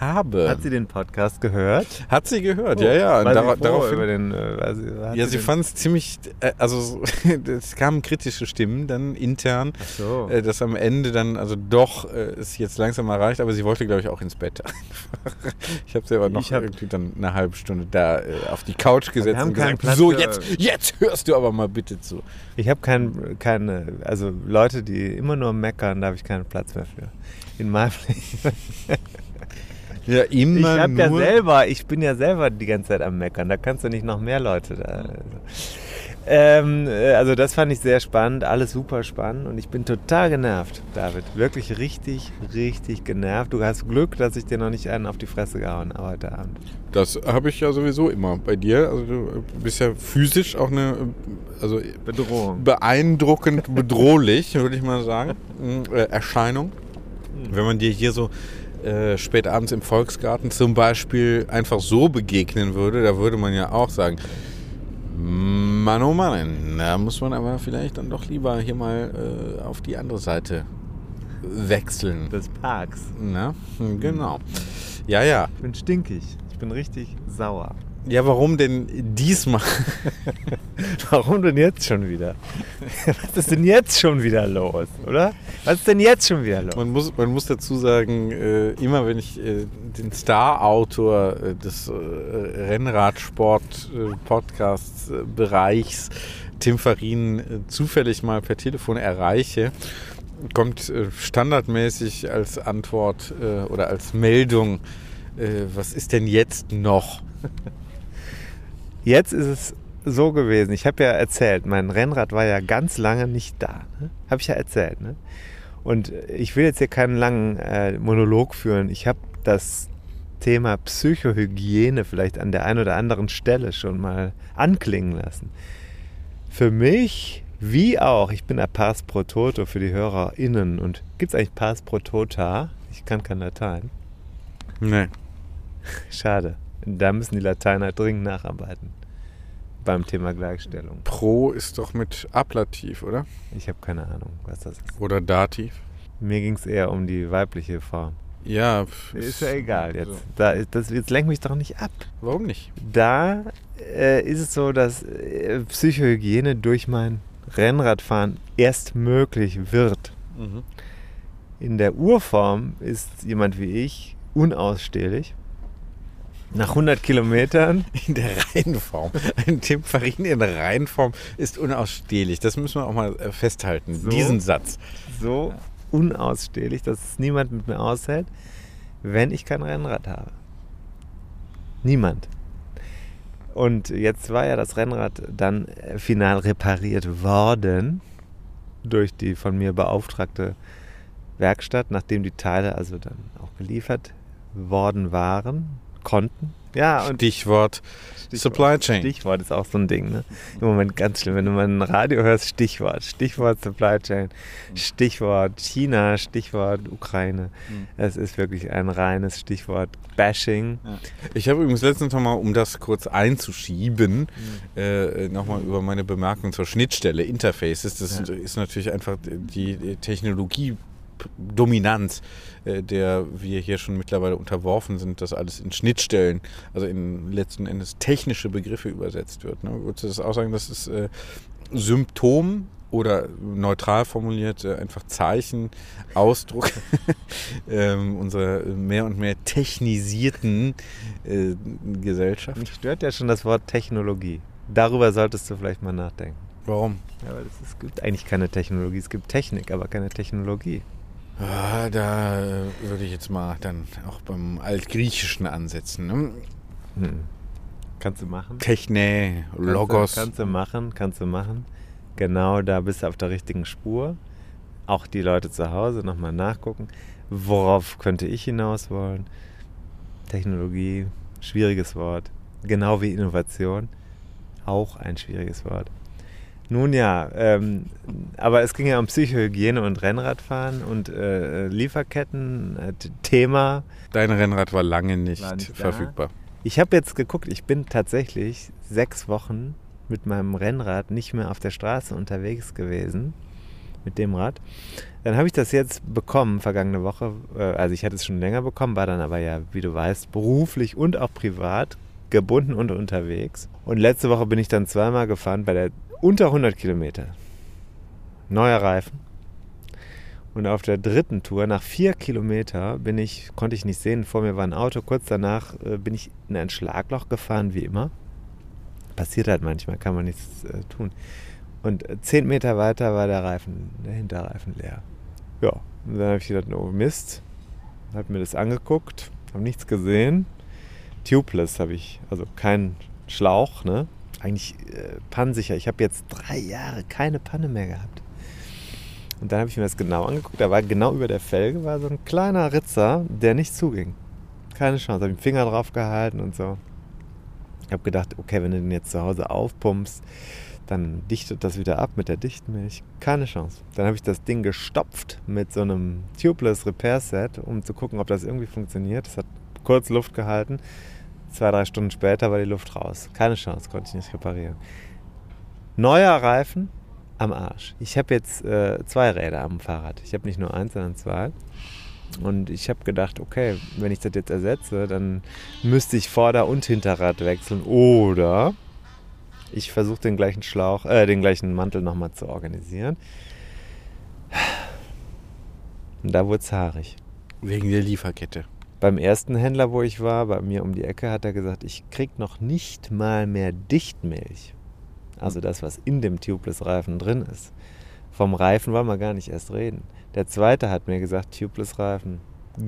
habe. Hat sie den Podcast gehört? Hat sie gehört, oh, ja, ja. War Dar daraufhin, über den, äh, sie, ja, sie fand es ziemlich, äh, also es kamen kritische Stimmen dann intern, so. äh, dass am Ende dann, also doch äh, es jetzt langsam erreicht, aber sie wollte, glaube ich, auch ins Bett. ich habe sie aber noch hab, irgendwie dann eine halbe Stunde da auf die Couch gesetzt und gesagt, Platz so, jetzt, jetzt hörst du aber mal bitte zu. Ich habe kein, keine, also Leute, die immer nur meckern, da habe ich keinen Platz mehr für. In meinem Leben. Ja, immer ich hab ja selber, ich bin ja selber die ganze Zeit am Meckern. Da kannst du nicht noch mehr Leute da. Ähm, äh, also das fand ich sehr spannend, alles super spannend und ich bin total genervt, David. Wirklich richtig, richtig genervt. Du hast Glück, dass ich dir noch nicht einen auf die Fresse gehauen habe heute Abend. Das habe ich ja sowieso immer bei dir. Also du bist ja physisch auch eine also Bedrohung. beeindruckend bedrohlich, würde ich mal sagen. Äh, Erscheinung. Hm. Wenn man dir hier so äh, spät abends im Volksgarten zum Beispiel einfach so begegnen würde, da würde man ja auch sagen, Mann, oh Mann, da muss man aber vielleicht dann doch lieber hier mal äh, auf die andere Seite wechseln. Des Parks. Na, genau. Ja, ja. Ich bin stinkig. Ich bin richtig sauer. Ja, warum denn diesmal? warum denn jetzt schon wieder? Was ist denn jetzt schon wieder los, oder? Was ist denn jetzt schon wieder los? Man muss, man muss dazu sagen, äh, immer wenn ich äh, den Star-Autor äh, des äh, Rennradsport-Podcasts-Bereichs, äh, Tim Farin, äh, zufällig mal per Telefon erreiche, kommt standardmäßig als Antwort oder als Meldung, was ist denn jetzt noch? Jetzt ist es so gewesen. Ich habe ja erzählt, mein Rennrad war ja ganz lange nicht da. Ne? Habe ich ja erzählt. Ne? Und ich will jetzt hier keinen langen äh, Monolog führen. Ich habe das Thema Psychohygiene vielleicht an der einen oder anderen Stelle schon mal anklingen lassen. Für mich, wie auch, ich bin ein Pars pro Toto für die HörerInnen. Und gibt es eigentlich Pars pro Tota? Ich kann kein Latein. Nee. Schade. Da müssen die Lateiner dringend nacharbeiten. Beim Thema Gleichstellung. Pro ist doch mit Ablativ, oder? Ich habe keine Ahnung, was das ist. Oder Dativ? Mir ging es eher um die weibliche Form. Ja. Ist ja egal jetzt. Da, das, jetzt lenk mich doch nicht ab. Warum nicht? Da äh, ist es so, dass äh, Psychohygiene durch mein Rennradfahren erst möglich wird. Mhm. In der Urform ist jemand wie ich unausstehlich. Nach 100 Kilometern? In der Reihenform. Ein Tim Farin in der Reihenform ist unausstehlich. Das müssen wir auch mal äh, festhalten, so, diesen Satz. So unausstehlich, dass es niemand mit mir aushält, wenn ich kein Rennrad habe. Niemand. Und jetzt war ja das Rennrad dann äh, final repariert worden durch die von mir beauftragte Werkstatt, nachdem die Teile also dann auch geliefert worden waren konnten, Ja, und Stichwort Supply Chain. Stichwort ist auch so ein Ding. Ne? Im Moment ganz schlimm, wenn du mal ein Radio hörst, Stichwort. Stichwort Supply Chain. Stichwort China, Stichwort Ukraine. Mhm. Es ist wirklich ein reines Stichwort Bashing. Ja. Ich habe übrigens letztens noch mal, um das kurz einzuschieben, mhm. äh, nochmal über meine Bemerkung zur Schnittstelle, Interfaces. Das ja. ist natürlich einfach die Technologie Dominanz, äh, der wir hier schon mittlerweile unterworfen sind, dass alles in Schnittstellen, also in letzten Endes technische Begriffe übersetzt wird. Ne? Würdest du das auch sagen, dass es äh, Symptom oder neutral formuliert äh, einfach Zeichen, Ausdruck ähm, unserer mehr und mehr technisierten äh, Gesellschaft. Mich stört ja schon das Wort Technologie. Darüber solltest du vielleicht mal nachdenken. Warum? Ja, weil es, es gibt eigentlich keine Technologie. Es gibt Technik, aber keine Technologie. Ja, da würde ich jetzt mal dann auch beim Altgriechischen ansetzen. Ne? Hm. Kannst du machen? Techne, Logos. Kannst du, kannst du machen, kannst du machen. Genau, da bist du auf der richtigen Spur. Auch die Leute zu Hause nochmal nachgucken. Worauf könnte ich hinaus wollen? Technologie, schwieriges Wort. Genau wie Innovation, auch ein schwieriges Wort. Nun ja, ähm, aber es ging ja um Psychohygiene und Rennradfahren und äh, Lieferketten, äh, Thema. Dein Rennrad war lange nicht, war nicht verfügbar. Ich habe jetzt geguckt, ich bin tatsächlich sechs Wochen mit meinem Rennrad nicht mehr auf der Straße unterwegs gewesen, mit dem Rad. Dann habe ich das jetzt bekommen, vergangene Woche. Äh, also ich hatte es schon länger bekommen, war dann aber ja, wie du weißt, beruflich und auch privat gebunden und unterwegs. Und letzte Woche bin ich dann zweimal gefahren bei der unter 100 Kilometer. Neuer Reifen. Und auf der dritten Tour, nach vier Kilometer, bin ich, konnte ich nicht sehen, vor mir war ein Auto. Kurz danach äh, bin ich in ein Schlagloch gefahren, wie immer. Passiert halt manchmal, kann man nichts äh, tun. Und äh, zehn Meter weiter war der Reifen, der Hinterreifen leer. Ja, und dann habe ich gedacht, oh Mist. Habe mir das angeguckt, habe nichts gesehen. Tubeless habe ich, also kein Schlauch, ne? Eigentlich äh, pannensicher. Ich habe jetzt drei Jahre keine Panne mehr gehabt. Und dann habe ich mir das genau angeguckt. Da war genau über der Felge war so ein kleiner Ritzer, der nicht zuging. Keine Chance. Habe den Finger drauf gehalten und so. Ich habe gedacht, okay, wenn du den jetzt zu Hause aufpumpst, dann dichtet das wieder ab mit der Dichtmilch. Keine Chance. Dann habe ich das Ding gestopft mit so einem Tubeless Repair Set, um zu gucken, ob das irgendwie funktioniert. Das hat kurz Luft gehalten. Zwei, drei Stunden später war die Luft raus. Keine Chance, konnte ich nicht reparieren. Neuer Reifen am Arsch. Ich habe jetzt äh, zwei Räder am Fahrrad. Ich habe nicht nur eins, sondern zwei. Und ich habe gedacht, okay, wenn ich das jetzt ersetze, dann müsste ich Vorder- und Hinterrad wechseln. Oder ich versuche den gleichen Schlauch, äh, den gleichen Mantel nochmal zu organisieren. Und da wurde es haarig. Wegen der Lieferkette. Beim ersten Händler, wo ich war, bei mir um die Ecke, hat er gesagt, ich krieg noch nicht mal mehr Dichtmilch. Also das, was in dem Tubeless-Reifen drin ist. Vom Reifen wollen wir gar nicht erst reden. Der zweite hat mir gesagt, Tubeless-Reifen,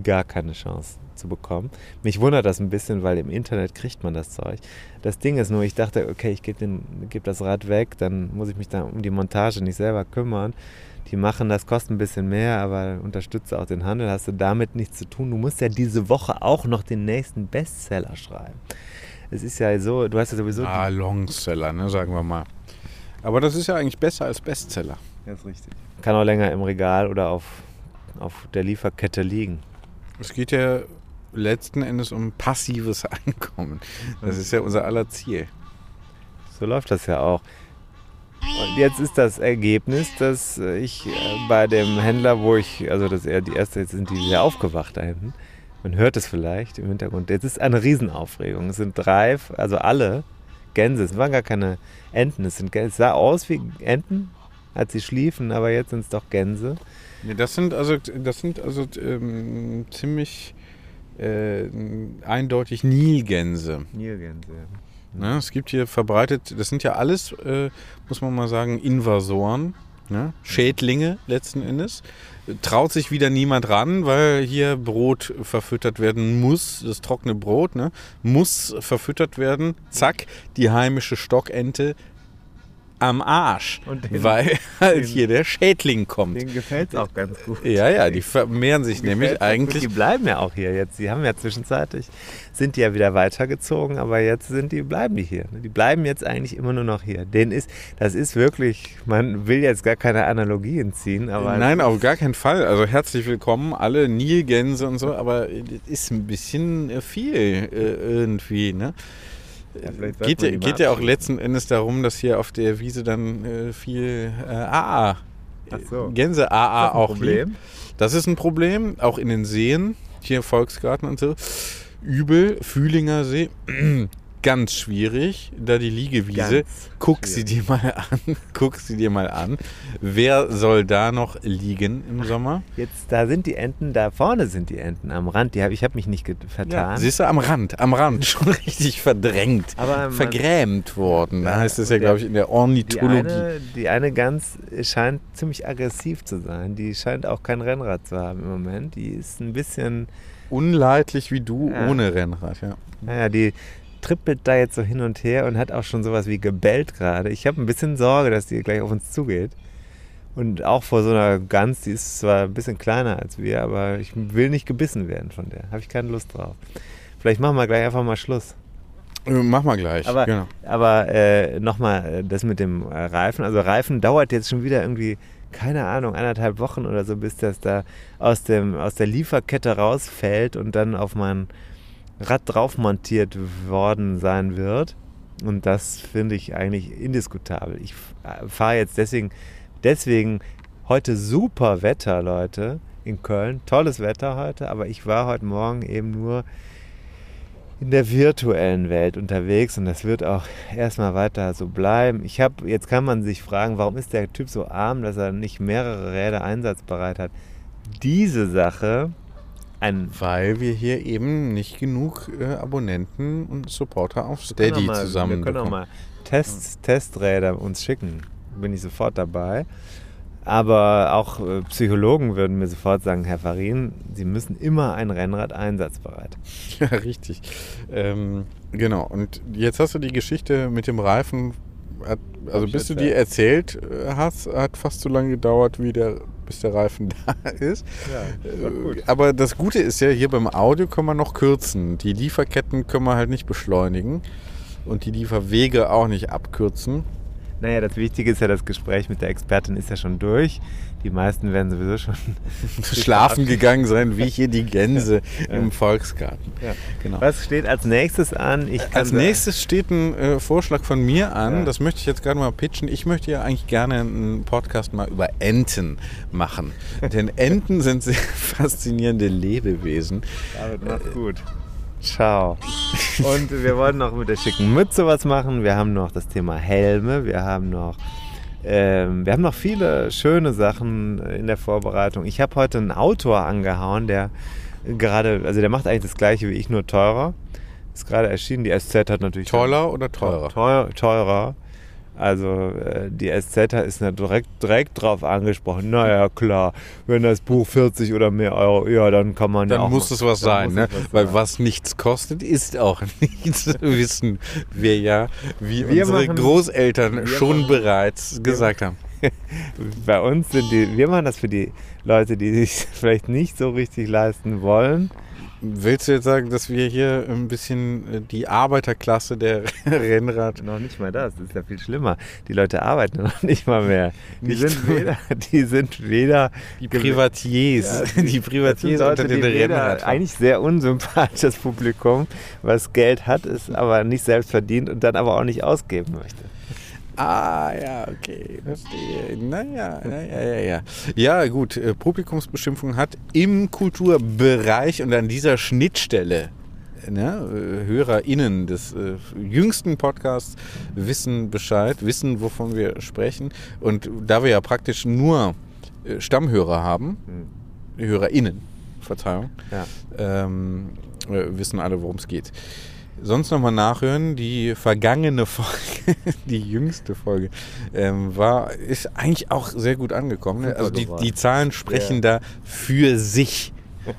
gar keine Chance zu bekommen. Mich wundert das ein bisschen, weil im Internet kriegt man das Zeug. Das Ding ist nur, ich dachte, okay, ich gebe geb das Rad weg, dann muss ich mich da um die Montage nicht selber kümmern die machen das, kostet ein bisschen mehr, aber unterstütze auch den Handel, hast du damit nichts zu tun. Du musst ja diese Woche auch noch den nächsten Bestseller schreiben. Es ist ja so, du hast ja sowieso. Ah, Longseller, ne, sagen wir mal. Aber das ist ja eigentlich besser als Bestseller. Das ist richtig. Kann auch länger im Regal oder auf, auf der Lieferkette liegen. Es geht ja letzten Endes um passives Einkommen. Das ist ja unser aller Ziel. So läuft das ja auch. Und jetzt ist das Ergebnis, dass ich äh, bei dem Händler, wo ich, also das eher die erste, jetzt sind die sehr aufgewacht da hinten. Man hört es vielleicht im Hintergrund. Jetzt ist eine Riesenaufregung. Es sind drei, also alle Gänse. Es waren gar keine Enten. Es, sind Gänse. es sah aus wie Enten, als sie schliefen, aber jetzt sind es doch Gänse. Nee, das sind also, das sind also ähm, ziemlich äh, eindeutig Nilgänse. Nilgänse, ja. Ne? Es gibt hier verbreitet, das sind ja alles, äh, muss man mal sagen, Invasoren, ne? Schädlinge letzten Endes. Traut sich wieder niemand ran, weil hier Brot verfüttert werden muss, das trockene Brot, ne? muss verfüttert werden. Zack, die heimische Stockente am Arsch, den, weil halt den, hier der Schädling kommt. Denen gefällt es auch ganz gut. Ja, ja, die vermehren sich nämlich eigentlich. Die bleiben ja auch hier jetzt. Die haben ja zwischenzeitlich, sind die ja wieder weitergezogen, aber jetzt sind die, bleiben die hier. Die bleiben jetzt eigentlich immer nur noch hier. Den ist, das ist wirklich, man will jetzt gar keine Analogien ziehen, aber. Nein, auf gar keinen Fall. Also herzlich willkommen, alle Nilgänse und so, aber es ist ein bisschen äh, viel äh, irgendwie, ne? Ja, geht ja, geht ja auch letzten Endes darum, dass hier auf der Wiese dann äh, viel äh, AA, so. Gänse AA auch Problem. Liegt. Das ist ein Problem, auch in den Seen, hier im Volksgarten und so. Übel, Fühlinger See. Ganz schwierig, da die Liegewiese. Ganz Guck schwierig. sie dir mal an. Guck sie dir mal an. Wer soll da noch liegen im Sommer? Jetzt, da sind die Enten, da vorne sind die Enten am Rand. Die hab, ich habe mich nicht vertan. Ja, siehst du, am Rand, am Rand. Schon richtig verdrängt. Aber vergrämt worden. Da heißt es ja, glaube ich, in der Ornithologie. Die eine, die eine Gans scheint ziemlich aggressiv zu sein. Die scheint auch kein Rennrad zu haben im Moment. Die ist ein bisschen unleidlich wie du ja. ohne Rennrad, ja. Naja, die, trippelt da jetzt so hin und her und hat auch schon sowas wie gebellt gerade. Ich habe ein bisschen Sorge, dass die gleich auf uns zugeht. Und auch vor so einer Gans, die ist zwar ein bisschen kleiner als wir, aber ich will nicht gebissen werden von der. Habe ich keine Lust drauf. Vielleicht machen wir gleich einfach mal Schluss. Mach mal gleich. Aber, genau. aber äh, nochmal äh, das mit dem Reifen. Also Reifen dauert jetzt schon wieder irgendwie, keine Ahnung, eineinhalb Wochen oder so, bis das da aus, dem, aus der Lieferkette rausfällt und dann auf meinen Rad drauf montiert worden sein wird. Und das finde ich eigentlich indiskutabel. Ich fahre jetzt deswegen, deswegen heute super Wetter, Leute, in Köln. Tolles Wetter heute, aber ich war heute Morgen eben nur in der virtuellen Welt unterwegs und das wird auch erstmal weiter so bleiben. Ich habe, jetzt kann man sich fragen, warum ist der Typ so arm, dass er nicht mehrere Räder einsatzbereit hat. Diese Sache ein Weil wir hier eben nicht genug äh, Abonnenten und Supporter auf Steady mal, zusammen Wir können auch mal Tests, Testräder uns schicken. Bin ich sofort dabei. Aber auch äh, Psychologen würden mir sofort sagen, Herr Farin, Sie müssen immer ein Rennrad einsatzbereit. Ja, richtig. Ähm, genau. Und jetzt hast du die Geschichte mit dem Reifen, hat, also bis du die erzählt äh, hast, hat fast so lange gedauert, wie der bis der Reifen da ist. Ja, äh, Aber das Gute ist ja, hier beim Audio können wir noch kürzen. Die Lieferketten können wir halt nicht beschleunigen und die Lieferwege auch nicht abkürzen. Naja, das Wichtige ist ja, das Gespräch mit der Expertin ist ja schon durch. Die meisten werden sowieso schon schlafen gegangen sein, wie hier die Gänse ja. im Volksgarten. Ja. Genau. Was steht als nächstes an? als nächstes steht ein äh, Vorschlag von mir an. Ja. Das möchte ich jetzt gerade mal pitchen. Ich möchte ja eigentlich gerne einen Podcast mal über Enten machen. Denn Enten sind sehr faszinierende Lebewesen. David, mach's gut. Ciao. Und wir wollen noch mit der schicken Mütze was machen. Wir haben noch das Thema Helme. Wir haben noch, ähm, wir haben noch viele schöne Sachen in der Vorbereitung. Ich habe heute einen Autor angehauen, der gerade, also der macht eigentlich das gleiche wie ich, nur teurer. Ist gerade erschienen. Die SZ hat natürlich. Teurer oder teurer? Teuer, teurer. Also äh, die SZ ist ja direkt, direkt drauf angesprochen. Naja, klar, wenn das Buch 40 oder mehr Euro, ja, dann kann man dann ja auch... muss es was sein, ne? Was Weil sein. was nichts kostet, ist auch nichts. Wissen wir ja, wie wir unsere machen, Großeltern schon machen, bereits gesagt haben. Bei uns sind die, wir machen das für die Leute, die sich vielleicht nicht so richtig leisten wollen. Willst du jetzt sagen, dass wir hier ein bisschen äh, die Arbeiterklasse der Rennrad. Noch nicht mal das, das ist ja viel schlimmer. Die Leute arbeiten noch nicht mal mehr. Die nicht sind weder, die sind weder die Privatiers, ja, die, die Privatiers Leute, unter den Rennrad. Eigentlich sehr unsympathisches Publikum, was Geld hat, es aber nicht selbst verdient und dann aber auch nicht ausgeben möchte. Ah, ja, okay, verstehe. Naja, naja, ja, ja. Ja, gut, äh, Publikumsbeschimpfung hat im Kulturbereich und an dieser Schnittstelle ne, äh, HörerInnen des äh, jüngsten Podcasts wissen Bescheid, wissen, wovon wir sprechen. Und da wir ja praktisch nur äh, Stammhörer haben, mhm. HörerInnen, Verzeihung, ja. ähm, äh, wissen alle, worum es geht sonst nochmal nachhören. Die vergangene Folge, die jüngste Folge, ähm, war, ist eigentlich auch sehr gut angekommen. Ne? Also die, die Zahlen sprechen ja. da für sich.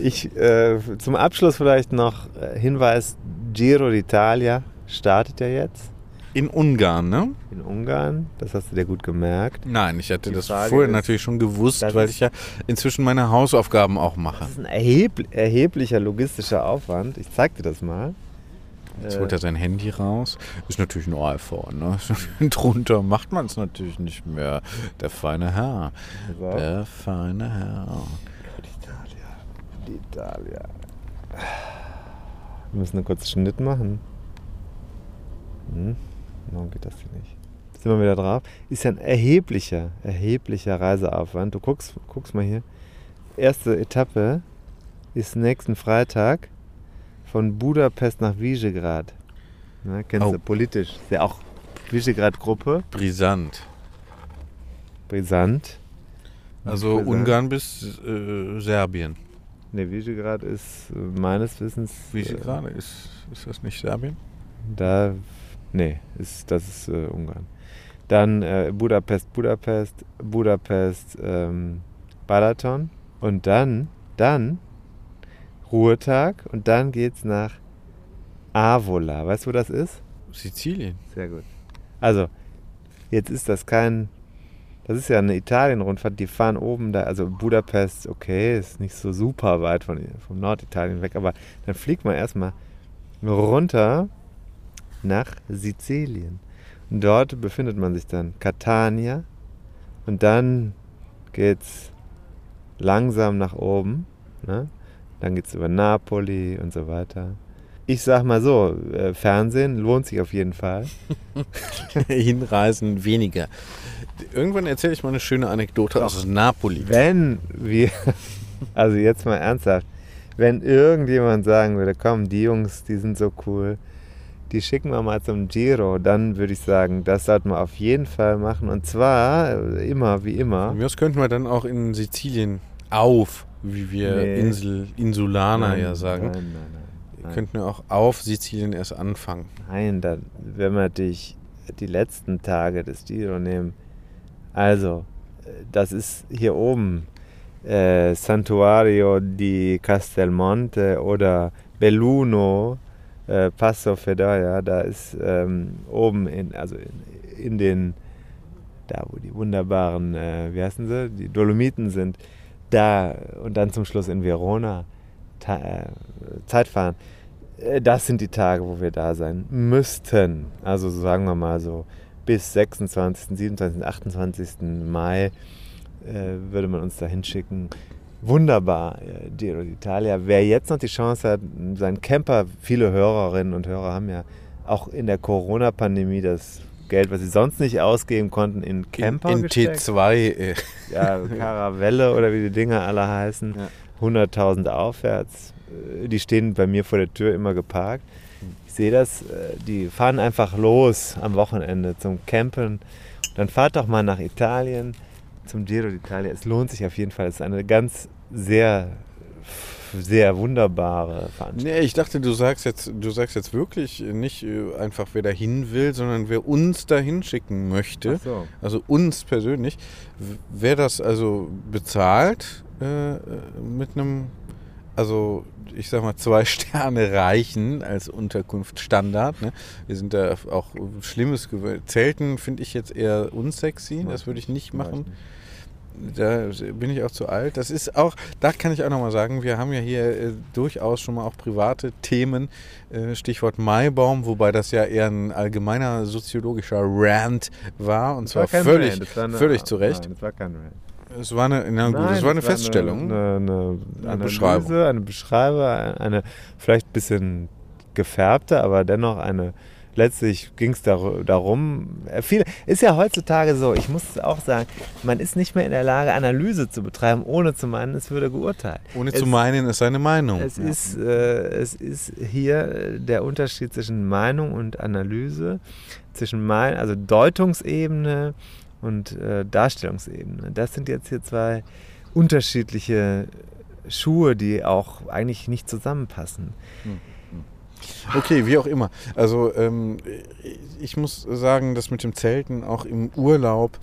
Ich, äh, zum Abschluss vielleicht noch äh, Hinweis, Giro d'Italia startet ja jetzt. In Ungarn, ne? In Ungarn, das hast du dir gut gemerkt. Nein, ich hatte Die das Frage vorher ist, natürlich schon gewusst, weil ich ja inzwischen meine Hausaufgaben auch mache. Das ist ein erheb erheblicher logistischer Aufwand. Ich zeig dir das mal. Jetzt holt er sein Handy raus. Ist natürlich ein iPhone. Ne? Drunter macht man es natürlich nicht mehr. Der feine Herr. So. Der feine Herr. Die Italia. Wir müssen einen kurzen Schnitt machen. Hm? Warum geht das hier nicht? Sind wir wieder drauf? Ist ja ein erheblicher, erheblicher Reiseaufwand. Du guckst, guckst mal hier. Erste Etappe ist nächsten Freitag von Budapest nach Visegrad. Na, kennst oh. du politisch? Ist ja auch Visegrad-Gruppe. Brisant. Brisant. Also Brisant. Ungarn bis äh, Serbien. Ne, Visegrad ist äh, meines Wissens. Visegrad, äh, ist, ist das nicht Serbien? Da Nee, ist, das ist äh, Ungarn. Dann äh, Budapest, Budapest, Budapest, ähm, Balaton. Und dann, dann Ruhetag und dann geht's nach Avola. Weißt du, wo das ist? Sizilien. Sehr gut. Also, jetzt ist das kein. Das ist ja eine Italien-Rundfahrt. Die fahren oben da, also Budapest, okay, ist nicht so super weit von, vom Norditalien weg, aber dann fliegt man erstmal runter nach Sizilien. Und dort befindet man sich dann Catania und dann geht's langsam nach oben. Ne? Dann geht es über Napoli und so weiter. Ich sag mal so, äh, Fernsehen lohnt sich auf jeden Fall. Hinreisen weniger. Irgendwann erzähle ich mal eine schöne Anekdote Doch. aus Napoli. Wenn wir, also jetzt mal ernsthaft, wenn irgendjemand sagen würde, komm, die Jungs, die sind so cool, die schicken wir mal zum Giro, dann würde ich sagen, das sollten wir auf jeden Fall machen. Und zwar äh, immer wie immer. Das könnten wir dann auch in Sizilien auf, wie wir nee. Insel, Insulaner nein, ja sagen. Nein, nein, nein. nein. Könnten wir auch auf Sizilien erst anfangen. Nein, dann, wenn wir dich die letzten Tage des Giro nehmen. Also, äh, das ist hier oben äh, Santuario di Castelmonte oder Belluno äh, Passo Fedaya, da ist ähm, oben in, also in, in, den, da wo die wunderbaren, äh, wie heißen sie, die Dolomiten sind, da und dann zum Schluss in Verona ta, äh, Zeit fahren. Äh, das sind die Tage, wo wir da sein müssten. Also sagen wir mal so bis 26., 27., 28. Mai äh, würde man uns da hinschicken wunderbar, äh, Giro d'Italia. Wer jetzt noch die Chance hat, seinen Camper, viele Hörerinnen und Hörer haben ja auch in der Corona-Pandemie das Geld, was sie sonst nicht ausgeben konnten, in Camper In, in T2. Äh. Ja, Caravelle oder wie die Dinger alle heißen. Ja. 100.000 aufwärts. Äh, die stehen bei mir vor der Tür immer geparkt. Ich sehe das, die fahren einfach los am Wochenende zum Campen. Dann fahrt doch mal nach Italien zum Giro d'Italia. Es lohnt sich auf jeden Fall. Es ist eine ganz sehr sehr wunderbare Veranstaltung. Nee, ich dachte, du sagst jetzt, du sagst jetzt wirklich nicht äh, einfach, wer dahin will, sondern wer uns dahin schicken möchte. So. Also uns persönlich. Wer das also bezahlt äh, mit einem, also ich sag mal, zwei Sterne reichen als Unterkunftsstandard. Ne? Wir sind da auch Schlimmes gewöhnt. Zelten finde ich jetzt eher unsexy, das würde ich nicht machen da bin ich auch zu alt. Das ist auch, da kann ich auch nochmal sagen, wir haben ja hier äh, durchaus schon mal auch private Themen, äh, Stichwort Maibaum, wobei das ja eher ein allgemeiner soziologischer Rant war und zwar war völlig, eine, völlig zu Recht. Nein, das war kein Rant. Es war eine, na gut, Nein, es war eine war Feststellung. Eine, eine, eine, eine Beschreibung. eine Beschreibung, eine vielleicht ein bisschen gefärbte, aber dennoch eine letztlich ging es dar darum, äh, viel, ist ja heutzutage so, ich muss auch sagen, man ist nicht mehr in der Lage, Analyse zu betreiben, ohne zu meinen, es würde geurteilt. Ohne es, zu meinen, ist seine Meinung. Es, ja. ist, äh, es ist hier der Unterschied zwischen Meinung und Analyse, zwischen mein, also Deutungsebene und äh, Darstellungsebene. Das sind jetzt hier zwei unterschiedliche Schuhe, die auch eigentlich nicht zusammenpassen. Hm. Okay, wie auch immer. Also ähm, ich muss sagen, dass mit dem Zelten auch im Urlaub,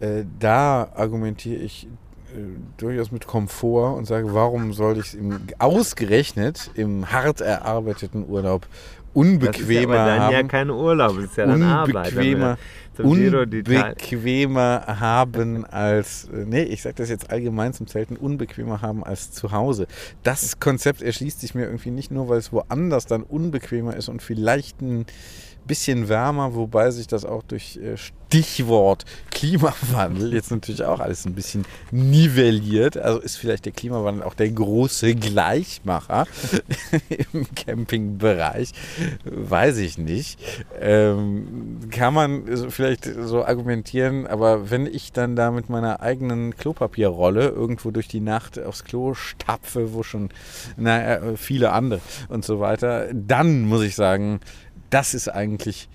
äh, da argumentiere ich äh, durchaus mit Komfort und sage, warum soll ich es ausgerechnet im hart erarbeiteten Urlaub unbequemer das ist ja haben. ja kein Urlaub, das ist ja dann Arbeit. unbequemer, unbequemer haben als, nee, ich sage das jetzt allgemein zum Zelten, unbequemer haben als zu Hause. Das Konzept erschließt sich mir irgendwie nicht nur, weil es woanders dann unbequemer ist und vielleicht ein bisschen wärmer, wobei sich das auch durch äh, Stichwort Klimawandel jetzt natürlich auch alles ein bisschen nivelliert. Also ist vielleicht der Klimawandel auch der große Gleichmacher im Campingbereich. Weiß ich nicht. Ähm, kann man vielleicht so argumentieren, aber wenn ich dann da mit meiner eigenen Klopapierrolle irgendwo durch die Nacht aufs Klo stapfe, wo schon naja, viele andere und so weiter, dann muss ich sagen, das ist eigentlich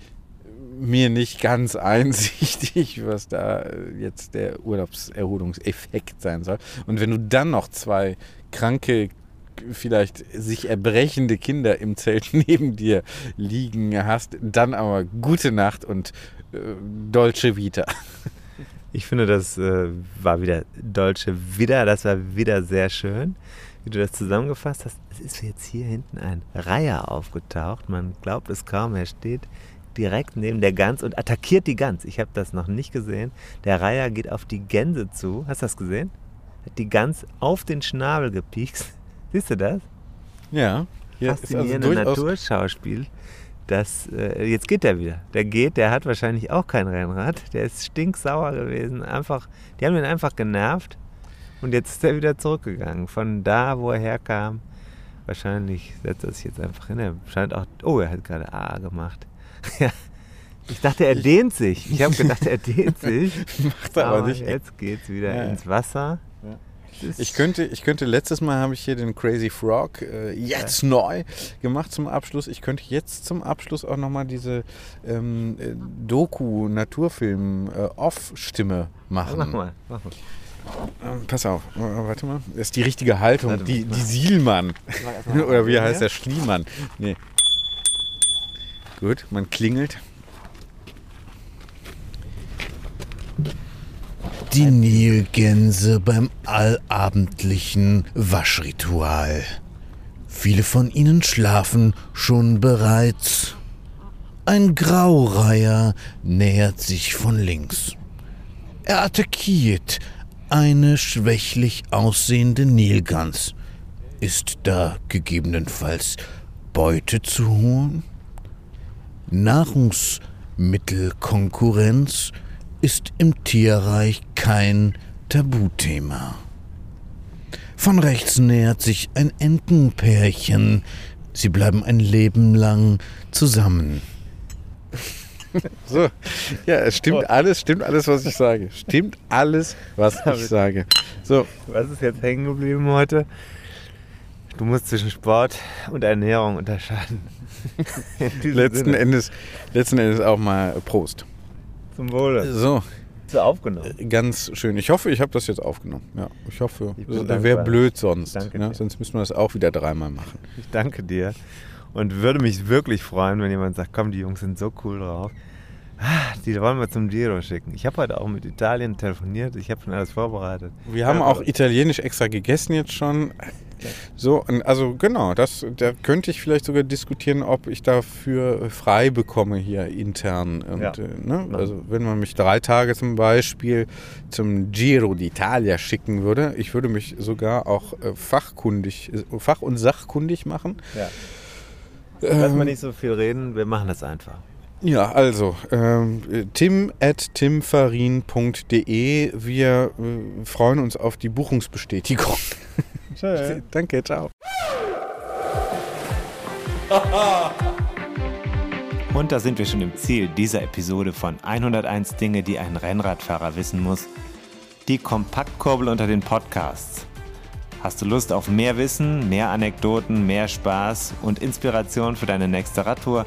mir nicht ganz einsichtig, was da jetzt der Urlaubserholungseffekt sein soll. Und wenn du dann noch zwei kranke, vielleicht sich erbrechende Kinder im Zelt neben dir liegen hast, dann aber gute Nacht und äh, Dolce Vita. Ich finde, das äh, war wieder Dolce Vita, das war wieder sehr schön, wie du das zusammengefasst hast. Es ist jetzt hier hinten ein Reiher aufgetaucht. Man glaubt es kaum, er steht direkt neben der Gans und attackiert die Gans. Ich habe das noch nicht gesehen. Der Reiher geht auf die Gänse zu. Hast du das gesehen? Hat die Gans auf den Schnabel gepiekst. Siehst du das? Ja. Hier Faszinierende also Naturschauspiel. Das, äh, jetzt geht der wieder. Der geht, der hat wahrscheinlich auch kein Rennrad. Der ist stinksauer gewesen. Einfach, die haben ihn einfach genervt. Und jetzt ist er wieder zurückgegangen. Von da, wo er herkam. Wahrscheinlich setzt er sich jetzt einfach hin. Er scheint auch. Oh, er hat gerade A gemacht. Ja. Ich dachte, er dehnt sich. Ich habe gedacht, er dehnt sich. Macht er aber, aber nicht. Jetzt geht es wieder ja. ins Wasser. Ja. Ich könnte, ich könnte, letztes Mal habe ich hier den Crazy Frog äh, jetzt ja. neu gemacht zum Abschluss. Ich könnte jetzt zum Abschluss auch nochmal diese ähm, äh, Doku-Naturfilm-Off-Stimme äh, machen. Mach mal, mach mal. Ähm, pass auf, warte mal. Das ist die richtige Haltung. Die, die Sielmann. Oder wie heißt der Schliemann? Nee. Gut, man klingelt. Die Nilgänse beim allabendlichen Waschritual. Viele von ihnen schlafen schon bereits. Ein Graureiher nähert sich von links. Er attackiert eine schwächlich aussehende Nilgans. Ist da gegebenenfalls Beute zu holen? Nahrungsmittelkonkurrenz ist im Tierreich kein Tabuthema. Von rechts nähert sich ein Entenpärchen. Sie bleiben ein Leben lang zusammen. So, ja, es stimmt alles, stimmt alles, was ich sage. Stimmt alles, was ich sage. So. Was ist jetzt hängen geblieben heute? Du musst zwischen Sport und Ernährung unterscheiden. letzten, Endes, letzten Endes auch mal Prost. Zum Wohle. So. So aufgenommen. Äh, ganz schön. Ich hoffe, ich habe das jetzt aufgenommen. Ja, ich hoffe. Wäre blöd sonst. Danke ne? Sonst müssen wir das auch wieder dreimal machen. Ich danke dir und würde mich wirklich freuen, wenn jemand sagt, komm, die Jungs sind so cool drauf. Die wollen wir zum Giro schicken. Ich habe heute auch mit Italien telefoniert. Ich habe schon alles vorbereitet. Wir haben auch italienisch extra gegessen jetzt schon. So, also genau, das, da könnte ich vielleicht sogar diskutieren, ob ich dafür frei bekomme hier intern. Und, ja. äh, ne? Also wenn man mich drei Tage zum Beispiel zum Giro d'Italia schicken würde, ich würde mich sogar auch äh, fachkundig, äh, fach- und sachkundig machen. Ja. Lass mal nicht so viel reden, wir machen das einfach. Ja, also ähm, tim at timfarin.de. Wir äh, freuen uns auf die Buchungsbestätigung. Tschö. Danke, ciao. Und da sind wir schon im Ziel dieser Episode von 101 Dinge, die ein Rennradfahrer wissen muss. Die Kompaktkurbel unter den Podcasts. Hast du Lust auf mehr Wissen, mehr Anekdoten, mehr Spaß und Inspiration für deine nächste Radtour?